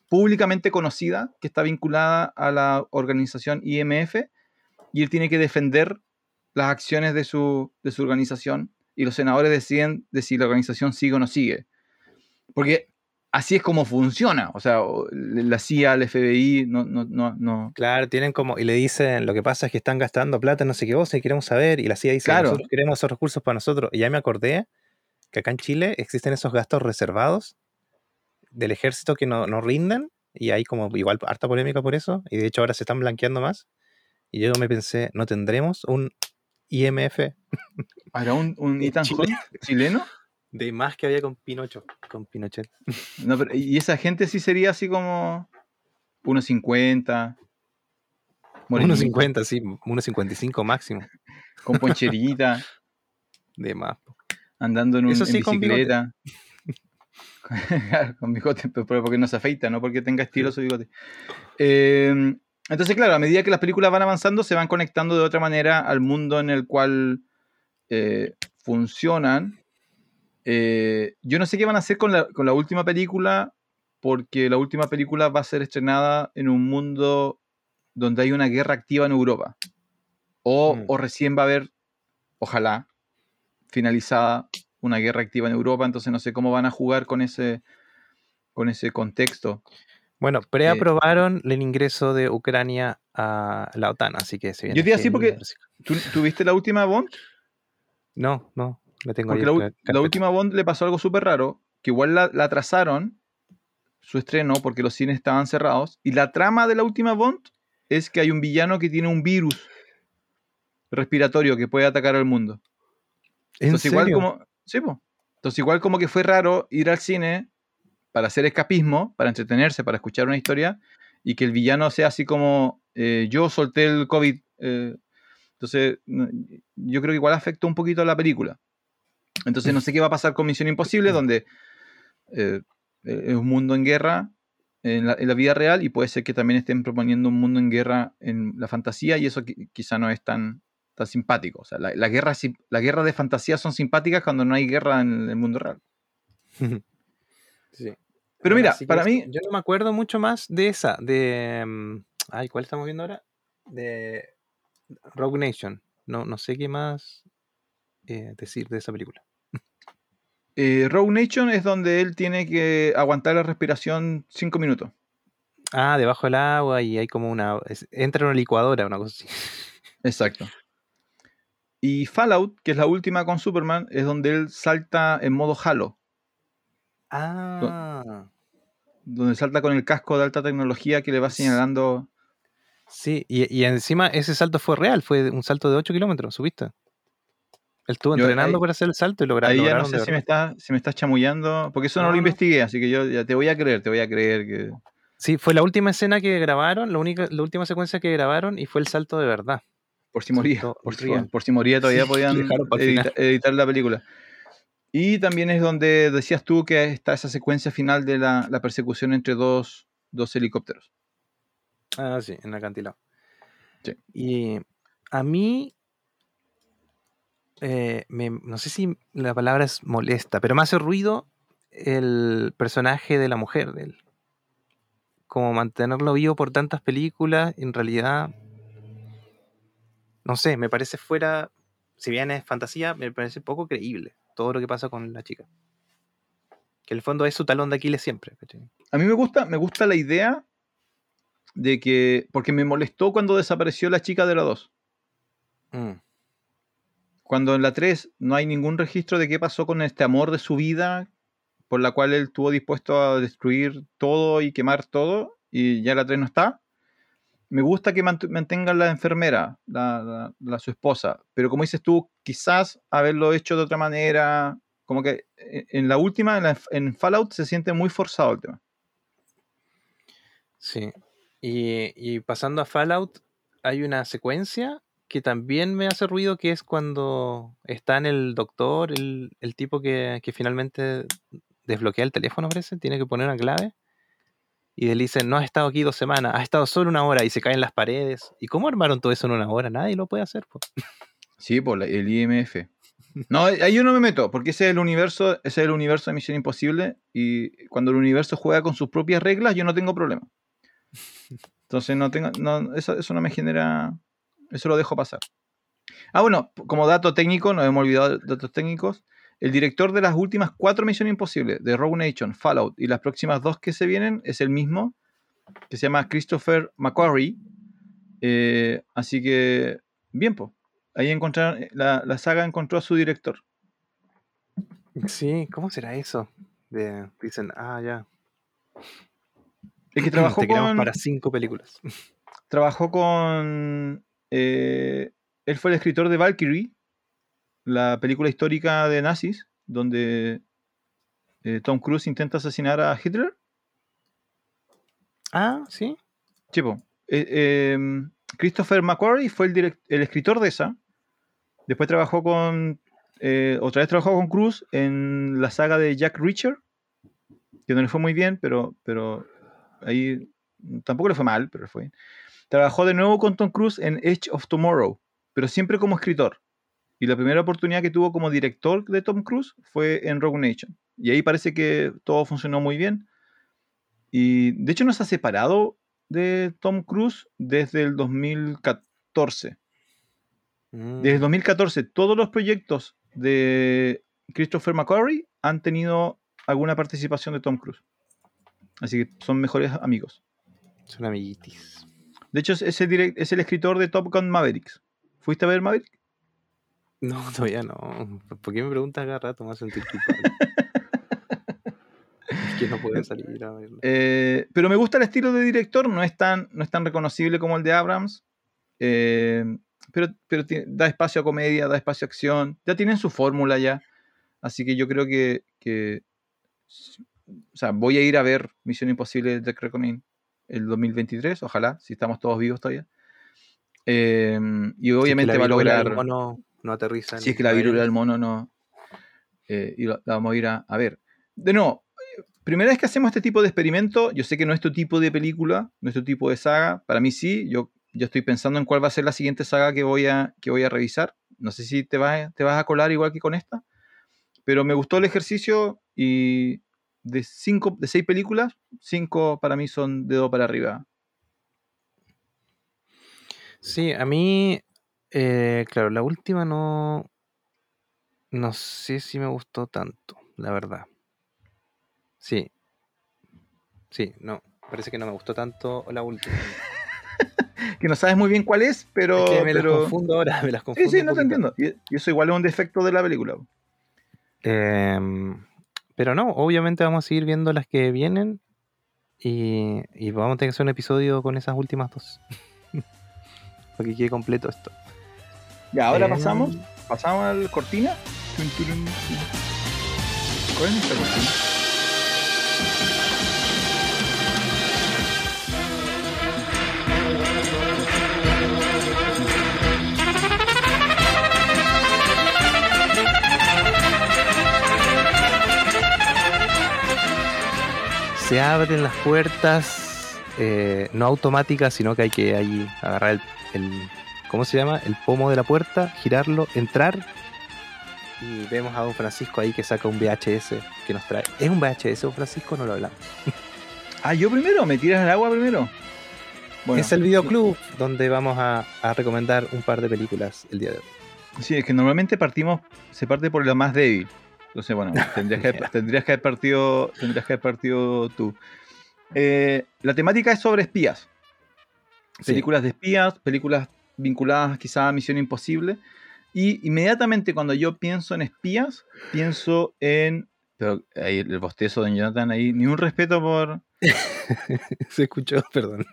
públicamente conocida que está vinculada a la organización IMF, y él tiene que defender las acciones de su, de su organización y los senadores deciden de si la organización sigue o no sigue. Porque así es como funciona. O sea, la CIA, el FBI, no, no, no, no. Claro, tienen como, y le dicen, lo que pasa es que están gastando plata, no sé qué vos, y queremos saber, y la CIA dice, claro. nosotros queremos esos recursos para nosotros. Y ya me acordé que acá en Chile existen esos gastos reservados del ejército que no, no rinden, y hay como igual harta polémica por eso, y de hecho ahora se están blanqueando más. Y yo me pensé, ¿no tendremos un IMF ¿Para un, un Ethan chileno? De más que había con Pinocho, con Pinochet. No, pero, y esa gente sí sería así como 1.50. 1.50, sí, 1.55 máximo. Con poncherita. De más. Andando en, un, Eso sí, bicicleta. Con, bigote, pero porque no se afeita, no porque tenga estilo su bigote. Eh, entonces, claro, a medida que las películas van avanzando, se van conectando de otra manera al mundo en el cual eh, funcionan. Eh, yo no sé qué van a hacer con la, última película, porque la última película va a ser estrenada en un mundo donde hay una guerra activa en Europa. O, mm. o recién va a haber, ojalá, finalizada una guerra activa en Europa, entonces no sé cómo van a jugar con ese, con ese contexto. Bueno, preaprobaron el ingreso de Ucrania a la OTAN, así que se viene. Yo diría así porque. ¿tú, viste la última Bond? No, no, la tengo Porque la, última Bond le pasó algo súper raro, que igual la, la atrasaron su estreno porque los cines estaban cerrados. Y la trama de la última Bond es que hay un villano que tiene un virus respiratorio que puede atacar al mundo. Entonces, igual como. Sí, Entonces, igual como que fue raro ir al cine para hacer escapismo, para entretenerse, para escuchar una historia, y que el villano sea así como eh, yo solté el COVID. Eh, entonces, yo creo que igual afectó un poquito a la película. Entonces, no sé qué va a pasar con Misión Imposible, donde eh, es un mundo en guerra en la, vida real y puede ser que también estén proponiendo un mundo en guerra en la fantasía y eso quizá no es tan, tan simpático. O sea, la, la, guerra, la guerra de fantasía son simpáticas cuando no hay guerra en el mundo real. Sí. Pero mira, para mí. Yo no me acuerdo mucho más de esa, de. Mm, ay, ¿cuál estamos viendo ahora? De Rogue Nation. No, no sé qué más eh, decir de esa película. Eh, Rogue Nation es donde él tiene que aguantar la respiración cinco minutos. Ah, debajo del agua y hay como una. entra en una licuadora, una cosa así. Exacto. Y Fallout, que es la última con Superman, es donde él salta en modo Halo. Ah donde salta con el casco de alta tecnología que le va señalando. Sí, y, encima ese salto fue real, fue un salto de 8 kilómetros, ¿subiste? Él estuvo entrenando para hacer el salto y logró. Ahí ya no sé si me, está, si me estás chamullando, porque eso no, lo investigué, así que yo ya te voy a creer, te voy a creer que. Sí, fue la última escena que grabaron, la, única, la última secuencia que grabaron y fue el salto de verdad. Por si moría, por, si moría todavía podían editar la película. Y también es donde decías tú que está esa secuencia final de la, persecución entre dos, helicópteros. Ah, sí, en el acantilado. Sí. Y a mí, eh, no sé si la palabra es molesta, pero me hace ruido el personaje de la mujer de él. como mantenerlo vivo por tantas películas, en realidad, no sé, me parece fuera, si bien es fantasía, me parece poco creíble todo lo que pasa con la chica. Que en el fondo es su talón de Aquiles siempre. A mí me gusta, me gusta la idea de que, porque me molestó cuando desapareció la chica de la 2. Mm. Cuando en la 3 no hay ningún registro de qué pasó con este amor de su vida, por la cual él estuvo dispuesto a destruir todo y quemar todo, y ya la 3 no está. Me gusta que mantengan la enfermera, la, su esposa, pero como dices tú, quizás haberlo hecho de otra manera, como que eh, en la última, en, Fallout, se siente muy forzado el tema. Sí. Y, pasando a Fallout, hay una secuencia que también me hace ruido, que es cuando está en el doctor, el, tipo que, que, finalmente desbloquea el teléfono, parece, tiene que poner una clave. Y él dice, no ha estado aquí dos semanas, ha estado solo una hora y se caen las paredes. ¿Y cómo armaron todo eso en una hora? Nadie lo puede hacer. Sí, por el IMF. No, ahí yo no me meto, porque ese es el universo, ese es el universo de Misión Imposible. Y cuando el universo juega con sus propias reglas, yo no tengo problema. Entonces no tengo, no, eso, eso no me genera. Eso lo dejo pasar. Ah, bueno, como dato técnico, no hemos olvidado datos técnicos. El director de las últimas cuatro Misiones Imposibles, de Rogue Nation, Fallout y las próximas dos que se vienen, es el mismo, que se llama Christopher McQuarrie. Eh, así que, bien, pues. Ahí encontraron, la, la, saga encontró a su director. Sí, ¿cómo será eso? dicen, ah, ya. El que trabajó Te con. para cinco películas. Trabajó con. Eh, él fue el escritor de Valkyrie, la película histórica de nazis, donde eh, Tom Cruise intenta asesinar a Hitler. Ah, sí. Chipo. Eh, em, Christopher McQuarrie fue el, el, escritor de esa. Después trabajó con. Eh, otra vez trabajó con Cruise en la saga de Jack Reacher. Que no le fue muy bien, pero, pero ahí tampoco le fue mal, pero fue. Trabajó de nuevo con Tom Cruise en Edge of Tomorrow, pero siempre como escritor. Y la primera oportunidad que tuvo como director de Tom Cruise fue en Rogue Nation. Y ahí parece que todo funcionó muy bien. Y de hecho no se ha separado de Tom Cruise desde el 2014. Desde el 2014 mm. todos los proyectos de Christopher McQuarrie han tenido alguna participación de Tom Cruise. Así que son mejores amigos. Son amiguitis. De hecho, es, es el escritor de Top Gun Mavericks. ¿Fuiste a ver Maverick? No, todavía no. ¿Por qué me preguntas cada rato? Me a sentir culpable. es que no puede salir a verlo. Eh, pero me gusta el estilo de director, no es tan, no es tan reconocible como el de Abrams. Eh, pero, pero da espacio a comedia, da espacio a acción. Ya tienen su fórmula ya. Así que yo creo que, o sea, voy a ir a ver Misión Imposible de Reckoning el 2023, ojalá, si estamos todos vivos todavía. Eh, y obviamente va a lograr no aterriza. Si es que la viruela del mono no. Eh, y la vamos a ir a, ver. De nuevo, primera vez que hacemos este tipo de experimento, yo sé que no es tu tipo de película, no es tu tipo de saga. Para mí sí, yo, yo estoy pensando en cuál va a ser la siguiente saga que voy a, que voy a revisar. No sé si te vas, te vas a colar igual que con esta. Pero me gustó el ejercicio y de cinco, de seis películas, cinco para mí son de dos para arriba. Sí, a mí eh, claro, la última no. No sé si me gustó tanto, la verdad. Sí. Sí, no. Parece que no me gustó tanto la última. que no sabes muy bien cuál es, pero. me las confundo ahora, me las confundo. Sí, sí, no te entiendo. Y, eso igual es un defecto de la película. Em, pero no, obviamente vamos a seguir viendo las que vienen. Y, y vamos a tener que hacer un episodio con esas últimas dos. Para que quede completo esto. Ya, ahora pasamos, pasamos al cortina. ¿Cuál es esta cortina? Se abren las puertas, eh, no automáticas, sino que hay que ahí agarrar el ¿cómo se llama? El pomo de la puerta, girarlo, entrar y vemos a don Francisco ahí que saca un VHS que nos trae. ¿Es un VHS, don Francisco? No lo hablamos. Ah, yo primero, me tiras al agua primero. es el videoclub donde vamos a, recomendar un par de películas el día de hoy. Sí, es que normalmente partimos, se parte por lo más débil. Entonces, bueno, tendrías que, tendrías que haber partido, tendrías que haber partido tú. Eh, la temática es sobre espías. Películas de espías, películas vinculadas quizá a Misión Imposible. Y inmediatamente cuando yo pienso en espías, pienso en... Pero ahí el bostezo de Jonathan ahí, ni un respeto por... Se escuchó, perdón.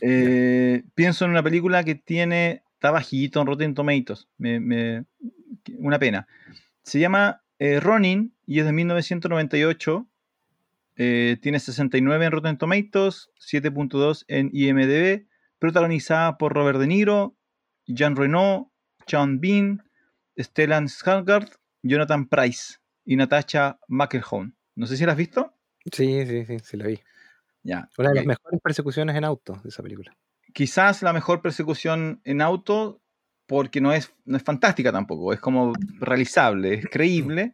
Eh, pienso en una película que tiene... Está bajito en Rotten Tomatoes. una pena. Se llama eh, Ronin y es de 1998. Eh, tiene 69 en Rotten Tomatoes, 7.2 en IMDb. Protagonizada por Robert De Niro, Jean Reno, Sean Bean, Stellan Skarsgård, Jonathan Price y Natasha McElhone. No sé si la has visto. Sí, sí, sí, sí la vi. Ya. Una de las mejores persecuciones en auto de esa película. Quizás la mejor persecución en auto porque no es, no es fantástica tampoco, es como realizable, es creíble.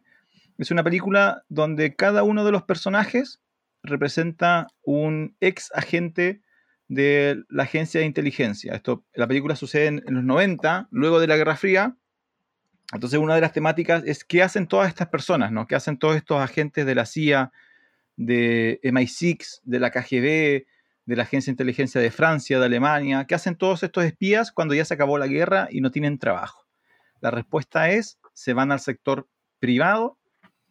Es una película donde cada uno de los personajes representa un ex agente de la agencia de inteligencia. Esto, la película sucede en, los 90, luego de la Guerra Fría. Entonces una de las temáticas es qué hacen todas estas personas, ¿no? ¿Qué hacen todos estos agentes de la CIA, de MI6, de la KGB, de la Agencia de Inteligencia de Francia, de Alemania? ¿Qué hacen todos estos espías cuando ya se acabó la guerra y no tienen trabajo? La respuesta es, se van al sector privado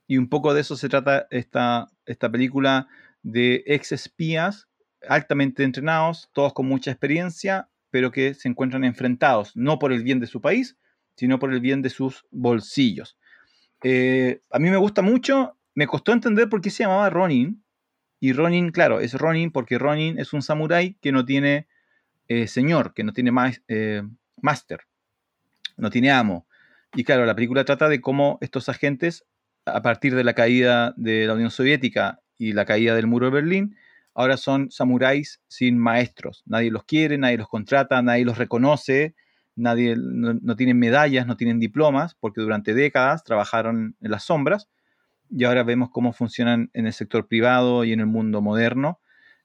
y un poco de eso se trata esta, esta película de ex espías altamente entrenados, todos con mucha experiencia, pero que se encuentran enfrentados, no por el bien de su país, sino por el bien de sus bolsillos. Eh, a mí me gusta mucho, me costó entender por qué se llamaba Ronin, y Ronin, claro, es Ronin porque Ronin es un samurái que no tiene eh, señor, que no tiene eh, master, no tiene amo. Y claro, la película trata de cómo estos agentes, a partir de la caída de la Unión Soviética y la caída del muro de Berlín, ahora son samuráis sin maestros. Nadie los quiere, nadie los contrata, nadie los reconoce, nadie no, tienen medallas, no tienen diplomas, porque durante décadas trabajaron en las sombras y ahora vemos cómo funcionan en el sector privado y en el mundo moderno.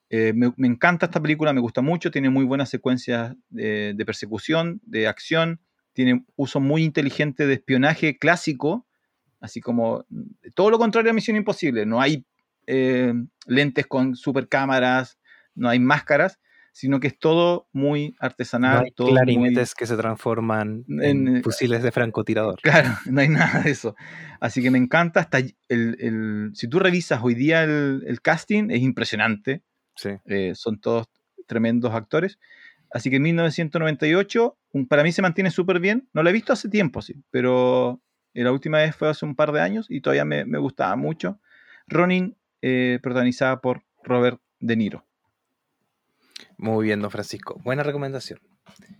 Eh, me, encanta esta película, me gusta mucho, tiene muy buenas secuencias de, persecución, de acción, tiene uso muy inteligente de espionaje clásico, así como todo lo contrario a Misión Imposible. No hay eh, lentes con super cámaras, no hay máscaras, sino que es todo muy artesanal. No hay todo clarinetes que se transforman en, eh, fusiles de francotirador. Claro, no hay nada de eso. Así que me encanta hasta el, si tú revisas hoy día el, casting, es impresionante. Eh, son todos tremendos actores. Así que en 1998, para mí se mantiene súper bien. No lo he visto hace tiempo, sí, pero la última vez fue hace un par de años y todavía me, me gustaba mucho. Ronin eh, protagonizada por Robert De Niro. Muy bien, don Francisco. Buena recomendación.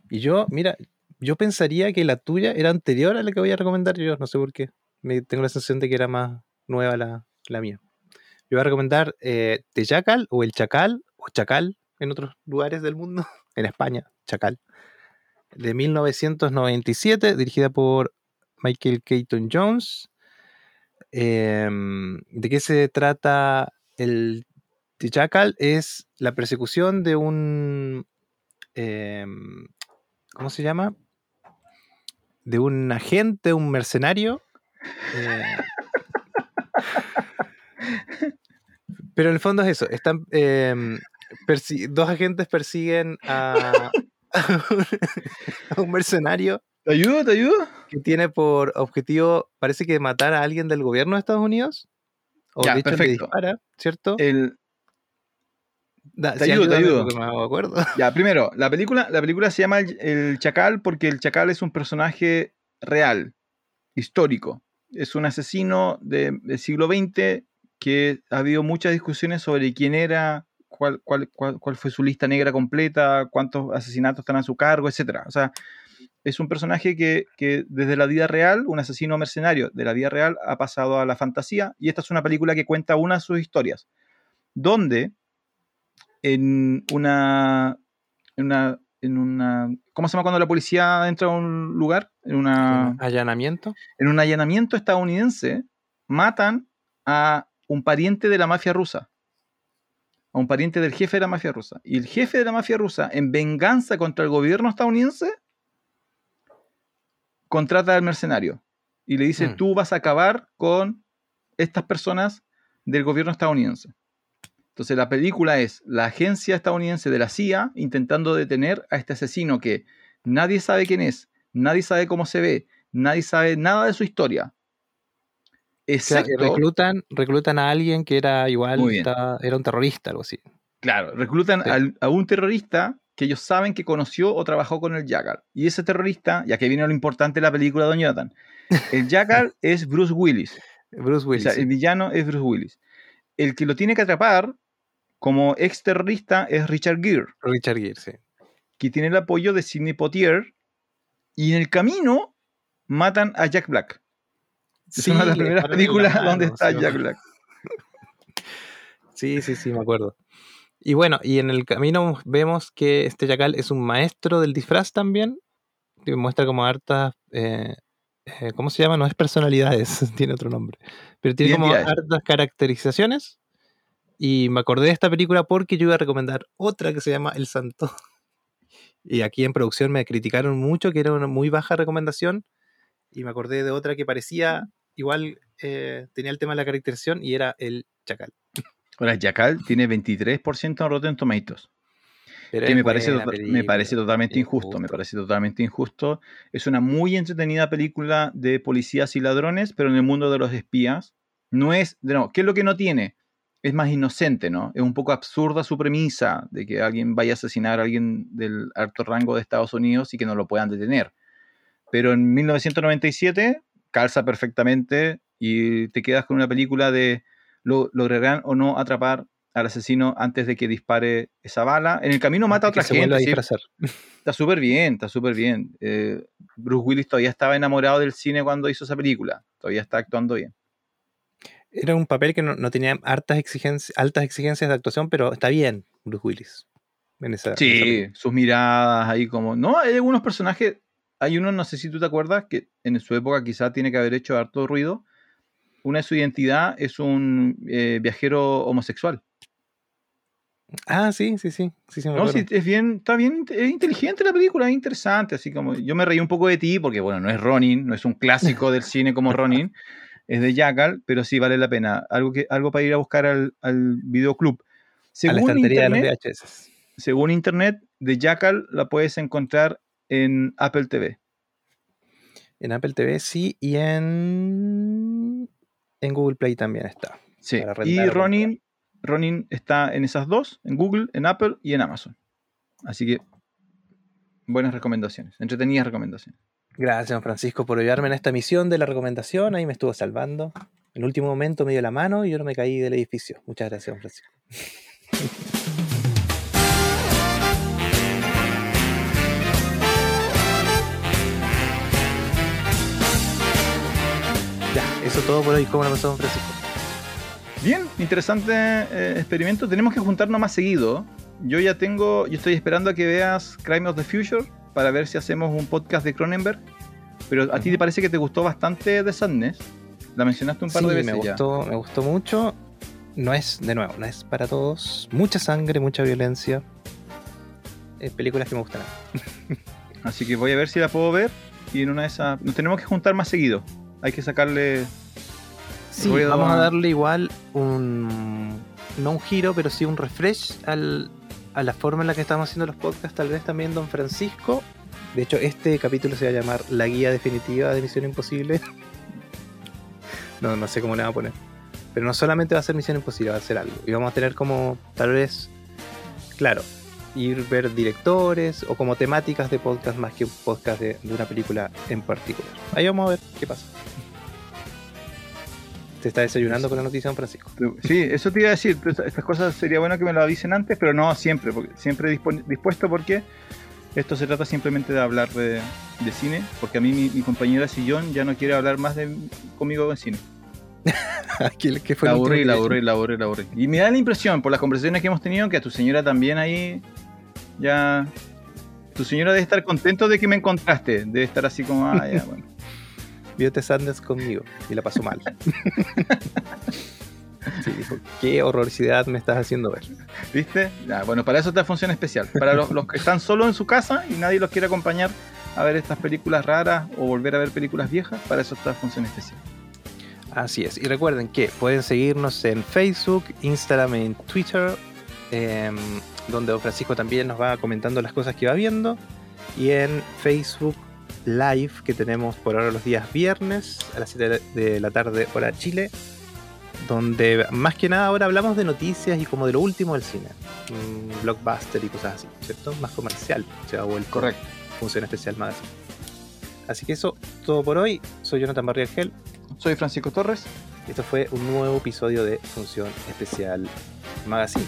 Y yo, mira, yo pensaría que la tuya era anterior a la que voy a recomendar yo, no sé por qué. Me, tengo la sensación de que era más nueva la, mía. Yo voy a recomendar eh, o El Chacal o Chacal en otros lugares del mundo, en España, Chacal, de 1997, dirigida por Michael Keaton Jones, Em, ¿De qué se trata el Tichacal? Es la persecución de un. Em, ¿Cómo se llama? De un agente, un mercenario. Eh, pero en el fondo es eso. Están, em, dos agentes persiguen a, a un mercenario ¿Te ayudo? ¿Te ayudo? Que tiene por objetivo, parece que matar a alguien del gobierno de Estados Unidos. O ya, de hecho perfecto. dispara, ¿cierto? El... te ayudo, te ayudo. Me acuerdo. Ya, primero, la película, la película se llama el, Chacal porque el Chacal es un personaje real, histórico. Es un asesino del siglo XX que ha habido muchas discusiones sobre quién era, cuál, cuál, cuál, cuál fue su lista negra completa, cuántos asesinatos están a su cargo, etc. O sea, es un personaje que, desde la vida real, un asesino mercenario de la vida real, ha pasado a la fantasía. Y esta es una película que cuenta una de sus historias. Donde en una. En una, en una ¿Cómo se llama cuando la policía entra a un lugar? En un allanamiento. En un allanamiento estadounidense, matan a un pariente de la mafia rusa. a un pariente del jefe de la mafia rusa. Y el jefe de la mafia rusa, en venganza contra el gobierno estadounidense, contrata al mercenario y le dice, Mm. tú vas a acabar con estas personas del gobierno estadounidense. Entonces la película es la agencia estadounidense de la CIA intentando detener a este asesino que nadie sabe quién es, nadie sabe cómo se ve, nadie sabe nada de su historia. O sea, reclutan, reclutan a alguien que era igual, era un terrorista, algo así. claro, reclutan Sí. al- a un terrorista que ellos saben que conoció o trabajó con el Jackal. Y ese terrorista, ya que viene lo importante de la película, Don Jonathan, el Jackal es Bruce Willis. Bruce O Willis. sea, sí. el villano es Bruce Willis. El que lo tiene que atrapar como ex terrorista es Richard Gere, Richard Gere, sí. que tiene el apoyo de Sidney Poitier. Y en el camino matan a Jack Black. Es una de las primeras películas mano, donde está sí, Jack. Black. Sí, sí, sí, me acuerdo. Y bueno, y en el camino vemos que este Jackal es un maestro del disfraz también. Que muestra como hartas. eh, eh, ¿Cómo se llama? No es personalidades, tiene otro nombre. Pero tiene como Identidades. hartas caracterizaciones. Y me acordé de esta película porque yo iba a recomendar otra que se llama El Santo. Y aquí en producción me criticaron mucho que era una muy baja recomendación. Y me acordé de otra que parecía igual, eh, tenía el tema de la caracterización y era El Chacal. Ahora, Jackal tiene 23% en Rotten Tomatoes. Pero que me parece, tota- me película, parece totalmente injusto, me injusto. parece totalmente injusto. Es una muy entretenida película de policías y ladrones, pero en el mundo de los espías. No es, no, ¿qué es lo que no tiene? Es más inocente, ¿no? Es un poco absurda su premisa de que alguien vaya a asesinar a alguien del alto rango de Estados Unidos y que no lo puedan detener. Pero en 1997 calza perfectamente y te quedas con una película de lo, lograrán o no atrapar al asesino antes de que dispare esa bala. En el camino mata a otra gente. a ¿sí? disfrazar. Está súper bien, está súper bien. Eh, Bruce Willis todavía estaba enamorado del cine cuando hizo esa película. Todavía está actuando bien. Era un papel que no, no tenía hartas exigencias, altas exigencias de actuación, pero está bien, Bruce Willis. En esa, en esa Sí, sus miradas ahí como... No, hay algunos personajes... Hay uno, no sé si tú te acuerdas, que en su época quizá tiene que haber hecho harto ruido. Una de su identidad es un eh, viajero homosexual. Ah, sí, sí, sí. Sí, sí, me No, sí, es bien, está bien, es inteligente la película, es interesante, así como yo me reí un poco de ti porque bueno, no es Ronin, no es un clásico del cine como Ronin, es de Jackal, pero sí vale la pena, algo que algo para ir a buscar al, al videoclub. a la Según de internet, los VHS. según internet, de Jackal la puedes encontrar en Apple TV. En Apple TV sí, y en, en Google Play también está. Sí. Y Ronin, Ronin está en esas dos, en Google, en Apple y en Amazon. Así que buenas recomendaciones, entretenidas recomendaciones. Gracias, don Francisco, por ayudarme en esta misión de la recomendación. Ahí me estuvo salvando. En el último momento me dio la mano y yo no me caí del edificio. Muchas gracias, don Francisco. Ya, eso todo por hoy. ¿Cómo lo pasó, don Francisco? Bien, interesante eh, experimento. Tenemos que juntarnos más seguido. Yo ya tengo, yo estoy esperando a que veas Crime of the Future para ver si hacemos un podcast de Cronenberg. Pero a ti te parece que te gustó bastante The Sadness. La mencionaste un par Sí, de veces me ya. gustó, me gustó mucho. No es, de nuevo, no es para todos. Mucha sangre, mucha violencia. Eh, películas que me gustan. Así que voy a ver si la puedo ver. Y en una de esas. Nos tenemos que juntar más seguido. Hay que sacarle. Sí, vamos a darle igual un. No un giro, pero sí un refresh al, a la forma en la que estamos haciendo los podcasts. Tal vez también, don Francisco. De hecho, este capítulo se va a llamar La guía definitiva de Misión Imposible. no, no sé cómo le va a poner. Pero no solamente va a ser Misión Imposible, va a ser algo. Y vamos a tener como, tal vez, claro, ir ver directores o como temáticas de podcast más que un podcast de, de una película en particular. Ahí vamos a ver qué pasa. Te está desayunando con la noticia, don Francisco. Sí, eso te iba a decir. Pues, Estas cosas sería bueno que me lo avisen antes, pero no siempre. Porque, siempre dispuesto porque esto se trata simplemente de hablar de, de cine. Porque a mí mi, mi compañera Sillón ya no quiere hablar más de, conmigo de cine. ¿Qué, qué fue La aburrí, la aburrí, la aburrí, la aburrí. Y me da la impresión, por las conversaciones que hemos tenido, que a tu señora también ahí ya... Tu señora debe estar contento de que me encontraste. Debe estar así como, ah, ya, bueno. Vio The Sadness conmigo y la pasó mal. Sí, dijo, qué horrorosidad me estás haciendo ver. ¿Viste? Ya, bueno, para eso está función especial. Para los, los que están solos en su casa y nadie los quiere acompañar a ver estas películas raras o volver a ver películas viejas, para eso está función especial. Así es. Y recuerden que pueden seguirnos en Facebook, Instagram, en Twitter, em, donde Don Francisco también nos va comentando las cosas que va viendo. Y en Facebook Live que tenemos por ahora los días viernes a las 7 de la tarde, hora Chile. Donde más que nada ahora hablamos de noticias y como de lo último del cine. Mm, blockbuster y cosas así, ¿cierto? Más comercial se ha vuelto. Correcto. Función especial magazine. Así que eso, todo por hoy. Soy Jonathan Barriagel. Soy Francisco Torres. Esto fue un nuevo episodio de Función Especial Magazine.